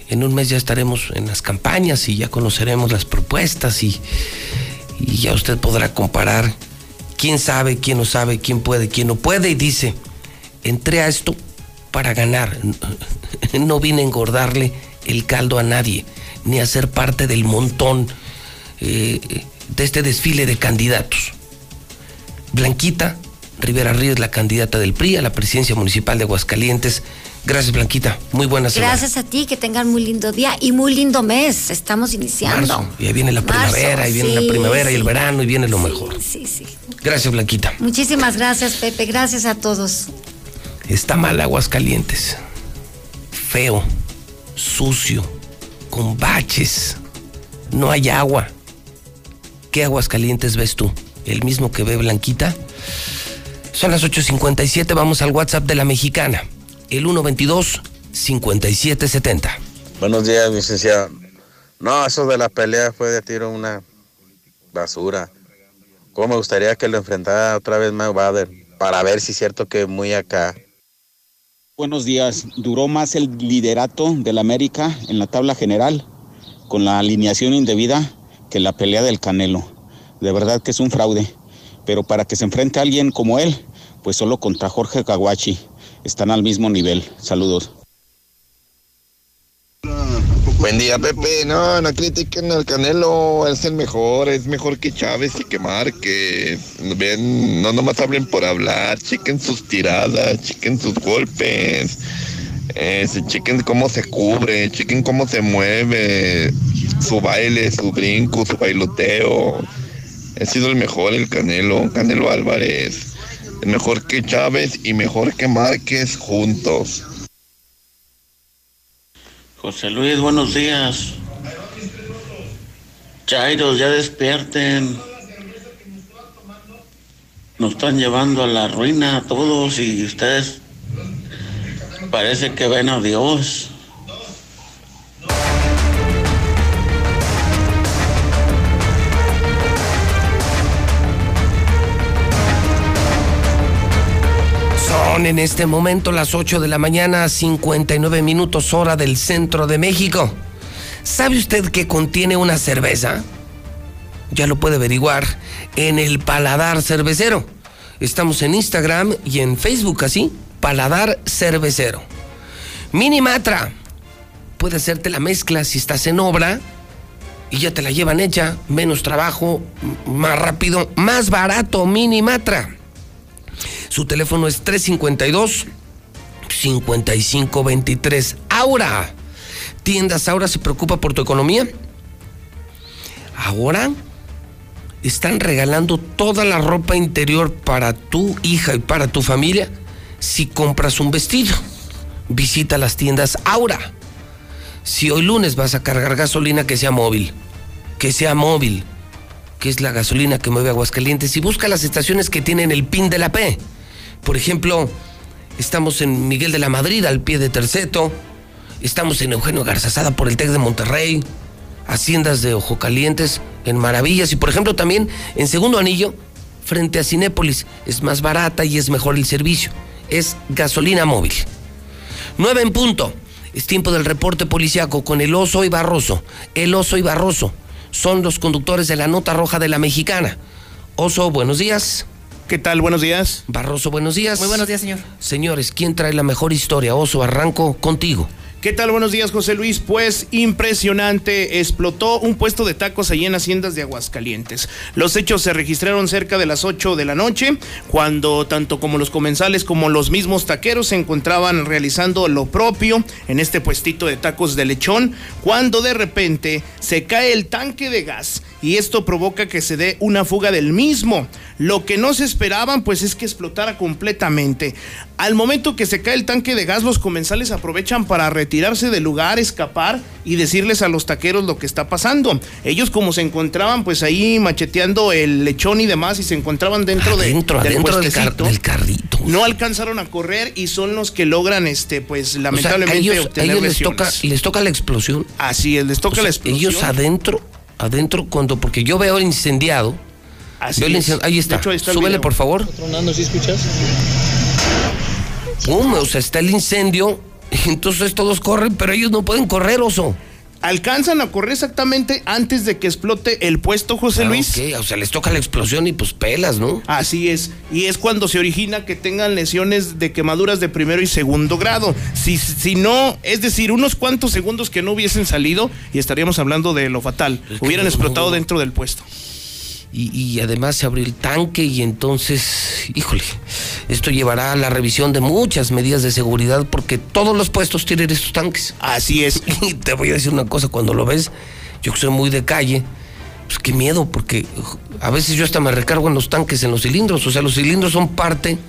en un mes ya estaremos en las campañas y ya conoceremos las propuestas y, ya usted podrá comparar quién sabe, quién no sabe, quién puede, quién no puede y dice, entré a esto para ganar, no vine a engordarle el caldo a nadie, ni a ser parte del montón eh, de este desfile de candidatos. Blanquita Rivera Ríos, la candidata del PRI a la presidencia municipal de Aguascalientes. Gracias, Blanquita. Muy buenas Gracias a ti, que tengan muy lindo día y muy lindo mes. Estamos iniciando. Y ahí viene la primavera, y viene la primavera y el verano, y viene lo mejor. Sí, sí. Gracias, Blanquita. Muchísimas gracias, Pepe. Gracias a todos. Está mal Aguascalientes. Feo, sucio, con baches. No hay agua. ¿Qué Aguascalientes ves tú? ¿El mismo que ve Blanquita? Son las 8.57, vamos al WhatsApp de la mexicana. El 122-5770. Buenos días, licenciado. No, eso de la pelea fue de tiro una basura. ¿Cómo me gustaría que lo enfrentara otra vez Mike Bader? Para ver si es cierto que muy acá. Buenos días. Duró más el liderato del América en la tabla general con la alineación indebida que la pelea del Canelo. De verdad que es un fraude. Pero para que se enfrente a alguien como él, pues solo contra Jorge Kawachi. Están al mismo nivel. Saludos. Buen día, Pepe. No, no critiquen al Canelo. Es el mejor. Es mejor que Chávez y que Márquez. Ven, no nomás hablen por hablar. Chequen sus tiradas. Chequen sus golpes. Eh, chequen cómo se cubre. Chequen cómo se mueve. Su baile, su brinco, su bailoteo. Ha sido el mejor el Canelo. Canelo Álvarez. Mejor que Chávez y mejor que Márquez juntos. José Luis, buenos días. Chairos, ya despierten. Nos están llevando a la ruina a todos y ustedes parece que ven a Dios. En este momento las 8 de la mañana, 59 minutos hora del centro de México. ¿Sabe usted que contiene una cerveza? Ya lo puede averiguar en el Paladar Cervecero. Estamos en Instagram y en Facebook así, Paladar Cervecero. Minimatra. Puede hacerte la mezcla si estás en obra y ya te la llevan hecha, menos trabajo, más rápido, más barato, Minimatra. Su teléfono es 352-5523. Aura. Tiendas Aura se preocupa por tu economía. Ahora están regalando toda la ropa interior para tu hija y para tu familia si compras un vestido. Visita las tiendas Aura. Si hoy lunes vas a cargar gasolina que sea móvil, que sea móvil, que es la gasolina que mueve Aguascalientes, y busca las estaciones que tienen el PIN de la P. Por ejemplo, estamos en Miguel de la Madrid, al pie de Terceto. Estamos en Eugenio Garzazada por el TEC de Monterrey. Haciendas de Ojo Calientes, en Maravillas. Y por ejemplo, también en Segundo Anillo, frente a Cinépolis. Es más barata y es mejor el servicio. Es gasolina móvil. 9 en punto. Es tiempo del reporte policiaco con el oso y Barroso. El oso y Barroso son los conductores de la nota roja de la mexicana. Oso, buenos días. ¿Qué tal? Buenos días. Barroso, buenos días. Muy buenos días, señor. Señores, ¿quién trae la mejor historia? Oso, arranco contigo. ¿Qué tal? Buenos días, José Luis. Pues impresionante, explotó un puesto de tacos allí en Haciendas de Aguascalientes. Los hechos se registraron cerca de las 8 de la noche, cuando tanto como los comensales como los mismos taqueros se encontraban realizando lo propio en este puestito de tacos de lechón, cuando de repente se cae el tanque de gas y esto provoca que se dé una fuga del mismo. Lo que no se esperaban pues es que explotara completamente. Al momento que se cae el tanque de gas, los comensales aprovechan para retirarse del lugar, escapar y decirles a los taqueros lo que está pasando. Ellos como se encontraban pues ahí macheteando el lechón y demás y se encontraban dentro, de, Adentro, del adentro del, car- puestecito, del carrito. no alcanzaron a correr y son los que logran este pues O sea, a lamentablemente ellos, a obtener ellos les lesiones. toca, les toca la explosión. Así es, les toca O sea, la explosión. Ellos adentro, adentro cuando, porque yo veo el incendiado. Así veo el es. incen- Ahí está. hecho, ahí está Súbele por favor. Tronando, ¿sí escuchas? Pum, o sea, está el incendio. Entonces todos corren, pero ellos no pueden correr, oso. Alcanzan a correr exactamente antes de que explote el puesto, José Ah, Luis. ok, O sea, les toca la explosión y pues pelas, ¿no? Así es, y es cuando se origina que tengan lesiones de quemaduras de primero y segundo grado. Si, si no, es decir, unos cuantos segundos que no hubiesen salido y estaríamos hablando de lo fatal. Es que Hubieran no- explotado dentro del puesto. Y, y además se abrió el tanque y entonces, híjole, esto llevará a la revisión de muchas medidas de seguridad porque todos los puestos tienen estos tanques. Así es. Y te voy a decir una cosa, cuando lo ves, yo que soy muy de calle, pues qué miedo, porque a veces yo hasta me recargo en los tanques, en los cilindros, o sea, los cilindros son parte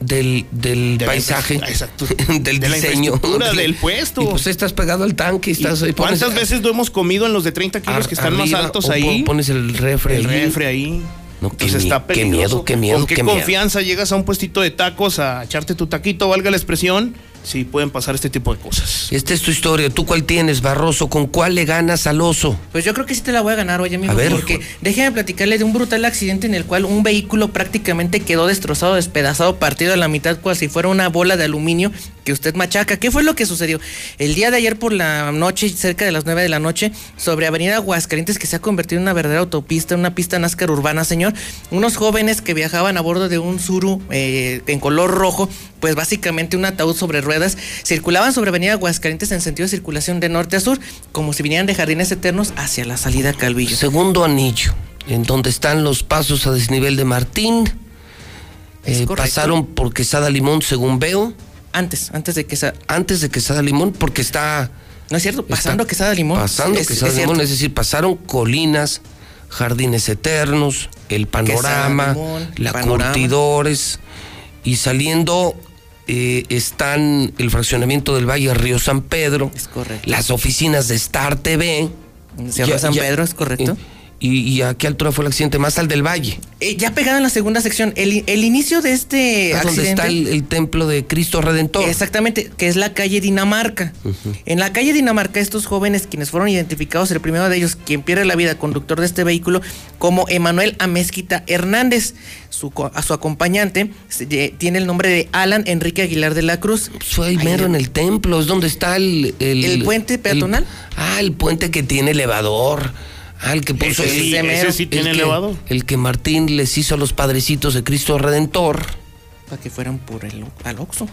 del, del De paisaje, exacto. del De la diseño. del puesto. Y pues estás pegado al tanque, estás pones- ¿Cuántas veces no hemos comido en los de 30 kilos que están más altos ahí? po- Pones el refri el ahí. refri ahí. No, qué, Entonces qué miedo, qué miedo, ¿Con qué, qué miedo. confianza llegas a un puestito de tacos a echarte tu taquito, valga la expresión? Sí, pueden pasar este tipo de cosas. Esta es tu historia. ¿Tú cuál tienes, Barroso? ¿Con cuál le ganas al oso? Pues yo creo que sí te la voy a ganar, oye, amigo. A ver. porque déjeme platicarle de un brutal accidente en el cual un vehículo prácticamente quedó destrozado, despedazado, partido a la mitad, cual si fuera una bola de aluminio que usted machaca. ¿Qué fue lo que sucedió? El día de ayer por la noche, cerca de las 9 de la noche, sobre Avenida Aguascalientes, que se ha convertido en una verdadera autopista, una pista NASCAR urbana, señor. Unos jóvenes que viajaban a bordo de un Suru eh, en color rojo, pues básicamente un ataúd sobre ruedas, circulaban sobre Avenida Aguascalientes en sentido de circulación de norte a sur, como si vinieran de Jardines Eternos hacia la salida Calvillo. Segundo anillo, en donde están los pasos a desnivel de Martín. Eh, pasaron por Quesada Limón, según veo. Antes, antes de que esa... Antes de Quesada Limón, porque está. No es cierto, pasando Quesada Limón. Pasando Es- Quesada es Limón, cierto. es decir, pasaron colinas, jardines eternos, el panorama, Limón, la panorama. curtidores, y saliendo eh, están el fraccionamiento del Valle Río San Pedro, Es correcto. las oficinas de Star TV. Cerro San Pedro, ¿es correcto? Y, y a qué altura fue el accidente? Más al del Valle. Eh, ya pegado en la segunda sección, el, el inicio de este Ah, donde accidente... está el, el templo de Cristo Redentor. Exactamente, que es la calle Dinamarca. En la calle Dinamarca, estos jóvenes, quienes fueron identificados, el primero de ellos, quien pierde la vida, conductor de este vehículo, como Emanuel Amezquita Hernández. Su, a su acompañante tiene el nombre de Alan Enrique Aguilar de la Cruz. Fue ahí mero en el templo, es donde está el... ¿El puente peatonal? ah, el puente que tiene elevador. Ah, el que puso... Ese sí, el, ese sí tiene que- elevador. El que Martín les hizo a los padrecitos de Cristo Redentor. Para que fueran por el al Oxxo.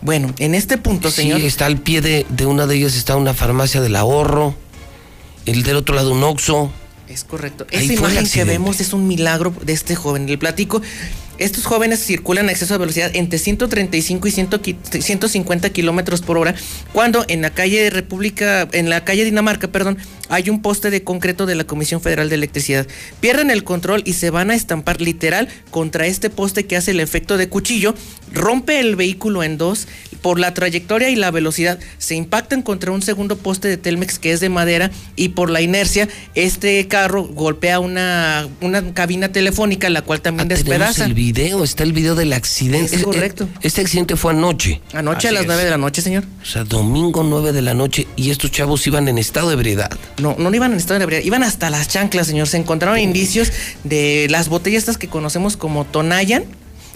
Bueno, en este punto, Sí, señor. está al pie de, de una de ellas está una farmacia del ahorro. El del otro lado un Oxxo. Es correcto. Ahí Esa imagen que vemos es un milagro de este joven. El platico. Estos jóvenes circulan a exceso de velocidad entre 135 y 100 qui- 150 kilómetros por hora, cuando en la calle República, en la calle Dinamarca, perdón, hay un poste de concreto de la Comisión Federal de Electricidad. Pierden el control y se van a estampar literal contra este poste que hace el efecto de cuchillo, rompe el vehículo en dos, por la trayectoria y la velocidad se impactan contra un segundo poste de Telmex que es de madera y por la inercia este carro golpea una, una cabina telefónica la cual también Ah, despedaza. el video, está el video del accidente. Es correcto. Este accidente fue anoche. Anoche a las. 9 de la noche, señor. O sea, domingo 9 de la noche y estos chavos iban en estado de ebriedad. No, no iban en estado de ebriedad, iban hasta las chanclas, señor. Se encontraron indicios de las botellas estas que conocemos como Tonayan,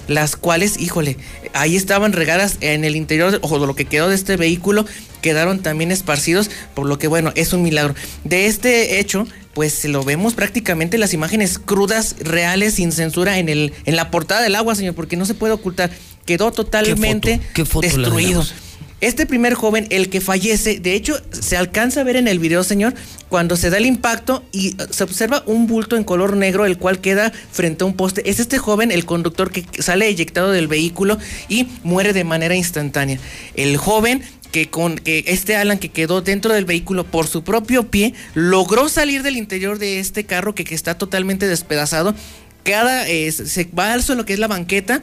las cuales, híjole, ahí estaban regadas en el interior, ojo, de lo que quedó de este vehículo, quedaron también esparcidos, por lo que, bueno, es un milagro. De este hecho, pues lo vemos prácticamente las imágenes crudas, reales, sin censura en el en la portada del agua, señor, porque no se puede ocultar. Quedó totalmente ¿Qué foto la destruido. Este primer joven, el que fallece, de hecho, se alcanza a ver en el video, señor, cuando se da el impacto y eh, se observa un bulto en color negro, el cual queda frente a un poste. Es este joven, el conductor, que sale eyectado del vehículo y muere de manera instantánea. El joven que con que este Alan que quedó dentro del vehículo por su propio pie logró salir del interior de este carro que, está totalmente despedazado. Cada eh, se va al suelo que es la banqueta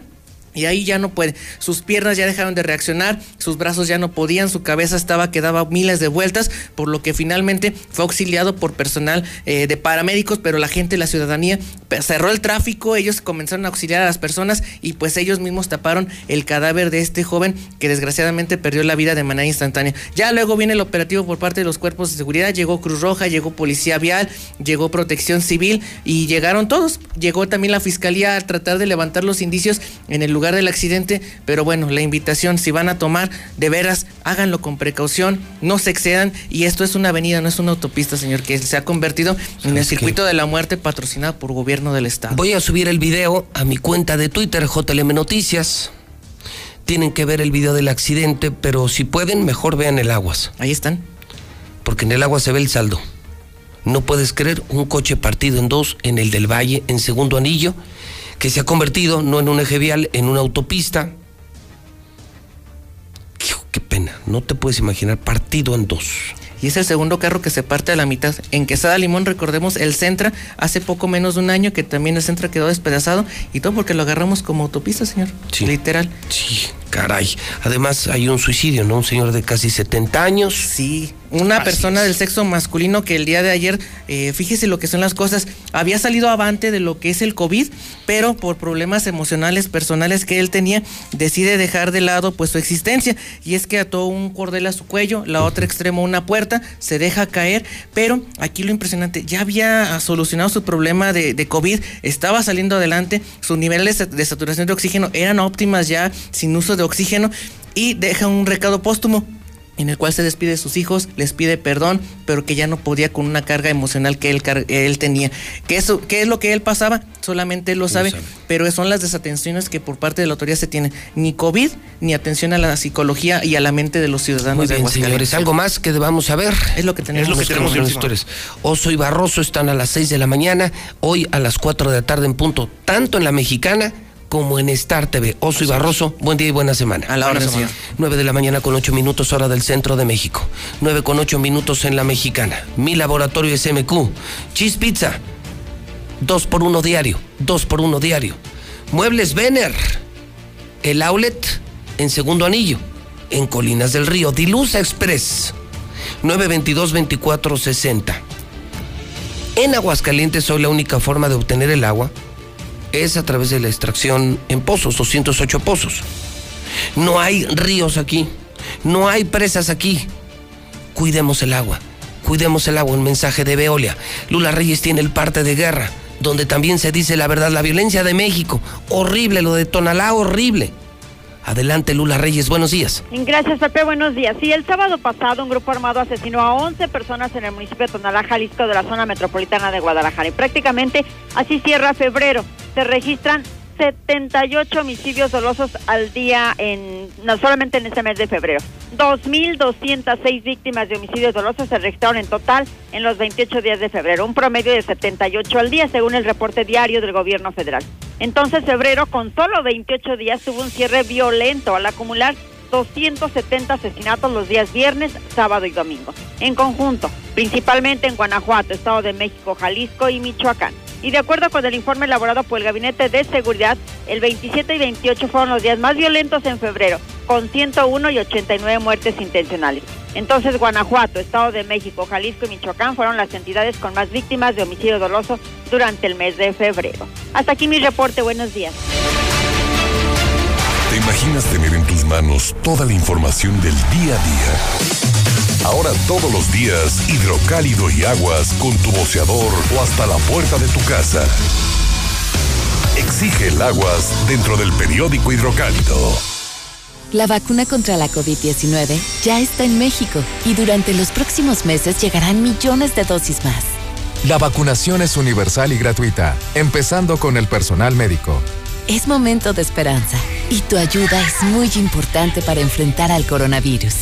y ahí ya no puede. Sus piernas ya dejaron de reaccionar, sus brazos ya no podían, su cabeza estaba que daba miles de vueltas, por lo que finalmente fue auxiliado por personal eh, de paramédicos, pero la gente, la ciudadanía cerró el tráfico, ellos comenzaron a auxiliar a las personas y pues ellos mismos taparon el cadáver de este joven que desgraciadamente perdió la vida de manera instantánea. Ya luego viene el operativo por parte de los cuerpos de seguridad, llegó Cruz Roja, llegó Policía Vial, llegó Protección Civil y llegaron todos. Llegó también la Fiscalía a tratar de levantar los indicios en el lugar del accidente, pero bueno, la invitación, si van a tomar, de veras, háganlo con precaución, no se excedan, y esto es una avenida, no es una autopista, señor, que se ha convertido en el circuito de la muerte patrocinado por gobierno del estado. Voy a subir el video a mi cuenta de Twitter, JLM Noticias. Tienen que ver el video del accidente, pero si pueden, mejor vean el aguas. Ahí están. Porque en el agua se ve el saldo. No puedes creer un coche partido en dos en el del Valle, en segundo anillo, que se ha convertido no en un eje vial, en una autopista. Qué, pena, no te puedes imaginar partido en dos. Y es el segundo carro que se parte a la mitad. En Quesada Limón, recordemos, el Centra, hace poco menos de un año que también el Centra quedó despedazado y todo porque lo agarramos como autopista, señor. Sí. Literal. Sí, caray. Además hay un suicidio, ¿no? Un señor de casi 70 años. Sí, una persona del sexo masculino que el día de ayer, eh, fíjese lo que son las cosas, había salido avante de lo que es el COVID, pero por problemas emocionales, personales que él tenía, decide dejar de lado pues su existencia. Y es que ató un cordel a su cuello, la otra extremo una puerta, se deja caer, pero aquí lo impresionante, ya había solucionado su problema de, de COVID, estaba saliendo adelante, sus niveles de saturación de oxígeno eran óptimas ya sin uso de oxígeno y deja un recado póstumo en el cual se despide de sus hijos, les pide perdón, pero que ya no podía con una carga emocional que él, él tenía. ¿Qué, eso, ¿Qué es lo que él pasaba? Solamente él lo sabe, pero son las desatenciones que por parte de la autoridad se tienen. Ni COVID, ni atención a la psicología y a la mente de los ciudadanos Muy bien, de señores, ¿algo más que debamos saber? Es lo que tenemos. Es lo que tenemos en historias. Oso y Barroso están a las 6 de la mañana, hoy a las 4 de la tarde en punto, tanto en la mexicana como en Star TV. Oso y Barroso, buen día y buena semana. A la hora, señor. 9 de la mañana con 8 minutos hora del centro de México. 9 con 8 minutos en la mexicana. Mi laboratorio SMQ. Cheese Pizza. 2 por 1 diario. 2 por 1 diario. Muebles Vener. El outlet en segundo anillo. En Colinas del Río. Dilusa Express. 922-2460. En Aguascalientes hoy la única forma de obtener el agua es a través de la extracción en pozos, 208 pozos. No hay ríos aquí, no hay presas aquí. Cuidemos el agua, cuidemos el agua, un mensaje de Veolia. Lula Reyes tiene el parte de guerra, donde también se dice la verdad, la violencia de México, horrible, lo de Tonalá, horrible. Adelante, Lula Reyes, buenos días. Gracias, Pepe, buenos días. Sí, el sábado pasado un grupo armado asesinó a 11 personas en el municipio de Tonalá, Jalisco, de la zona metropolitana de Guadalajara. Y prácticamente así cierra febrero. Se registran 78 homicidios dolosos al día en no solamente en este mes de febrero. 2.206 víctimas de homicidios dolosos se registraron en total en los 28 días de febrero, un promedio de 78 al día según el reporte diario del gobierno federal. Entonces febrero con solo 28 días tuvo un cierre violento al acumular 270 asesinatos los días viernes, sábado y domingo. En conjunto, principalmente en Guanajuato, Estado de México, Jalisco y Michoacán. Y de acuerdo con el informe elaborado por el Gabinete de Seguridad, el 27 y 28 fueron los días más violentos en febrero, con 101 y 89 muertes intencionales. Entonces, Guanajuato, Estado de México, Jalisco y Michoacán fueron las entidades con más víctimas de homicidio doloso durante el mes de febrero. Hasta aquí mi reporte. Buenos días. ¿Te imaginas tener en tus manos toda la información del día a día? Ahora todos los días, hidrocálido y aguas con tu boceador o hasta la puerta de tu casa. Exige el aguas dentro del periódico hidrocálido. La vacuna contra la COVID-19 ya está en México y durante los próximos meses llegarán millones de dosis más. La vacunación es universal y gratuita, empezando con el personal médico. Es momento de esperanza y tu ayuda es muy importante para enfrentar al coronavirus.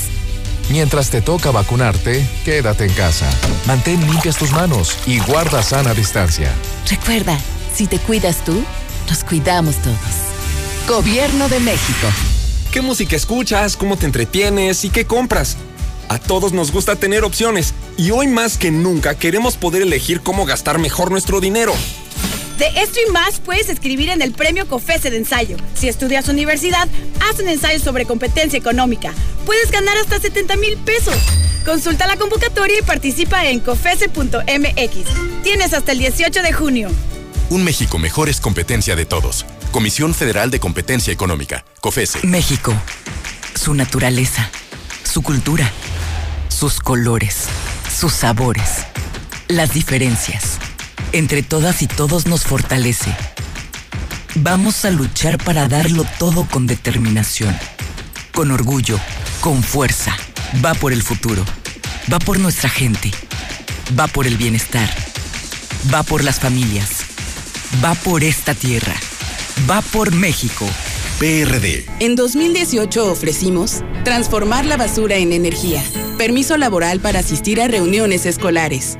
Mientras te toca vacunarte, quédate en casa. Mantén limpias tus manos y guarda sana distancia. Recuerda, si te cuidas tú, nos cuidamos todos. Gobierno de México. ¿Qué música escuchas? ¿Cómo te entretienes? ¿Y qué compras? A todos nos gusta tener opciones y hoy más que nunca queremos poder elegir cómo gastar mejor nuestro dinero. De esto y más puedes escribir en el premio COFESE de ensayo. Si estudias universidad, haz un ensayo sobre competencia económica. Puedes ganar hasta 70 mil pesos. Consulta la convocatoria y participa en cofese.mx. Tienes hasta el 18 de junio. Un México mejor es competencia de todos. Comisión Federal de Competencia Económica, COFESE. México. Su naturaleza, su cultura, sus colores, sus sabores, las diferencias entre todas y todos nos fortalece. Vamos a luchar para darlo todo con determinación, con orgullo, con fuerza. Va por el futuro, va por nuestra gente, va por el bienestar, va por las familias, va por esta tierra, va por México. PRD. En 2018 ofrecimos transformar la basura en energía, permiso laboral para asistir a reuniones escolares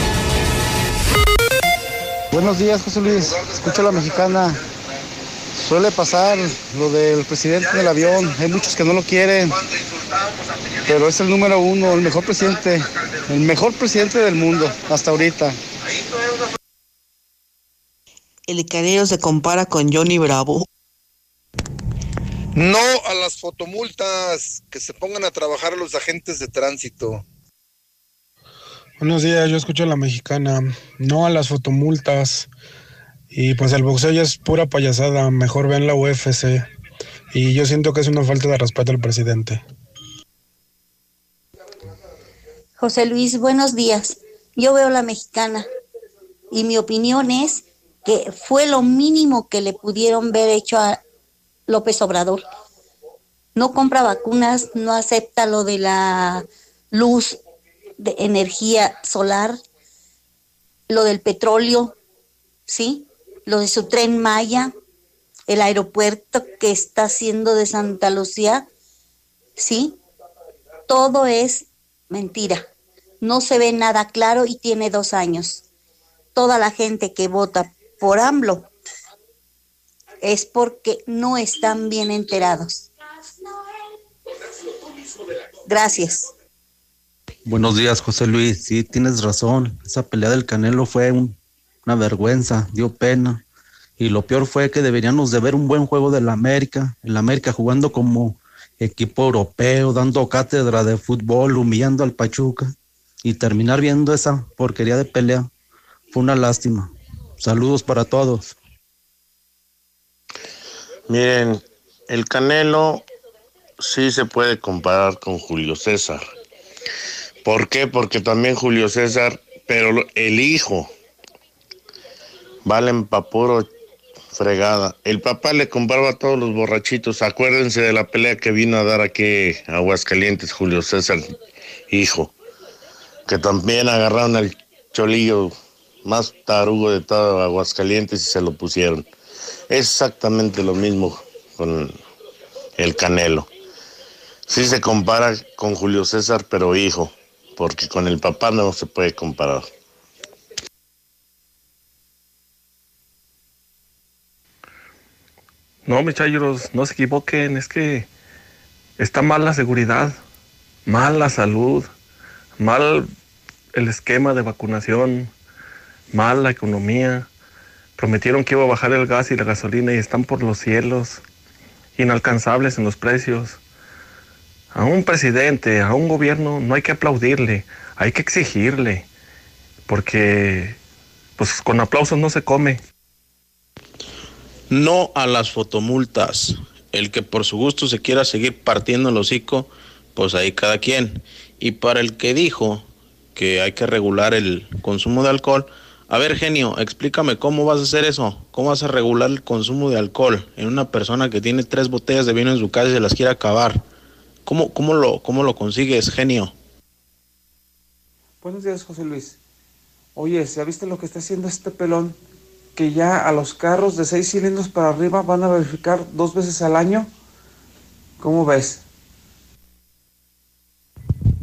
Buenos días, José Luis. Escucha la mexicana. Suele pasar lo del presidente del avión. Hay muchos que no lo quieren. Pero es el número uno, el mejor presidente. El mejor presidente del mundo hasta ahorita. El caneo se compara con Johnny Bravo. No a las fotomultas. Que se pongan a trabajar los agentes de tránsito. Buenos días, yo escucho a la mexicana. No a las fotomultas. Y pues el boxeo ya es pura payasada. Mejor ven la UFC. Y yo siento que es una falta de respeto al presidente. José Luis, buenos días. Yo veo la mexicana y mi opinión es que fue lo mínimo que le pudieron ver hecho a López Obrador. No compra vacunas, no acepta lo de la luz de energía solar, lo del petróleo, ¿sí? Lo de su tren Maya, el aeropuerto que está haciendo de Santa Lucía, ¿sí? Todo es mentira. No se ve nada claro y tiene dos años. Toda la gente que vota por AMLO es porque no están bien enterados. Gracias. Buenos días, José Luis. Sí, tienes razón. Esa pelea del Canelo fue un una vergüenza, dio pena. Y lo peor fue que deberíamos de ver un buen juego del América, el América jugando como equipo europeo, dando cátedra de fútbol, humillando al Pachuca y terminar viendo esa porquería de pelea. Fue una lástima. Saludos para todos. Miren, el Canelo sí se puede comparar con Julio César. ¿Por qué? Porque también Julio César, pero el hijo, valen pa' puro fregada. El papá le compraba a todos los borrachitos. Acuérdense de la pelea que vino a dar aquí a Aguascalientes Julio César, hijo. Que también agarraron al cholillo más tarugo de todo Aguascalientes y se lo pusieron. Es exactamente lo mismo con el Canelo. Sí se compara con Julio César, pero hijo, porque con el papá no se puede comparar. No, muchachos, no se equivoquen, es que está mal la seguridad, mal la salud, mal el esquema de vacunación, mal la economía. Prometieron que iba a bajar el gas y la gasolina y están por los cielos, inalcanzables en los precios. A un presidente, a un gobierno, no hay que aplaudirle, hay que exigirle, porque pues con aplausos no se come. No a las fotomultas. El que por su gusto se quiera seguir partiendo el hocico, pues ahí cada quien. Y para el que dijo que hay que regular el consumo de alcohol, a ver, genio, explícame cómo vas a hacer eso. ¿Cómo vas a regular el consumo de alcohol en una persona que tiene tres botellas de vino en su casa y se las quiere acabar? ¿Cómo, cómo, lo, cómo lo consigues, genio? Buenos días, José Luis. Oye, ¿ya viste lo que está haciendo este pelón? Que ya a los carros de seis cilindros para arriba van a verificar dos veces al año. ¿Cómo ves?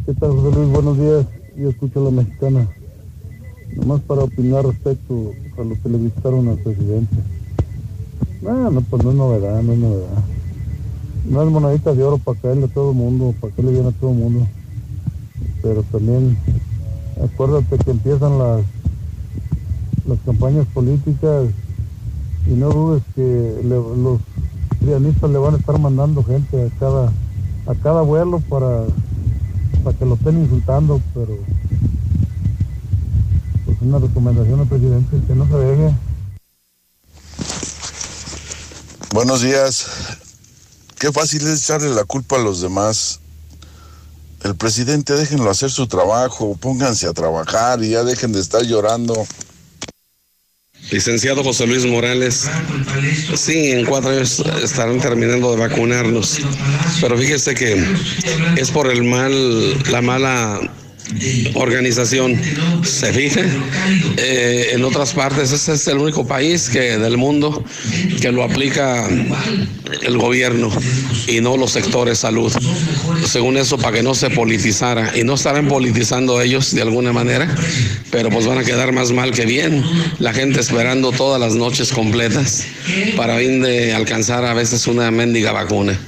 ¿Qué tal, José Luis? Buenos días. Yo escucho a la mexicana. Nomás para opinar respecto a lo que le visitaron al presidente. No, no, pues no es novedad, no es novedad. No es monedita de oro para caerle a todo el mundo, para que le viene a todo el mundo. Pero también, acuérdate que empiezan las, las campañas políticas y no dudes que los trianistas le van a estar mandando gente a cada, a cada vuelo para, para que lo estén insultando, pero pues una recomendación al presidente es que no se deje. Buenos días. Qué fácil es echarle la culpa a los demás. El presidente, déjenlo hacer su trabajo, pónganse a trabajar y ya dejen de estar llorando. Licenciado José Luis Morales, sí, en cuatro años estarán terminando de vacunarnos, pero fíjese que es por el mal, la mala organización. ¿Se fija? Eh, en otras partes, ese es el único país que del mundo que lo aplica el gobierno y no los sectores salud. Según eso, para que no se politizara. Y no estarán politizando ellos de alguna manera, pero pues van a quedar más mal que bien. La gente esperando todas las noches completas para fin de alcanzar a veces una mendiga vacuna.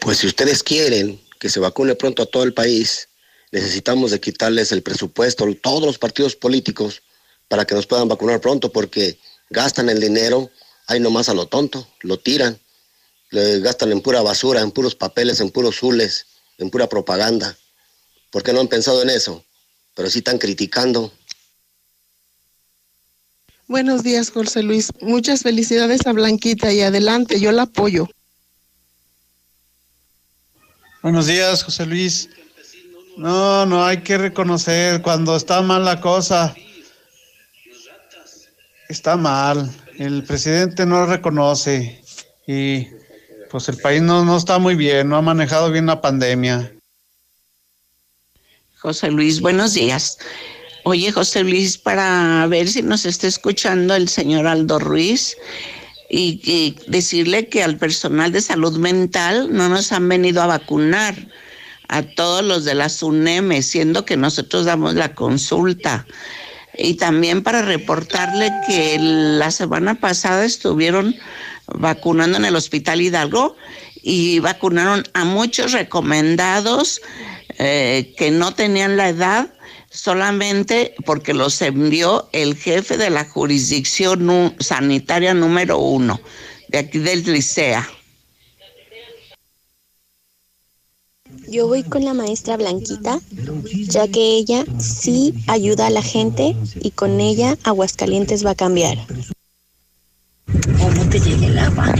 Pues si ustedes quieren que se vacune pronto a todo el país, necesitamos de quitarles el presupuesto a todos los partidos políticos para que nos puedan vacunar pronto porque gastan el dinero ahí nomás a lo tonto, lo tiran, le gastan en pura basura, en puros papeles, en puros zules, en pura propaganda. ¿Por qué no han pensado en eso? Pero sí están criticando. Buenos días, José Luis. Muchas felicidades a Blanquita y adelante, yo la apoyo. Buenos días, José Luis. No, no hay que reconocer cuando está mal la cosa. Está mal. El presidente no lo reconoce y pues el país no, no está muy bien, no ha manejado bien la pandemia. José Luis, buenos días. Oye, José Luis, para ver si nos está escuchando el señor Aldo Ruiz y, decirle que al personal de salud mental no nos han venido a vacunar a todos los de la SUNEME, siendo que nosotros damos la consulta. Y también para reportarle que la semana pasada estuvieron vacunando en el Hospital Hidalgo y vacunaron a muchos recomendados eh, que no tenían la edad solamente porque los envió el jefe de la jurisdicción sanitaria número uno, de aquí del Licea. Yo voy con la maestra Blanquita, ya que ella sí ayuda a la gente y con ella Aguascalientes va a cambiar. ¿Cómo te llegue el agua?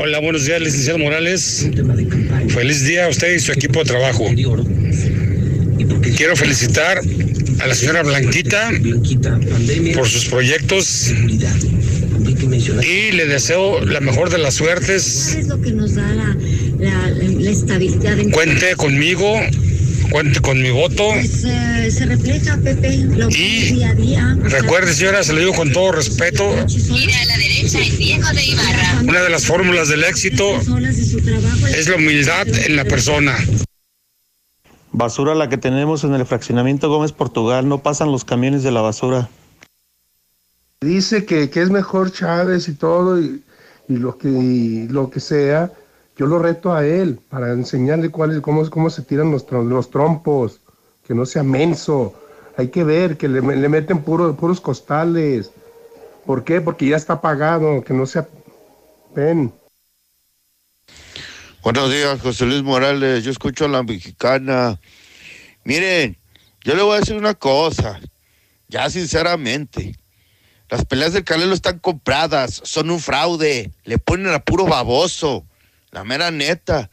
Hola, buenos días, licenciado Morales. Feliz día a usted y su equipo de trabajo. Quiero felicitar a la señora Blanquita por sus proyectos y le deseo la mejor de las suertes. Cuente conmigo, cuente con mi voto. Y. Recuerde, señora, se lo digo con todo respeto, una de las fórmulas del éxito es la humildad en la persona. Basura la que tenemos en el fraccionamiento Gómez Portugal, no pasan los camiones de la basura. dice que, que es mejor Chávez y todo y, y lo que y lo que sea, yo lo reto a él para enseñarle cuál es, cómo, cómo se tiran los, los trompos, que no sea menso. Hay que ver que le, le meten puro, puros costales. ¿Por qué? Porque ya está pagado, que no sea ven. Buenos días, José Luis Morales. Yo escucho a la mexicana. Miren, yo le voy a decir una cosa, ya sinceramente. Las peleas del Canelo están compradas, son un fraude, le ponen a puro baboso, la mera neta.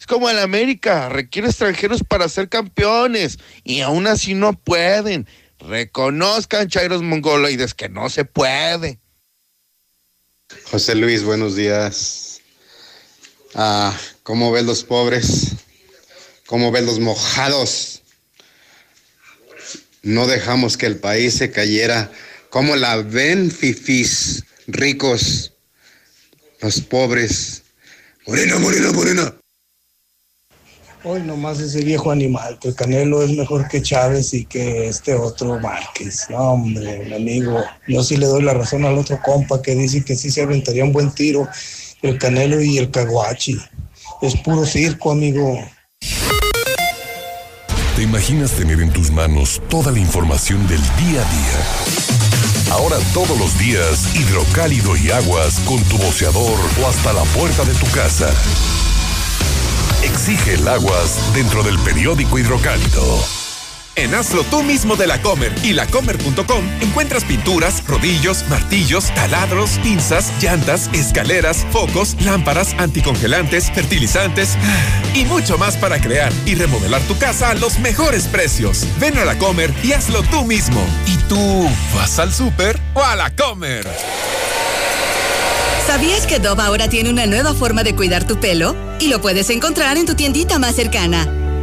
Es como en América, requiere extranjeros para ser campeones y aún así no pueden. Reconozcan, Chairos Mongoloides, que no se puede. José Luis, buenos días. Ah, ¿Cómo ves los pobres? ¿Cómo ves los mojados? No dejamos que el país se cayera. ¿Cómo la ven, fifís, ricos, los pobres? Morena, morena, morena. Hoy nomás ese viejo animal, que Canelo es mejor que Chávez y que este otro Márquez. No, hombre, mi amigo, yo sí le doy la razón al otro compa que dice que sí se aventaría un buen tiro, el Canelo y el Caguachi. Es puro circo, amigo. ¿Te imaginas tener en tus manos toda la información del día a día? Ahora todos los días, hidrocálido y aguas con tu boceador o hasta la puerta de tu casa. Exige el aguas dentro del periódico hidrocálido. En Hazlo tú mismo de la Comer y lacomer.com encuentras pinturas, rodillos, martillos, taladros, pinzas, llantas, escaleras, focos, lámparas, anticongelantes, fertilizantes y mucho más para crear y remodelar tu casa a los mejores precios. Ven a la Comer y hazlo tú mismo. ¿Y tú vas al súper o a la Comer? ¿Sabías que Dove ahora tiene una nueva forma de cuidar tu pelo? Y lo puedes encontrar en tu tiendita más cercana.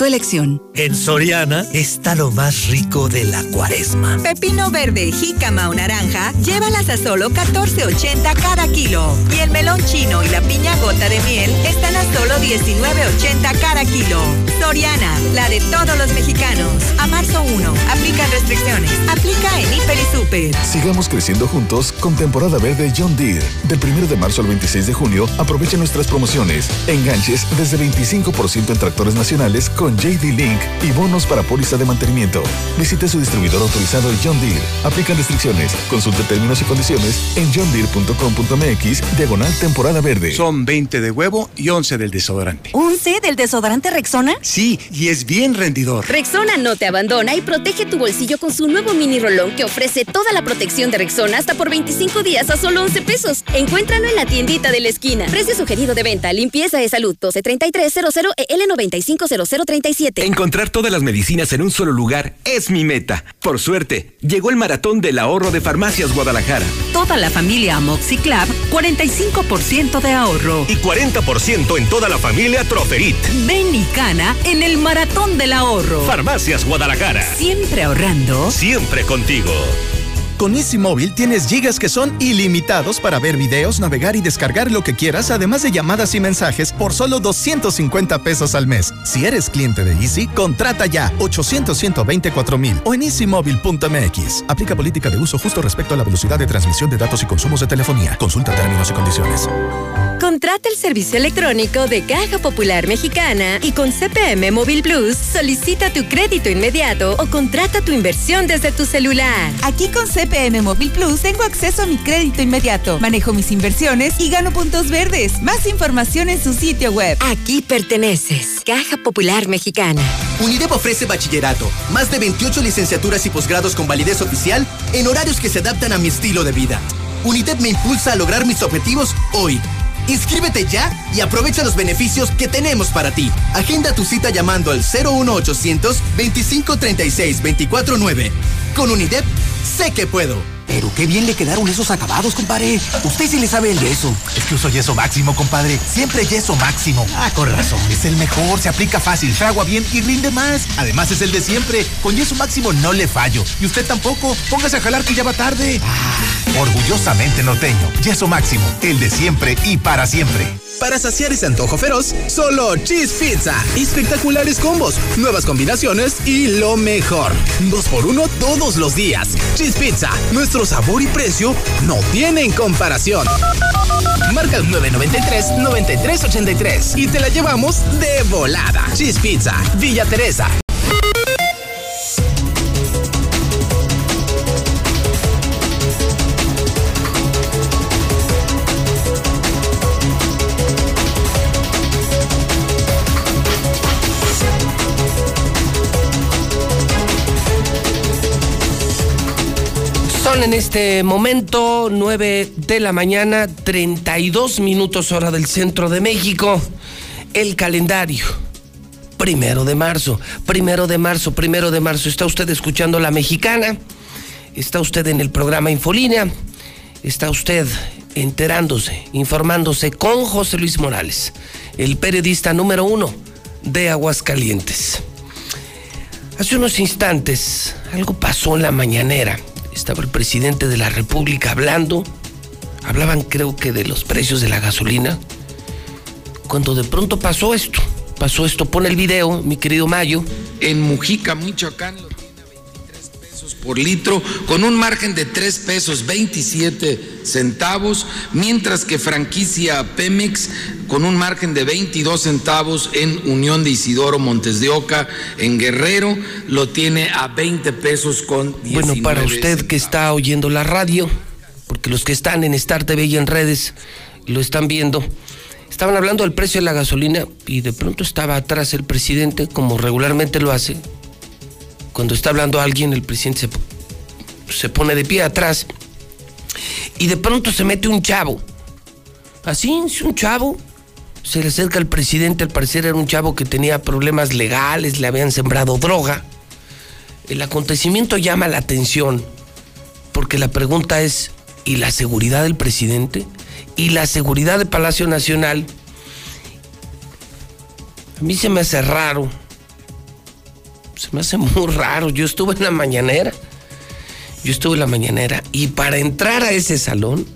tu elección. En Soriana está lo más rico de la cuaresma. Pepino verde, jícama o naranja, llévalas a solo 14.80 cada kilo. Y el melón chino y la piña gota de miel están a solo 19.80 cada kilo. Soriana, la de todos los mexicanos. A marzo 1, aplican restricciones. Aplica en Hiper y Super. Sigamos creciendo juntos con temporada verde John Deere. Del 1 de marzo al 26 de junio, aprovecha nuestras promociones. Enganches desde 25% en tractores nacionales con JD Link y bonos para póliza de mantenimiento. Visite su distribuidor autorizado John Deere. Aplican restricciones. Consulte términos y condiciones en johndeere.com.mx diagonal temporada verde. Son 20 de huevo y 11 del desodorante. ¿11 del desodorante Rexona? Sí, y es bien rendidor. Rexona no te abandona y protege tu bolsillo con su nuevo mini rolón que ofrece toda la protección de Rexona hasta por 25 días a solo 11 pesos. Encuéntralo en la tiendita de la esquina. Precio sugerido de venta, limpieza de salud 123300 EL 950037. Encontrar todas las medicinas en un solo lugar es mi meta. Por suerte, llegó el maratón del ahorro de Farmacias Guadalajara. Toda la familia Amoxiclab, 45% de ahorro. Y 40% en toda la familia Troferit. Ven y cana en el maratón del ahorro. Farmacias Guadalajara. Siempre ahorrando. Siempre contigo. Con Easy Móvil tienes gigas que son ilimitados para ver videos, navegar y descargar lo que quieras, además de llamadas y mensajes por solo 250 pesos al mes. Si eres cliente de Easy, contrata ya 800 124 mil o en easymóvil.mx. Aplica política de uso justo respecto a la velocidad de transmisión de datos y consumos de telefonía. Consulta términos y condiciones. Contrata el servicio electrónico de Caja Popular Mexicana y con CPM Móvil Plus solicita tu crédito inmediato o contrata tu inversión desde tu celular. Aquí con CPM Móvil Plus tengo acceso a mi crédito inmediato, manejo mis inversiones y gano puntos verdes. Más información en su sitio web. Aquí perteneces. Caja Popular Mexicana. UNIDEP ofrece bachillerato, más de 28 licenciaturas y posgrados con validez oficial en horarios que se adaptan a mi estilo de vida. UNIDEP me impulsa a lograr mis objetivos hoy. Inscríbete ya y aprovecha los beneficios que tenemos para ti. Agenda tu cita llamando al 01800 2536 249. Con UNIDEP, sé que puedo. Pero qué bien le quedaron esos acabados, compadre. Usted sí le sabe el yeso. Es que uso yeso máximo, compadre. Siempre yeso máximo. Ah, con razón. Es el mejor, se aplica fácil, fragua bien y rinde más. Además es el de siempre. Con yeso máximo no le fallo. Y usted tampoco. Póngase a jalar que ya va tarde. Ah, orgullosamente norteño. Yeso máximo. El de siempre y para siempre. Para saciar ese antojo feroz, solo Cheese Pizza. Espectaculares combos, nuevas combinaciones y lo mejor. Dos por uno todos los días. Cheese Pizza, nuestro sabor y precio no tienen comparación. Marca el 993-9383 y te la llevamos de volada. Cheese Pizza, Villa Teresa. En este momento 9 de la mañana, 32 minutos hora del centro de México. El calendario. Primero de marzo, primero de marzo, primero de marzo. ¿Está usted escuchando la mexicana? ¿Está usted en el programa Infolínea? ¿Está usted enterándose, informándose con José Luis Morales, el periodista número uno de Aguascalientes? Hace unos instantes algo pasó en la mañanera estaba el presidente de la República hablando, hablaban creo que de los precios de la gasolina, cuando de pronto pasó esto, pasó esto, pone el video, mi querido Mayo. En Mujica, Michoacán, por litro, con un margen de 3 pesos 27 centavos, mientras que franquicia Pemex con un margen de 22 centavos en Unión de Isidoro Montes de Oca, en Guerrero, lo tiene a 20 pesos con 19 Bueno, para usted que está oyendo la radio, porque los que están en Star TV y en redes lo están viendo, estaban hablando del precio de la gasolina y de pronto estaba atrás el presidente, como regularmente lo hace. Cuando está hablando alguien, el presidente se, pone de pie atrás y de pronto se mete un chavo. Así, un chavo se le acerca al presidente, al parecer era un chavo que tenía problemas legales, le habían sembrado droga. El acontecimiento llama la atención, porque la pregunta es, ¿y la seguridad del presidente? ¿Y la seguridad de Palacio Nacional? A mí se me hace raro, se me hace muy raro. Yo estuve en la mañanera, yo estuve en la mañanera, y para entrar a ese salón,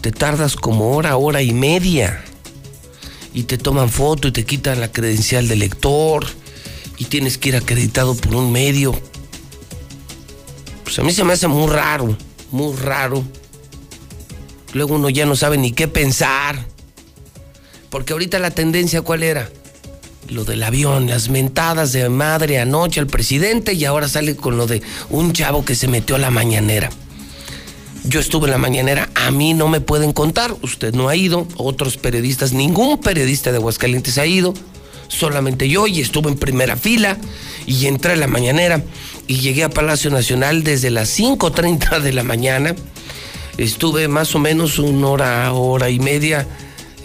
te tardas como hora, hora y media y te toman foto y te quitan la credencial de lector y tienes que ir acreditado por un medio. Pues a mí se me hace muy raro, muy raro. Luego uno ya no sabe ni qué pensar. Porque ahorita la tendencia cuál era? Lo del avión, las mentadas de madre anoche al presidente y ahora sale con lo de un chavo que se metió a la mañanera. Yo estuve en la mañanera, a mí no me pueden contar, usted no ha ido, otros periodistas, ningún periodista de Aguascalientes ha ido, solamente yo y estuve en primera fila y entré a la mañanera y llegué a Palacio Nacional desde las 5.30 de la mañana. Estuve más o menos una hora, hora y media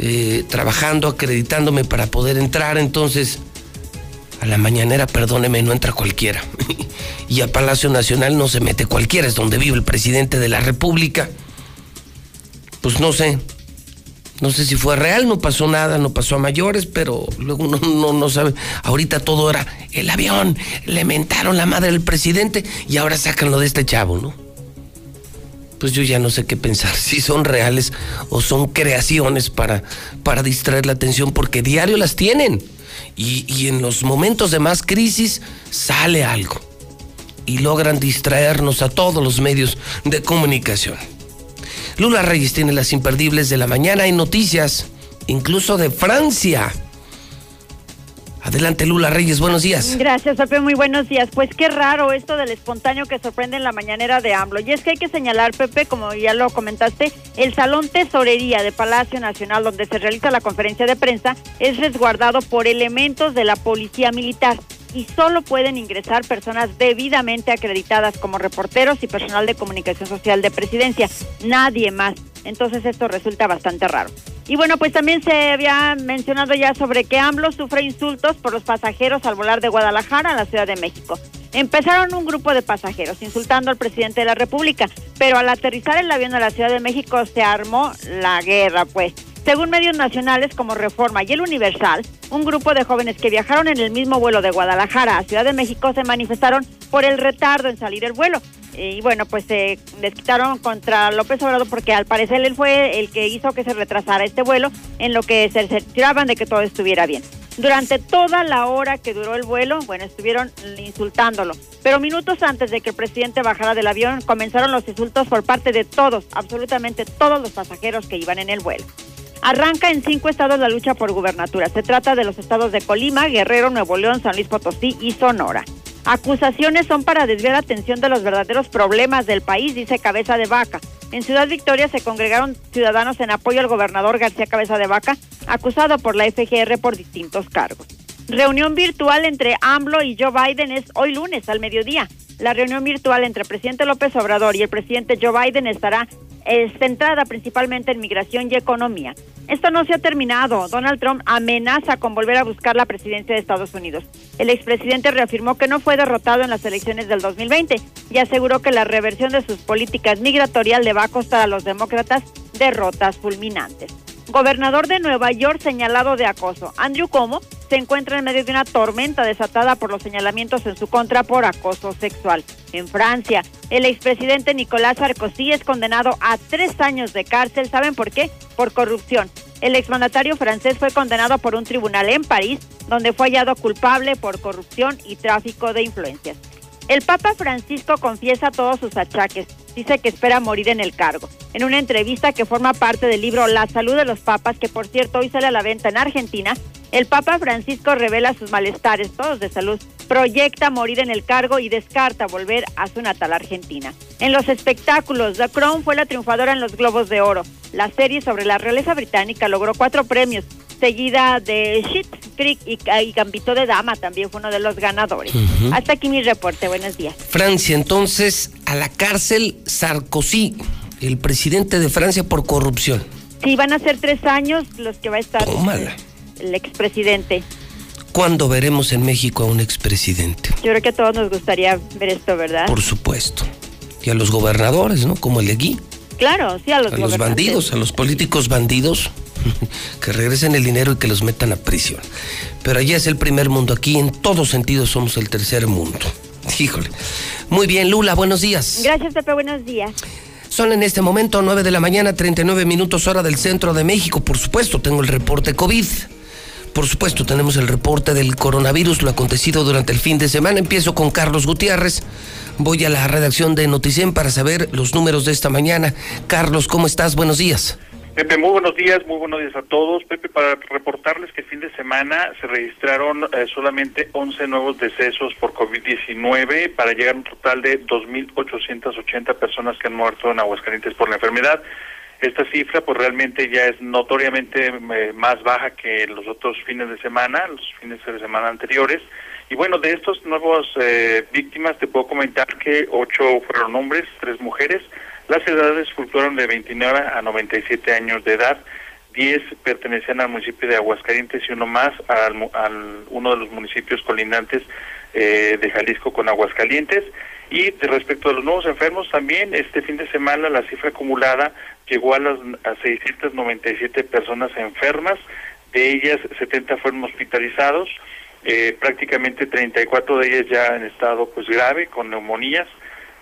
eh, trabajando, acreditándome para poder entrar, entonces a la mañanera, perdóneme, no entra cualquiera. y a Palacio Nacional no se mete cualquiera, es donde vive el presidente de la República. Pues no sé, no sé si fue real, no pasó nada, no pasó a mayores, pero luego uno no, no, sabe. Ahorita todo era el avión, le mentaron la madre del presidente y ahora sacan lo de este chavo, ¿no? Pues yo ya no sé qué pensar, si son reales o son creaciones para, para distraer la atención, porque diario las tienen. Y, y en los momentos de más crisis sale algo. Y logran distraernos a todos los medios de comunicación. Lula Reyes tiene las imperdibles de la mañana y noticias, incluso de Francia. Adelante, Lula Reyes, buenos días. Gracias, Pepe, muy buenos días. Pues qué raro esto del espontáneo que sorprende en la mañanera de AMLO. Y es que hay que señalar, Pepe, como ya lo comentaste, el Salón Tesorería de Palacio Nacional, donde se realiza la conferencia de prensa, es resguardado por elementos de la Policía Militar y solo pueden ingresar personas debidamente acreditadas como reporteros y personal de comunicación social de presidencia, nadie más. Entonces esto resulta bastante raro. Y bueno, pues también se había mencionado ya sobre que AMLO sufre insultos por los pasajeros al volar de Guadalajara a la Ciudad de México. Empezaron un grupo de pasajeros insultando al presidente de la República, pero al aterrizar el avión a la Ciudad de México se armó la guerra, pues. Según medios nacionales como Reforma y El Universal, un grupo de jóvenes que viajaron en el mismo vuelo de Guadalajara a Ciudad de México se manifestaron por el retardo en salir el vuelo. Y bueno, pues se desquitaron contra López Obrador porque al parecer él fue el que hizo que se retrasara este vuelo en lo que se cercioraban de que todo estuviera bien. Durante toda la hora que duró el vuelo, bueno, estuvieron insultándolo. Pero minutos antes de que el presidente bajara del avión, comenzaron los insultos por parte de todos, absolutamente todos los pasajeros que iban en el vuelo. Arranca en cinco estados la lucha por gubernatura. Se trata de los estados de Colima, Guerrero, Nuevo León, San Luis Potosí y Sonora. Acusaciones son para desviar atención de los verdaderos problemas del país, dice Cabeza de Vaca. En Ciudad Victoria se congregaron ciudadanos en apoyo al gobernador García Cabeza de Vaca, acusado por la FGR por distintos cargos. Reunión virtual entre AMLO y Joe Biden es hoy lunes al mediodía. La reunión virtual entre el presidente López Obrador y el presidente Joe Biden estará eh, centrada principalmente en migración y economía. Esto no se ha terminado. Donald Trump amenaza con volver a buscar la presidencia de Estados Unidos. El expresidente reafirmó que no fue derrotado en las elecciones del 2020 y aseguró que la reversión de sus políticas migratorias le va a costar a los demócratas derrotas fulminantes. Gobernador de Nueva York señalado de acoso. Andrew Cuomo se encuentra en medio de una tormenta desatada por los señalamientos en su contra por acoso sexual. En Francia, el expresidente Nicolás Sarkozy es condenado a tres años de cárcel. ¿Saben por qué? Por corrupción. El exmandatario francés fue condenado por un tribunal en París, donde fue hallado culpable por corrupción y tráfico de influencias. El Papa Francisco confiesa todos sus achaques. Dice que espera morir en el cargo. En una entrevista que forma parte del libro La salud de los papas, que por cierto hoy sale a la venta en Argentina, el Papa Francisco revela sus malestares, todos de salud, proyecta morir en el cargo y descarta volver a su natal Argentina. En los espectáculos, The Crown fue la triunfadora en los Globos de Oro. La serie sobre la realeza británica logró cuatro premios, seguida de Shit Creek y, y Gambito de Dama también fue uno de los ganadores. Hasta aquí mi reporte, buenos días. Francia, entonces, a la cárcel Sarkozy, el presidente de Francia por corrupción. Sí, van a ser tres años los que va a estar Tómala. el expresidente. ¿Cuándo veremos en México a un expresidente? Yo creo que a todos nos gustaría ver esto, ¿verdad? Por supuesto. Y a los gobernadores, ¿no? Como el de aquí. Claro, sí, a los, A los bandidos, a los políticos bandidos. Que regresen el dinero y que los metan a prisión. Pero allá es el primer mundo. Aquí en todos sentidos somos el tercer mundo. Híjole. Muy bien, Lula, buenos días. Gracias, Pepe, buenos días. Son en este momento 9 de la mañana, 39 minutos hora del centro de México. Por supuesto, tengo el reporte COVID. Por supuesto, tenemos el reporte del coronavirus, lo acontecido durante el fin de semana. Empiezo con Carlos Gutiérrez. Voy a la redacción de Noticen para saber los números de esta mañana. Carlos, ¿cómo estás? Buenos días. Pepe, muy buenos días, muy buenos días a todos. Pepe, para reportarles que el fin de semana se registraron eh, solamente 11 nuevos decesos por COVID-19 para llegar a un total de 2.880 personas que han muerto en Aguascalientes por la enfermedad. Esta cifra pues realmente ya es notoriamente eh, más baja que los otros fines de semana, los fines de semana anteriores. Y bueno, de estos nuevos eh, víctimas te puedo comentar que ocho fueron hombres, tres mujeres. Las edades fluctuaron de 29 a 97 años de edad. 10 pertenecían al municipio de Aguascalientes y uno más al, uno de los municipios colindantes eh, de Jalisco con Aguascalientes. Y respecto a los nuevos enfermos, también este fin de semana la cifra acumulada llegó a las a 697 personas enfermas, de ellas 70 fueron hospitalizados, eh, prácticamente 34 de ellas ya en estado pues grave con neumonías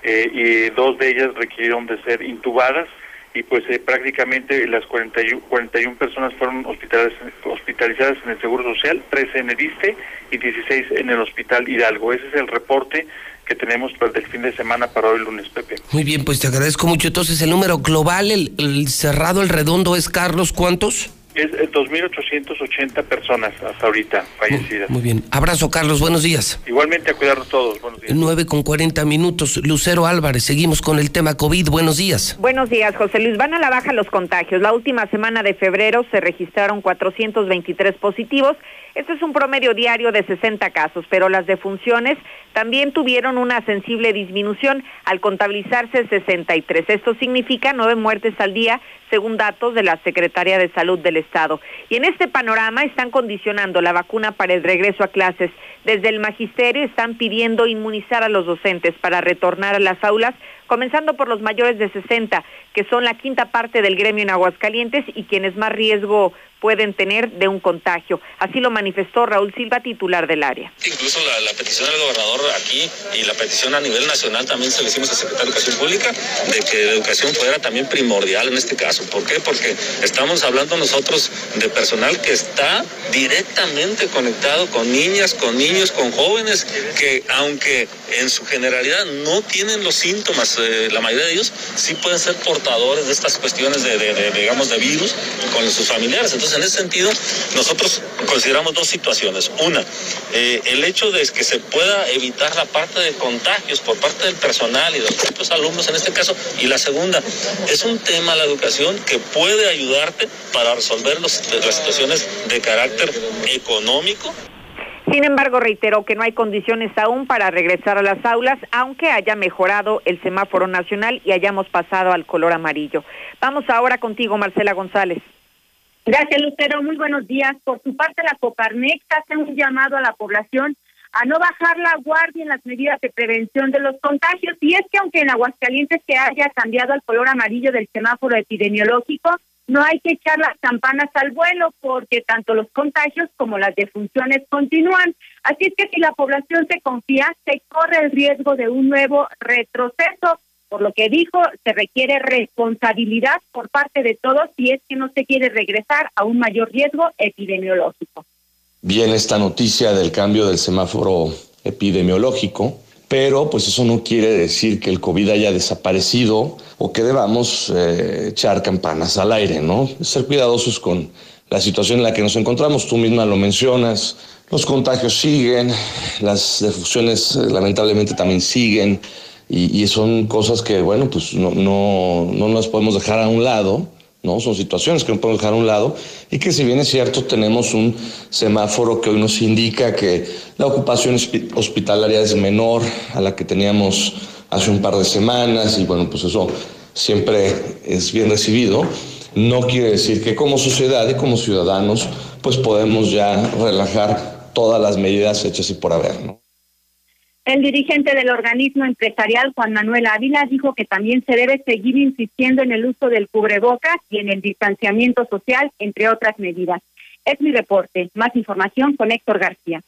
eh, y dos de ellas requirieron de ser intubadas y pues eh, prácticamente las 41, 41 personas fueron hospitalizadas en el Seguro Social, 13 en el ISTE y 16 en el Hospital Hidalgo. Ese es el reporte que tenemos para el fin de semana para hoy lunes, Pepe. Muy bien, pues te agradezco mucho. Entonces, el número global, el, el cerrado, el redondo es, Carlos, ¿cuántos? Es 2.880 personas hasta ahorita fallecidas. Muy bien. Abrazo, Carlos. Buenos días. Igualmente a cuidarnos todos. Buenos días. 9 con 40 minutos. Lucero Álvarez, seguimos con el tema COVID. Buenos días. Buenos días, José Luis. Van a la baja los contagios. La última semana de febrero se registraron 423 positivos. Este es un promedio diario de 60 casos, pero las defunciones también tuvieron una sensible disminución al contabilizarse 63. Esto significa nueve muertes al día, según datos de la Secretaría de Salud del Estado. Y en este panorama están condicionando la vacuna para el regreso a clases. Desde el magisterio están pidiendo inmunizar a los docentes para retornar a las aulas, comenzando por los mayores de 60, que son la quinta parte del gremio en Aguascalientes y quienes más riesgo pueden tener de un contagio. Así lo manifestó Raúl Silva, titular del área. Incluso la, petición del gobernador aquí y la petición a nivel nacional también se le hicimos al secretario de Educación Pública de que la educación fuera también primordial en este caso. ¿Por qué? Porque estamos hablando nosotros de personal que está directamente conectado con niñas, con niños, con jóvenes que aunque en su generalidad no tienen los síntomas, eh, la mayoría de ellos sí pueden ser portadores de estas cuestiones de digamos, de virus con sus familiares. Entonces, en ese sentido, nosotros consideramos dos situaciones. Una, eh, el hecho de que se pueda evitar la parte de contagios por parte del personal y de los propios alumnos en este caso. Y la segunda, es un tema la educación que puede ayudarte para resolver las situaciones de carácter económico sin embargo, reiteró que no hay condiciones aún para regresar a las aulas, aunque haya mejorado el semáforo nacional y hayamos pasado al color amarillo. Vamos ahora contigo, Marcela González. Gracias, Lucero. Muy buenos días. Por su parte, la Coparmex hace un llamado a la población a no bajar la guardia en las medidas de prevención de los contagios. Y es que aunque en Aguascalientes se haya cambiado al color amarillo del semáforo epidemiológico, no hay que echar las campanas al vuelo porque tanto los contagios como las defunciones continúan. Así es que si la población se confía, se corre el riesgo de un nuevo retroceso. Por lo que dijo, se requiere responsabilidad por parte de todos si es que no se quiere regresar a un mayor riesgo epidemiológico. Viene esta noticia del cambio del semáforo epidemiológico pero pues eso no quiere decir que el COVID haya desaparecido o que debamos eh, echar campanas al aire, ¿no? Ser cuidadosos con la situación en la que nos encontramos, tú misma lo mencionas, los contagios siguen, las defusiones eh, lamentablemente también siguen y, y, son cosas que, bueno, pues no, no, no nos podemos dejar a un lado ¿no? Son situaciones que no podemos dejar a un lado y que si bien es cierto tenemos un semáforo que hoy nos indica que la ocupación hospitalaria es menor a la que teníamos hace un par de semanas y bueno, pues eso siempre es bien recibido, no quiere decir que como sociedad y como ciudadanos pues podemos ya relajar todas las medidas hechas y por haber, ¿no? El dirigente del organismo empresarial, Juan Manuel Ávila, dijo que también se debe seguir insistiendo en el uso del cubrebocas y en el distanciamiento social, entre otras medidas. Es mi reporte. Más información con Héctor García.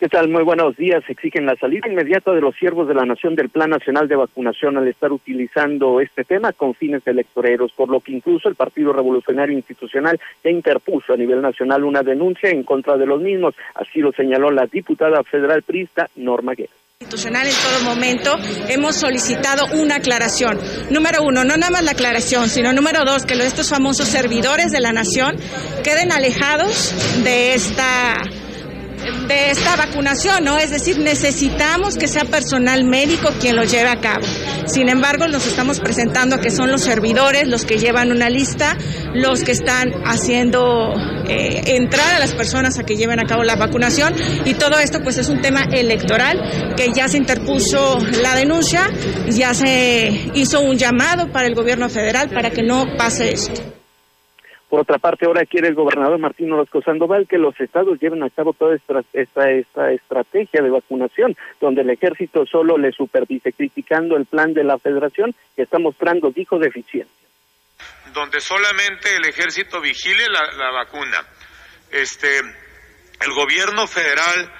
¿Qué tal? Muy buenos días. Exigen la salida inmediata de los siervos de la Nación del Plan Nacional de Vacunación al estar utilizando este tema con fines electoreros, por lo que incluso el Partido Revolucionario Institucional ya interpuso a nivel nacional una denuncia en contra de los mismos. Así lo señaló la diputada federal prista Norma Guerra institucional en todo momento hemos solicitado una aclaración. Número uno, no nada más la aclaración, sino número dos, que estos famosos servidores de la nación queden alejados de esta de esta vacunación, ¿no? Es decir, necesitamos que sea personal médico quien lo lleve a cabo. Sin embargo, nos estamos presentando que son los servidores los que llevan una lista, los que están haciendo eh, entrar a las personas a que lleven a cabo la vacunación y todo esto pues es un tema electoral que ya se interpuso la denuncia, ya se hizo un llamado para el gobierno federal para que no pase esto. Por otra parte, ahora quiere el gobernador Martín Orozco Sandoval que los estados lleven a cabo toda esta, esta, esta estrategia de vacunación, donde el ejército solo le supervise, criticando el plan de la federación que está mostrando, dijo, deficiencia. Donde solamente el ejército vigile la, la vacuna. Este, el gobierno federal,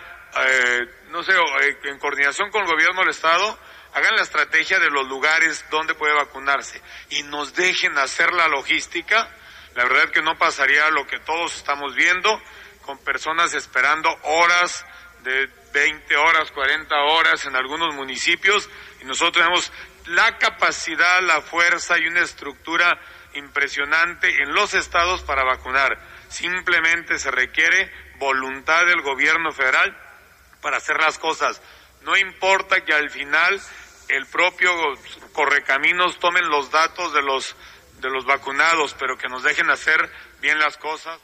eh, no sé, eh, en coordinación con el gobierno del estado, hagan la estrategia de los lugares donde puede vacunarse y nos dejen hacer la logística, la verdad que no pasaría lo que todos estamos viendo, con personas esperando horas de 20 horas, 40 horas en algunos municipios y nosotros tenemos la capacidad, la fuerza y una estructura impresionante en los estados para vacunar. Simplemente se requiere voluntad del gobierno federal para hacer las cosas. No importa que al final el propio Correcaminos tomen los datos de los de los vacunados, pero que nos dejen hacer bien las cosas.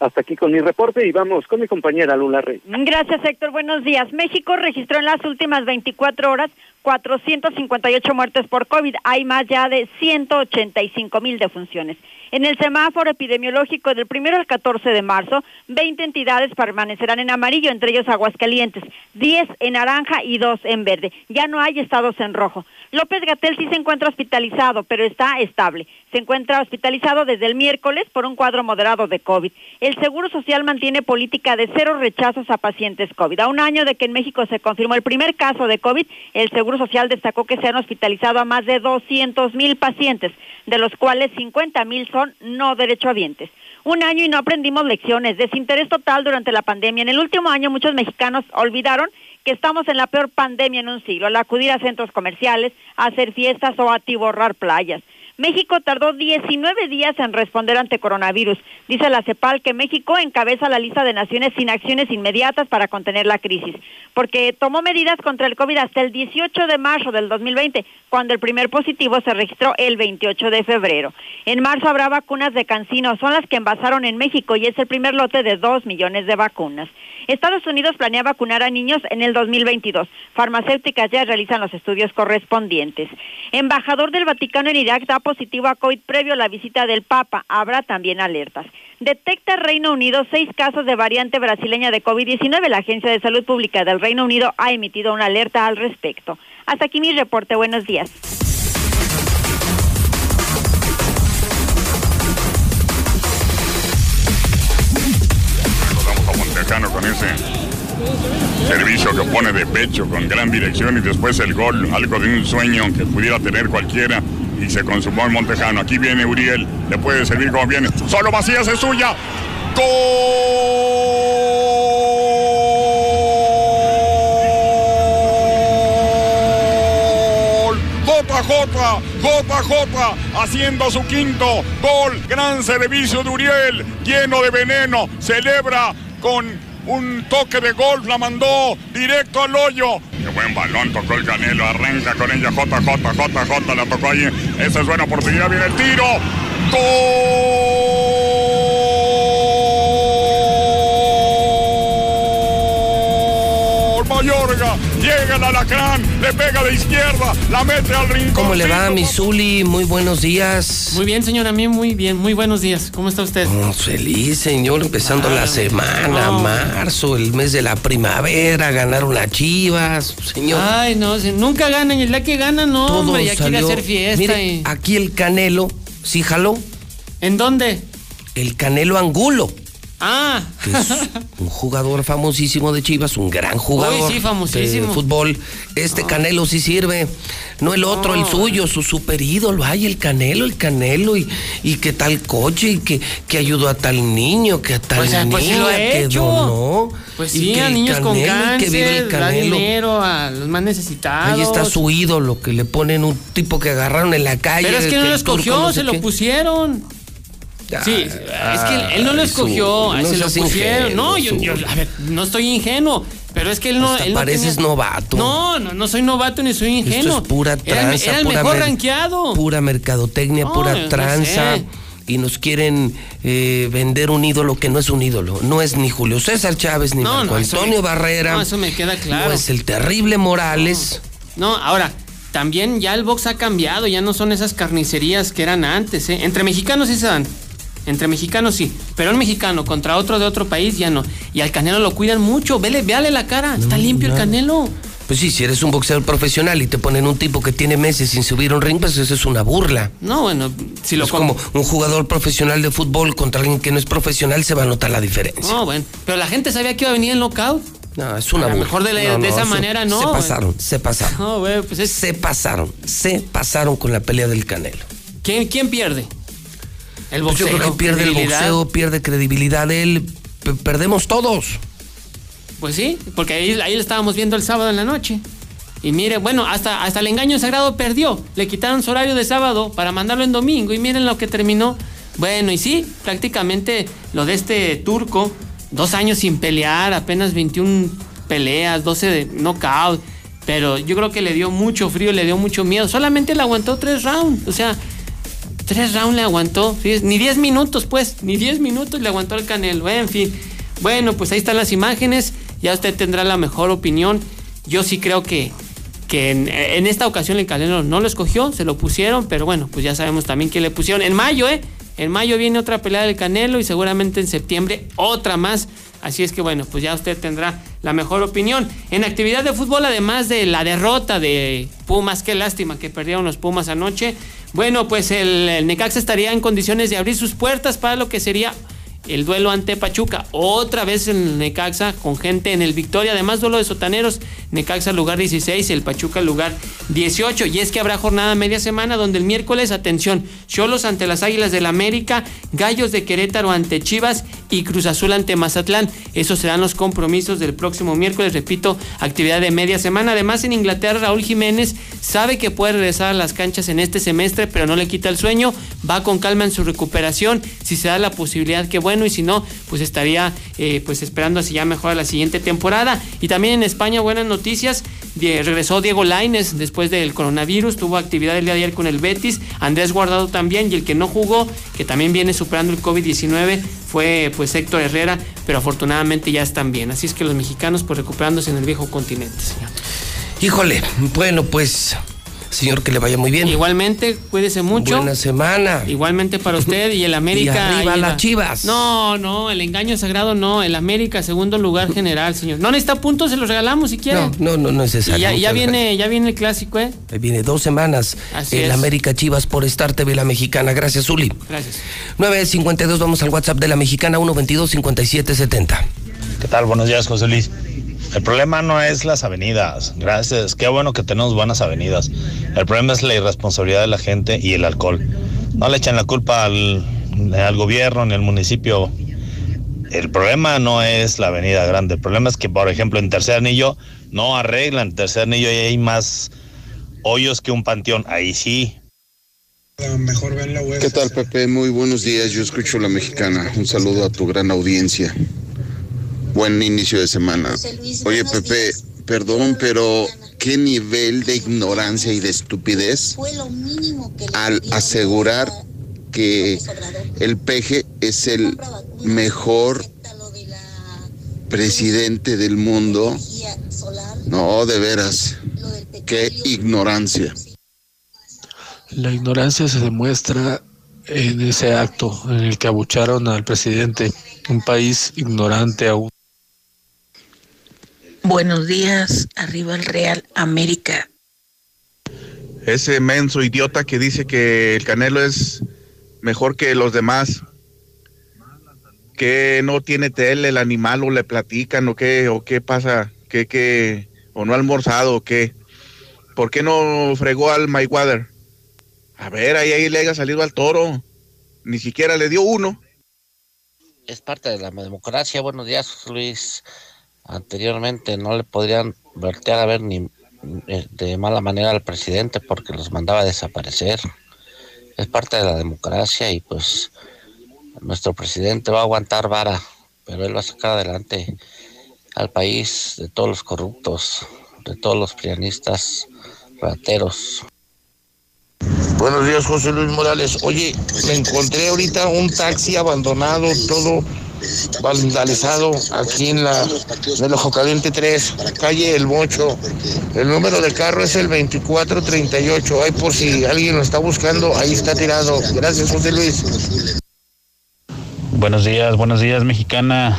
Hasta aquí con mi reporte y vamos con mi compañera Lula Rey. Gracias, Héctor. Buenos días. México registró en las últimas 24 horas 458 muertes por COVID. Hay más ya de 185 mil defunciones. En el semáforo epidemiológico del primero al 14 de marzo, 20 entidades permanecerán en amarillo, entre ellos Aguascalientes, 10 en naranja y 2 en verde. Ya no hay estados en rojo. López Gatel sí se encuentra hospitalizado, pero está estable. Se encuentra hospitalizado desde el miércoles por un cuadro moderado de COVID. El Seguro Social mantiene política de cero rechazos a pacientes COVID. A un año de que en México se confirmó el primer caso de COVID, el Seguro Social destacó que se han hospitalizado a más de 200 mil pacientes, de los cuales 50 mil son no derechohabientes. Un año y no aprendimos lecciones. Desinterés total durante la pandemia. En el último año muchos mexicanos olvidaron que estamos en la peor pandemia en un siglo, al acudir a centros comerciales, a hacer fiestas o atiborrar playas. México tardó 19 días en responder ante coronavirus. Dice la CEPAL que México encabeza la lista de naciones sin acciones inmediatas para contener la crisis, porque tomó medidas contra el COVID hasta el 18 de marzo del 2020, cuando el primer positivo se registró el 28 de febrero. En marzo habrá vacunas de Cancino, son las que envasaron en México y es el primer lote de 2 millones de vacunas. Estados Unidos planea vacunar a niños en el 2022. Farmacéuticas ya realizan los estudios correspondientes. Embajador del Vaticano en Irak da positivo a COVID previo a la visita del Papa. Habrá también alertas. Detecta Reino Unido seis casos de variante brasileña de COVID-19. La Agencia de Salud Pública del Reino Unido ha emitido una alerta al respecto. Hasta aquí mi reporte. Buenos días. Vamos a Montejano con ese servicio que pone de pecho con gran dirección y después el gol, algo de un sueño que pudiera tener cualquiera y se consumó en Montejano. Aquí viene Uriel, le puede servir como viene. Solo Macías es suya. ¡Gol! JJ, JJ haciendo su quinto gol. Gran servicio de Uriel, lleno de veneno. Celebra con un toque de golf, la mandó directo al hoyo. Qué buen balón, tocó el Canelo, arranca con ella JJ, JJ, la tocó ahí. Esa es buena oportunidad, viene el tiro. ¡Gol! Llega el alacrán, le pega de izquierda, la mete al rincón. ¿Cómo le va, mi Zuli? Muy buenos días. Muy bien, señor, a mí muy bien, muy buenos días. ¿Cómo está usted? Oh, feliz, señor, empezando Ah, la semana, no. marzo, el mes de la primavera, ganaron las chivas, señor. Ay, no, nunca ganan. Y el día que ganan, no, Todo hombre, ya quiere salió- hacer fiesta. Mire, y- aquí el Canelo, ¿sí jaló? ¿En dónde? El Canelo Angulo. Ah. que es un jugador famosísimo de Chivas, un gran jugador Uy, sí, famosísimo. de fútbol. Este Canelo sí sirve, no el otro, el suyo, su super ídolo. Ay, el Canelo, el Canelo, y, y que tal coche, y que, que ayudó a tal niño, que a tal Pues, niña, pues sí lo que hecho. donó. Pues y sí, que a niños con y que el cáncer, da Canelo. dinero a los más necesitados. Ahí está su ídolo, que le ponen un tipo que agarraron en la calle. Pero es que no lo escogió, no sé se lo pusieron. Sí, es que él, no lo su- escogió, no se lo pusieron. no, yo, su- yo- a ver, no estoy ingenuo, pero es que él no. Hasta él no pareces tenía- novato. No, no, no soy novato ni soy ingenuo. Esto es pura Era el- tranza, Era el, pura mejor rankeado. Pura mercadotecnia, No, pura no tranza. sé. Y nos quieren eh, vender un ídolo que no es un ídolo. No es ni Julio César Chávez, ni Marco Antonio me- Barrera. no, eso me queda claro. No es el terrible Morales. No, ahora, también ya el box ha cambiado, ya no son esas carnicerías que eran antes, ¿eh? Entre mexicanos sí se dan. Entre mexicanos sí, pero un mexicano contra otro de otro país ya no. Y al Canelo lo cuidan mucho, vele, véale la cara, está limpio el. Canelo. Pues sí, si eres un boxeador profesional y te ponen un tipo que tiene meses sin subir un ring, pues eso es una burla. No, bueno, si lo es como com- un jugador profesional de fútbol contra alguien que no es profesional, se va a notar la diferencia. No, bueno, pero la gente sabía que iba a venir el knockout. No, es una A lo mejor de la- No, de no, esa se- manera no, Se pasaron, se pasaron. No, güey, pues es- Se pasaron, se pasaron con la pelea del Canelo. ¿Quién, quién pierde? El Pues yo boxeo. creo que pierde el boxeo, pierde credibilidad él, perdemos todos. Pues sí, porque ahí, ahí lo estábamos viendo el sábado en la noche. Y mire, bueno, hasta, hasta el engaño sagrado perdió. Le quitaron su horario de sábado para mandarlo en domingo. Y miren lo que terminó. Bueno, y sí, prácticamente lo de este turco, dos años sin pelear, apenas 21 peleas, 12 de knockout. Pero yo creo que le dio mucho frío, le dio mucho miedo. Solamente le aguantó tres rounds. O sea, Tres rounds le aguantó. Ni 10 minutos, pues. Ni 10 minutos le aguantó el Canelo. En fin. Bueno, pues ahí están las imágenes. Ya usted tendrá la mejor opinión. Yo sí creo que, que en, en esta ocasión el Canelo no lo escogió. Se lo pusieron. Pero bueno, pues ya sabemos también que le pusieron. En mayo, ¿eh? En mayo viene otra pelea del Canelo y seguramente en septiembre otra más. Así es que bueno, pues ya usted tendrá la mejor opinión. En actividad de fútbol, además de la derrota de Pumas, qué lástima que perdieron los Pumas anoche. Bueno, pues el, el Necaxa estaría en condiciones de abrir sus puertas para lo que sería el duelo ante Pachuca. Otra vez el Necaxa con gente en el Victoria. Además, duelo de sotaneros. Necaxa lugar 16, el Pachuca lugar 18. Y es que habrá jornada media semana donde el miércoles, atención, Cholos ante las Águilas del América, Gallos de Querétaro ante Chivas y Cruz Azul ante Mazatlán. Esos serán los compromisos del próximo miércoles. Repito, actividad de media semana. Además, en Inglaterra, Raúl Jiménez sabe que puede regresar a las canchas en este semestre, pero no le quita el sueño. Va con calma en su recuperación. Si se da la posibilidad, que bueno. Y si no, pues estaría eh, pues esperando si ya mejora la siguiente temporada. Y también en España, buenas noticias. Regresó Diego Laines después del coronavirus. Tuvo actividad el día de ayer con el Betis. Andrés Guardado también. Y el que no jugó, que también viene superando el COVID-19, fue pues Héctor Herrera. Pero afortunadamente ya están bien. Así es que los mexicanos pues recuperándose en el viejo continente, señor. Híjole, bueno, pues, señor, que le vaya muy bien. Igualmente, cuídese mucho. Buena semana. Igualmente para usted y el América. Y arriba ahí las va. Chivas. No, no, el engaño sagrado no. El América, segundo lugar general, señor. No necesita puntos, se los regalamos si quiere. No, no, no, no es Y necesario. ya, viene, ya viene el clásico, ¿eh? Ahí viene dos semanas. Así el es. América Chivas por Star TV La Mexicana. Gracias, Zuli. Gracias. 952, vamos al WhatsApp de La Mexicana, 122-5770. ¿Qué tal? Buenos días, José Luis. El problema no es las avenidas. Gracias. Qué bueno que tenemos buenas avenidas. El problema es la irresponsabilidad de la gente y el alcohol. No le echan la culpa al, al gobierno ni al municipio. El problema no es la avenida grande. El problema es que, por ejemplo, en Tercer Anillo no arreglan. En Tercer Anillo hay más hoyos que un panteón. Ahí sí. ¿Qué tal, Pepe? Muy buenos días. Yo escucho la mexicana. Un saludo a tu gran audiencia. Buen inicio de semana. Oye, Pepe, perdón, pero ¿qué nivel de ignorancia y de estupidez al asegurar que el peje es el mejor presidente del mundo? No, de veras. Qué ignorancia. La ignorancia se demuestra en ese acto en el que abucharon al presidente, un país ignorante aún. Buenos días, arriba el Real América. Ese menso idiota que dice que el Canelo es mejor que los demás. Que no tiene tele el animal o le platican o qué, o qué pasa, que, que, o no ha almorzado o qué. ¿Por qué no fregó al Mayweather? A ver, ahí, ahí le haya salido al toro. Ni siquiera le dio uno. es parte de la democracia. Buenos días, Luis. Anteriormente no le podrían voltear a ver ni eh, de mala manera al presidente porque los mandaba a desaparecer. Es parte de la democracia y pues nuestro presidente va a aguantar vara, pero él va a sacar adelante al país de todos los corruptos, de todos los prianistas, rateros. Buenos días, José Luis Morales. Oye, me encontré ahorita un taxi abandonado, todo vandalizado, aquí en la en el Ojo Caliente 3, calle El Mocho. El número de carro es el 2438. Ahí por si alguien lo está buscando, ahí está tirado. Gracias, José Luis. Buenos días, buenos días, mexicana.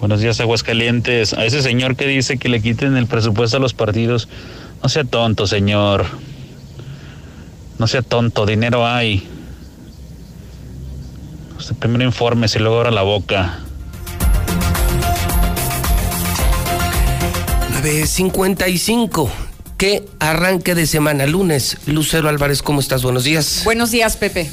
Buenos días, Aguascalientes. A ese señor que dice que le quiten el presupuesto a los partidos, no sea tonto, señor. No sea tonto, dinero hay. Usted primero informe si luego abra la boca. 955. Qué arranque de semana, lunes. Lucero Álvarez, ¿cómo estás? Buenos días. Buenos días, Pepe.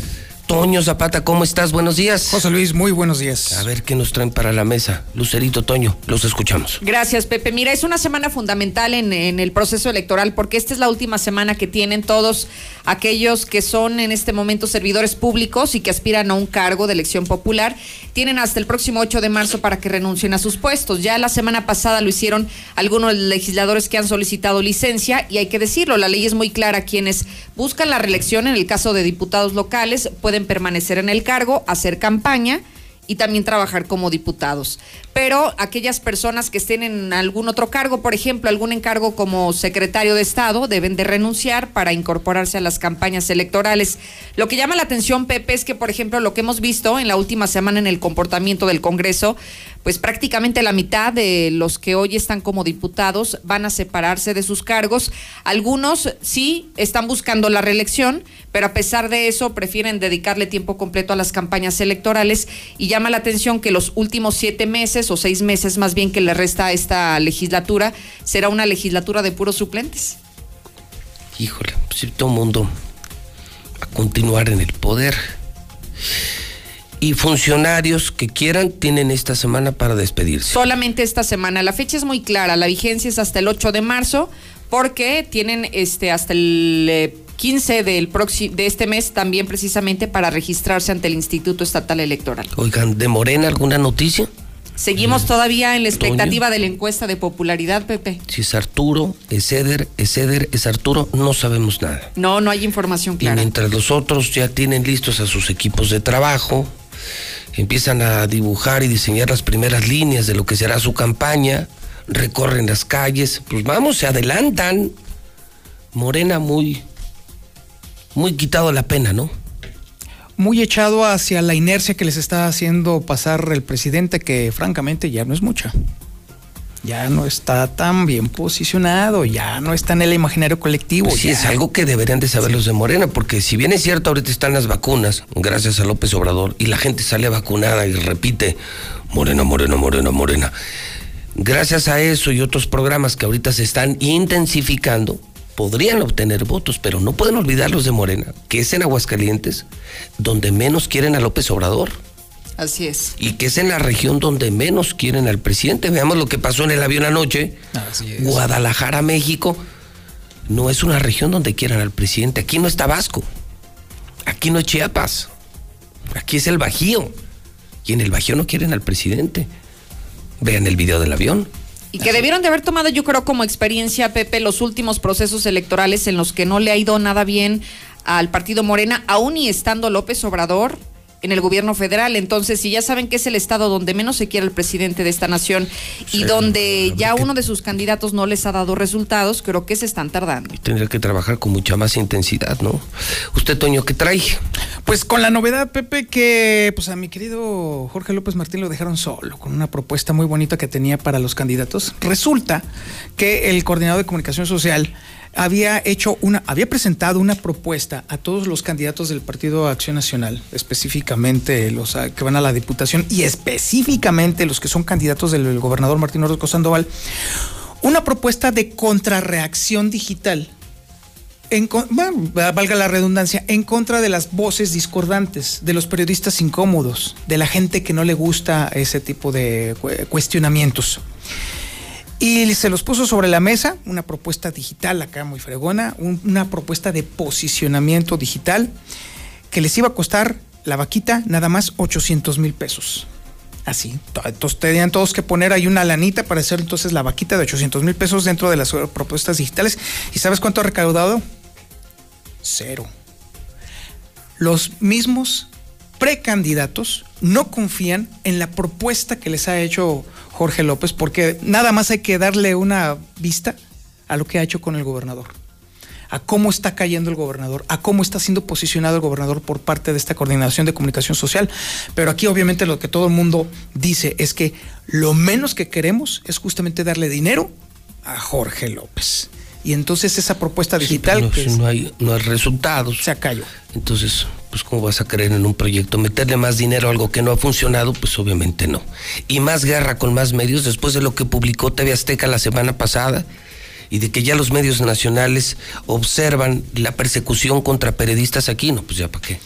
Toño Zapata, ¿cómo estás? Buenos días. José Luis, muy buenos días. A ver qué nos traen para la mesa. Lucerito, Toño, los escuchamos. Gracias, Pepe. Mira, es una semana fundamental en, en, el proceso electoral porque esta es la última semana que tienen todos aquellos que son en este momento servidores públicos y que aspiran a un cargo de elección popular. Tienen hasta el próximo 8 de marzo para que renuncien a sus puestos. Ya la semana pasada lo hicieron algunos legisladores que han solicitado licencia y hay que decirlo, la ley es muy clara. Quienes buscan la reelección en el caso de diputados locales pueden permanecer en el cargo, hacer campaña y también trabajar como diputados. Pero aquellas personas que estén en algún otro cargo, por ejemplo, algún encargo como secretario de Estado, deben de renunciar para incorporarse a las campañas electorales. Lo que llama la atención, Pepe, es que, por ejemplo, lo que hemos visto en la última semana en el comportamiento del Congreso, pues prácticamente la mitad de los que hoy están como diputados van a separarse de sus cargos. Algunos sí están buscando la reelección, pero a pesar de eso prefieren dedicarle tiempo completo a las campañas electorales y llama la atención que los últimos siete meses o seis meses más bien que le resta a esta legislatura será una legislatura de puros suplentes. Híjole, si todo mundo a continuar en el poder y funcionarios que quieran tienen esta semana para despedirse. Solamente esta semana. La fecha es muy clara. La vigencia es hasta el 8 de marzo porque tienen este hasta el eh, 15 del de este mes también precisamente para registrarse ante el Instituto Estatal Electoral. Oigan, ¿de Morena alguna noticia? Seguimos todavía en la expectativa de la encuesta de popularidad, Pepe. Si es Arturo, es Eder, es Eder, es Arturo, no sabemos nada. No, no hay información clara. Y mientras los otros ya tienen listos a sus equipos de trabajo, empiezan a dibujar y diseñar las primeras líneas de lo que será su campaña, recorren las calles, pues vamos, se adelantan. Morena muy, muy quitado la pena, ¿no? Muy echado hacia la inercia que les está haciendo pasar el presidente, que francamente ya no es mucha. Ya no está tan bien posicionado, ya no está en el imaginario colectivo. Pues sí, es algo que deberían de saber sí. los de Morena, porque si bien es cierto, ahorita están las vacunas, gracias a López Obrador, y la gente sale vacunada y repite, Morena, Morena, Morena, Morena. Gracias a eso y otros programas que ahorita se están intensificando, podrían obtener votos, pero no pueden olvidar los de Morena, que es en Aguascalientes donde menos quieren a López Obrador. Así es. Y que es en la región donde menos quieren al presidente. Veamos lo que pasó en el avión anoche. Así es. Guadalajara, México. No es una región donde quieran al presidente. Aquí no es Tabasco. Aquí no es Chiapas. Aquí es el Bajío. Y en el Bajío no quieren al presidente. Vean el video del avión. Y que debieron de haber tomado, yo creo, como experiencia, Pepe, los últimos procesos electorales en los que no le ha ido nada bien al partido Morena, aún y estando López Obrador en el gobierno federal. Entonces, si ya saben que es el estado donde menos se quiere el presidente de esta nación y sí, donde ya uno de sus candidatos no les ha dado resultados, creo que se están tardando. Y tendría que trabajar con mucha más intensidad, ¿no? Usted, Toño, ¿qué trae? Pues con la novedad, Pepe, que pues a mi querido Jorge López Martín lo dejaron solo, con una propuesta muy bonita que tenía para los candidatos. Resulta que el coordinador de comunicación social había hecho una, había presentado una propuesta a todos los candidatos del Partido Acción Nacional, específicamente los que van a la Diputación y específicamente los que son candidatos del gobernador Martín Orozco Sandoval, una propuesta de contrarreacción digital. En, valga la redundancia, en contra de las voces discordantes, de los periodistas incómodos, de la gente que no le gusta ese tipo de cuestionamientos. Y se los puso sobre la mesa, una propuesta digital acá muy fregona, un, una propuesta de posicionamiento digital que les iba a costar la vaquita nada más 800 mil pesos. Así, entonces tenían todos que poner ahí una lanita para hacer entonces la vaquita de 800 mil pesos dentro de las propuestas digitales. ¿Y sabes cuánto ha recaudado? Cero. Los mismos precandidatos no confían en la propuesta que les ha hecho Jorge López, porque nada más hay que darle una vista a lo que ha hecho con el gobernador, a cómo está cayendo el gobernador, a cómo está siendo posicionado el gobernador por parte de esta coordinación de comunicación social. Pero aquí obviamente lo que todo el mundo dice es que lo menos que queremos es justamente darle dinero a Jorge López. Y entonces esa propuesta digital... Sí, no, que no, hay, no hay resultados. Se acalló. Entonces, pues ¿cómo vas a creer en un proyecto? Meterle más dinero a algo que no ha funcionado, pues obviamente no. Y más guerra con más medios después de lo que publicó TV Azteca la semana pasada y de que ya los medios nacionales observan la persecución contra periodistas aquí, no, pues ya para qué.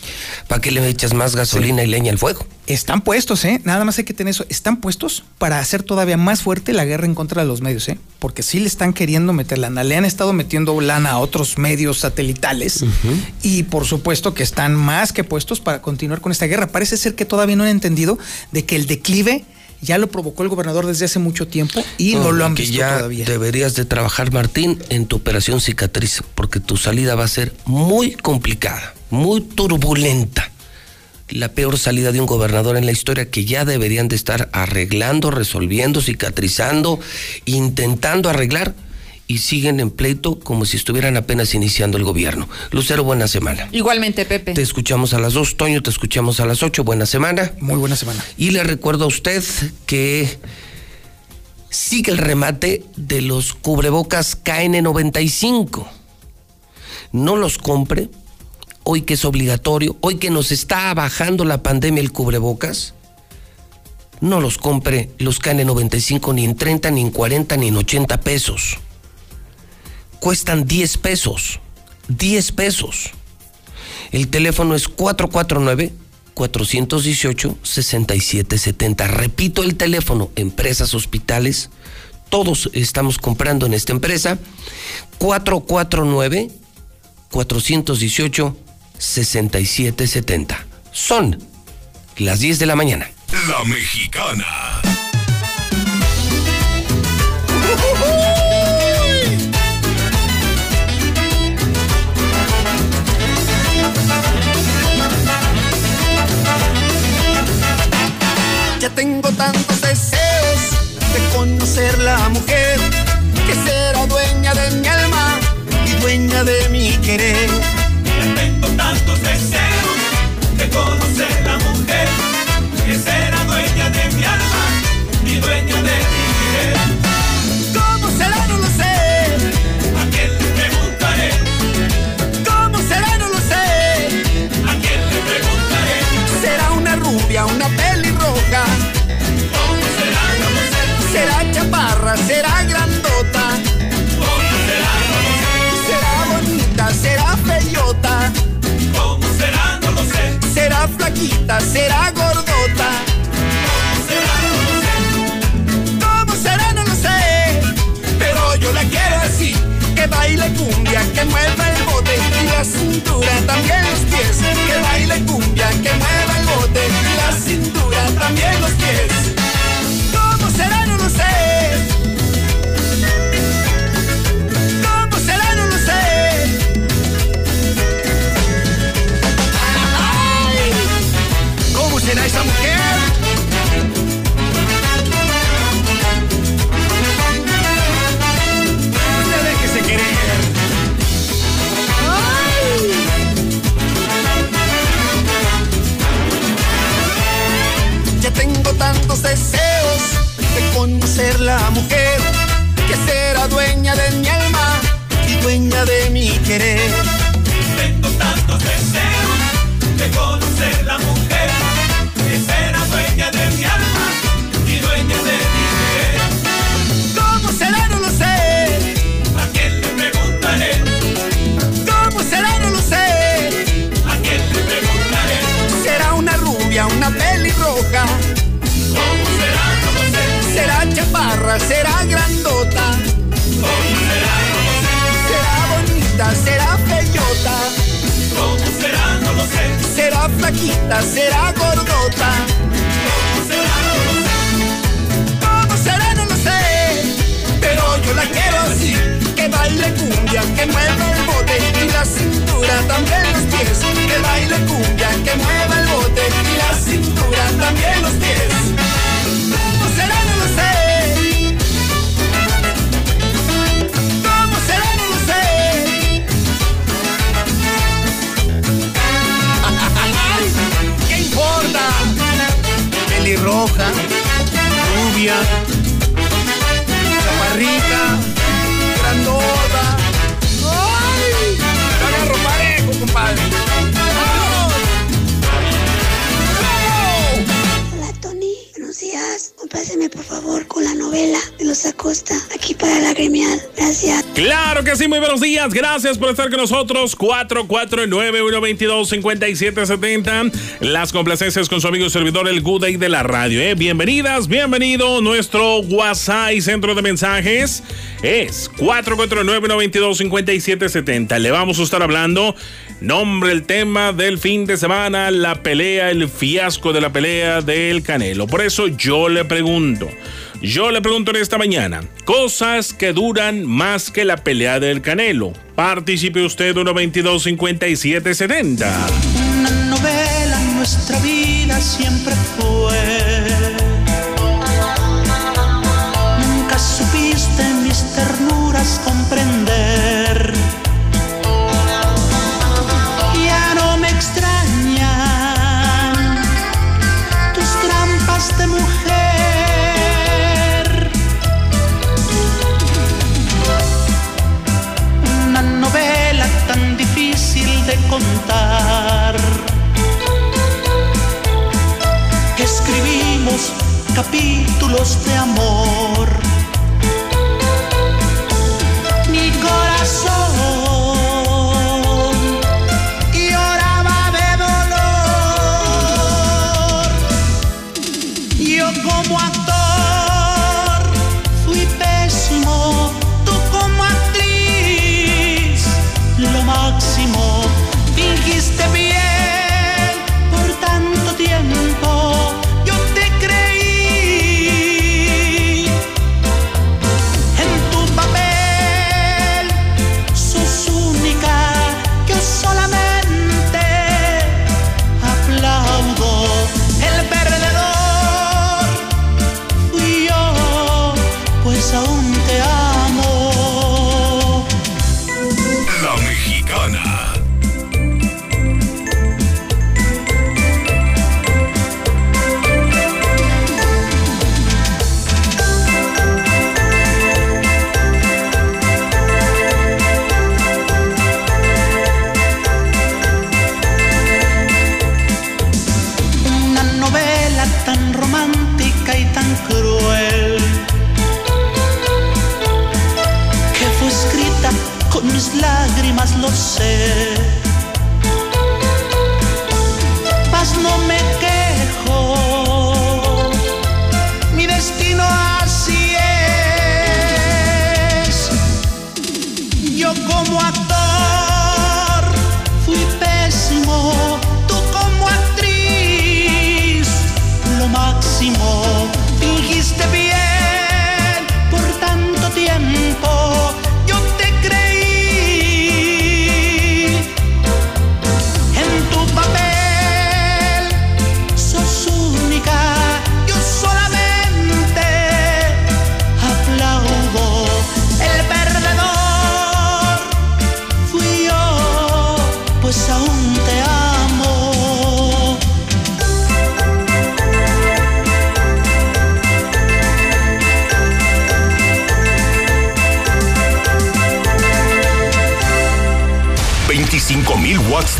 ¿Para qué le echas más gasolina y leña al fuego? Están puestos, ¿eh? Nada más hay que tener eso. Están puestos para hacer todavía más fuerte la guerra en contra de los medios, ¿eh? Porque sí le están queriendo meter lana. Le han estado metiendo lana a otros medios satelitales y por supuesto que están más que puestos para continuar con esta guerra. Parece ser que todavía no han entendido de que el declive ya lo provocó el gobernador desde hace mucho tiempo y no, lo han visto ya todavía. deberías de trabajar, Martín, en tu operación cicatriz, porque tu salida va a ser muy complicada, muy turbulenta. La peor salida de un gobernador en la historia que ya deberían de estar arreglando, resolviendo, cicatrizando, intentando arreglar y siguen en pleito como si estuvieran apenas iniciando el gobierno. Lucero, buena semana. Igualmente, Pepe. Te escuchamos a las dos, Toño, te escuchamos a las ocho. Buena semana. Muy buena semana. Y le recuerdo a usted que sigue el remate de los cubrebocas KN95. No los compre, hoy que es obligatorio, hoy que nos está bajando la pandemia el cubrebocas. No los compre los KN95 ni en 30, ni en 40, ni en 80 pesos. Cuestan 10 pesos. 10 pesos. El teléfono es 449 418-6770. Repito el teléfono, empresas, hospitales, todos estamos comprando en esta empresa. 449-418-6770. Son las 10 de la mañana. La mexicana. Tantos deseos de conocer la mujer que será dueña de mi alma y dueña de mi querer. Será gordota. ¿Cómo será? No lo sé. ¿Cómo será? No lo sé. Pero yo la quiero así. Que baile cumbia, que mueva el bote y la cintura, también los pies. Que baile cumbia, que mueva el bote y la cintura, también los pies. Deseos de conocer la mujer que será dueña de mi alma y dueña de mi querer. Flaquita, será gordota. ¿Cómo será? ¿Cómo será? No lo sé. Pero yo la quiero así. Que baile cumbia, que mueva el bote y la cintura, también los pies. Que baile cumbia, que mueva el bote y la cintura, también los pies. Aquí para la gremial. Gracias. Claro que sí, muy buenos días. Gracias por estar con nosotros. 449-122-5770. Las complacencias con su amigo y servidor, el Good Day de la radio. ¿eh? Bienvenidas, bienvenido. Nuestro WhatsApp y centro de mensajes es 449-122-5770. Le vamos a estar hablando. Nombre el tema del fin de semana, la pelea, el fiasco de la pelea del Canelo. Por eso yo le pregunto. Yo le pregunto en esta mañana, cosas que duran más que la pelea del Canelo. Participe usted 122-5770. Una novela nuestra vida siempre fue. Capítulos de amor. Mi corazón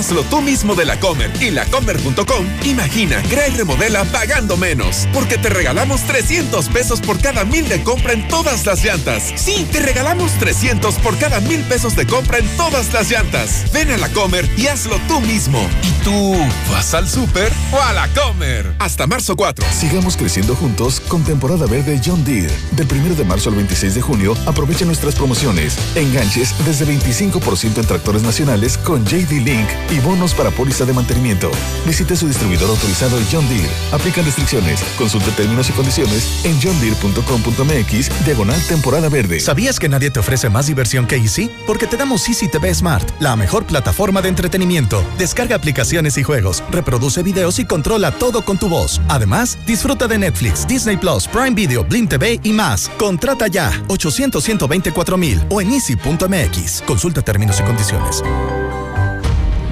Hazlo tú mismo de la Comer y lacomer.com, imagina, crea y remodela pagando menos. Porque te regalamos 300 pesos por cada mil de compra en todas las llantas. Sí, te regalamos 300 por cada mil pesos de compra en todas las llantas. Ven a la Comer y hazlo tú mismo. ¿Y tú vas al súper o a la Comer? Hasta marzo 4. Sigamos creciendo juntos con temporada verde John Deere. Del 1 de marzo al 26 de junio, aprovecha nuestras promociones. Enganches desde 25% en tractores nacionales con JD Link y bonos para póliza de mantenimiento. Visite su distribuidor autorizado John Deere. Aplican restricciones. Consulte términos y condiciones en johndeere.com.mx diagonal temporada verde. ¿Sabías que nadie te ofrece más diversión que Easy? Porque te damos Easy TV Smart, la mejor plataforma de entretenimiento. Descarga aplicaciones y juegos, reproduce videos y controla todo con tu voz. Además, disfruta de Netflix, Disney Plus, Prime Video, Blim TV y más. Contrata ya 800 124 mil o en easy.mx. Consulta términos y condiciones.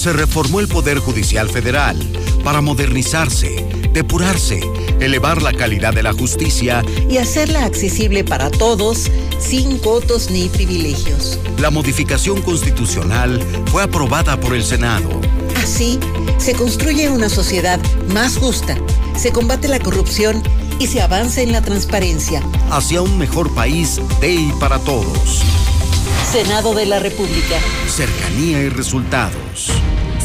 Se reformó el Poder Judicial Federal para modernizarse, depurarse, elevar la calidad de la justicia y hacerla accesible para todos, sin cotos ni privilegios. La modificación constitucional fue aprobada por el Senado. Así, se construye una sociedad más justa, se combate la corrupción y se avanza en la transparencia. Hacia un mejor país de y para todos. Senado de la República. Cercanía y resultados.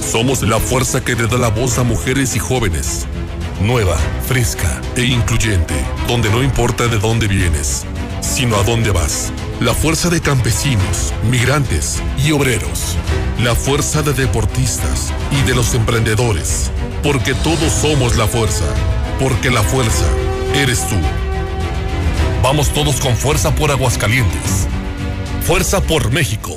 Somos la fuerza que le da la voz a mujeres y jóvenes. Nueva, fresca e incluyente, donde no importa de dónde vienes, sino a dónde vas. La fuerza de campesinos, migrantes y obreros. La fuerza de deportistas y de los emprendedores. Porque todos somos la fuerza. Porque la fuerza eres tú. Vamos todos con fuerza por Aguascalientes. Fuerza por México.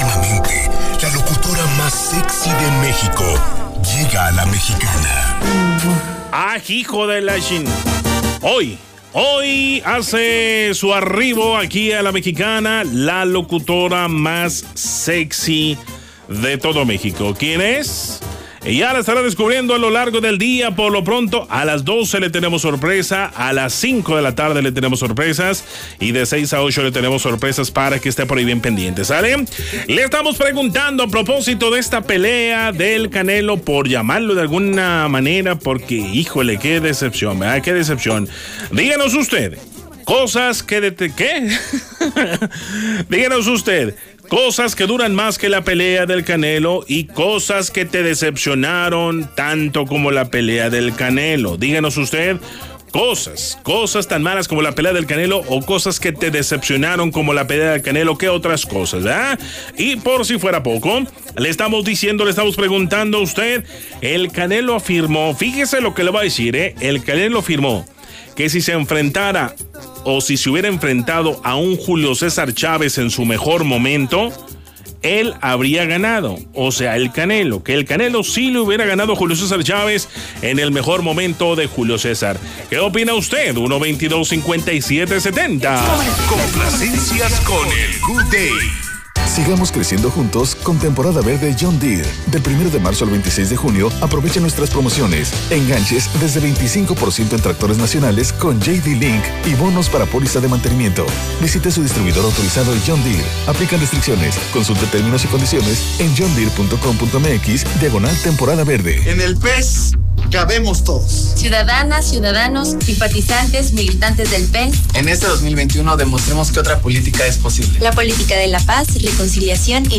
La locutora más sexy de México llega a la mexicana. Ah, hijo de la chin. Hoy, hoy hace su arribo aquí a la mexicana la locutora más sexy de todo México. ¿Quién es? Y ya la estará descubriendo a lo largo del día. Por lo pronto, a las 12 le tenemos sorpresa, a las 5 de la tarde le tenemos sorpresas y de 6 a 8 le tenemos sorpresas para que esté por ahí bien pendiente, ¿sale? Le estamos preguntando a propósito de esta pelea del Canelo, por llamarlo de alguna manera, porque híjole, qué decepción, ¿verdad? Qué decepción. Díganos usted, cosas que de ¿qué? Díganos usted, cosas que duran más que la pelea del Canelo y cosas que te decepcionaron tanto como la pelea del Canelo. Díganos usted cosas, cosas tan malas como la pelea del Canelo o cosas que te decepcionaron como la pelea del Canelo, ¿qué otras cosas? ¿verdad? Y por si fuera poco, le estamos diciendo, le estamos preguntando a usted, el Canelo afirmó, fíjese lo que le va a decir, ¿eh? El Canelo afirmó que si se enfrentara o si se hubiera enfrentado a un Julio César Chávez en su mejor momento, él habría ganado. O sea, el Canelo, que el Canelo sí le hubiera ganado a Julio César Chávez en el mejor momento de Julio César. ¿Qué opina usted? 122-5770. Complacencias con el Good Day. Sigamos creciendo juntos con temporada verde John Deere. Del 1 de marzo al 26 de junio, aprovecha nuestras promociones. Enganches desde 25% en tractores nacionales con JD Link y bonos para póliza de mantenimiento. Visite su distribuidor autorizado John Deere. Aplican restricciones. Consulte términos y condiciones en johndeere.com.mx diagonal temporada verde. En el PES cabemos todos. Ciudadanas, ciudadanos, simpatizantes, militantes del PES. En este 2021 demostremos que otra política es posible. La política de la paz, reconciliación y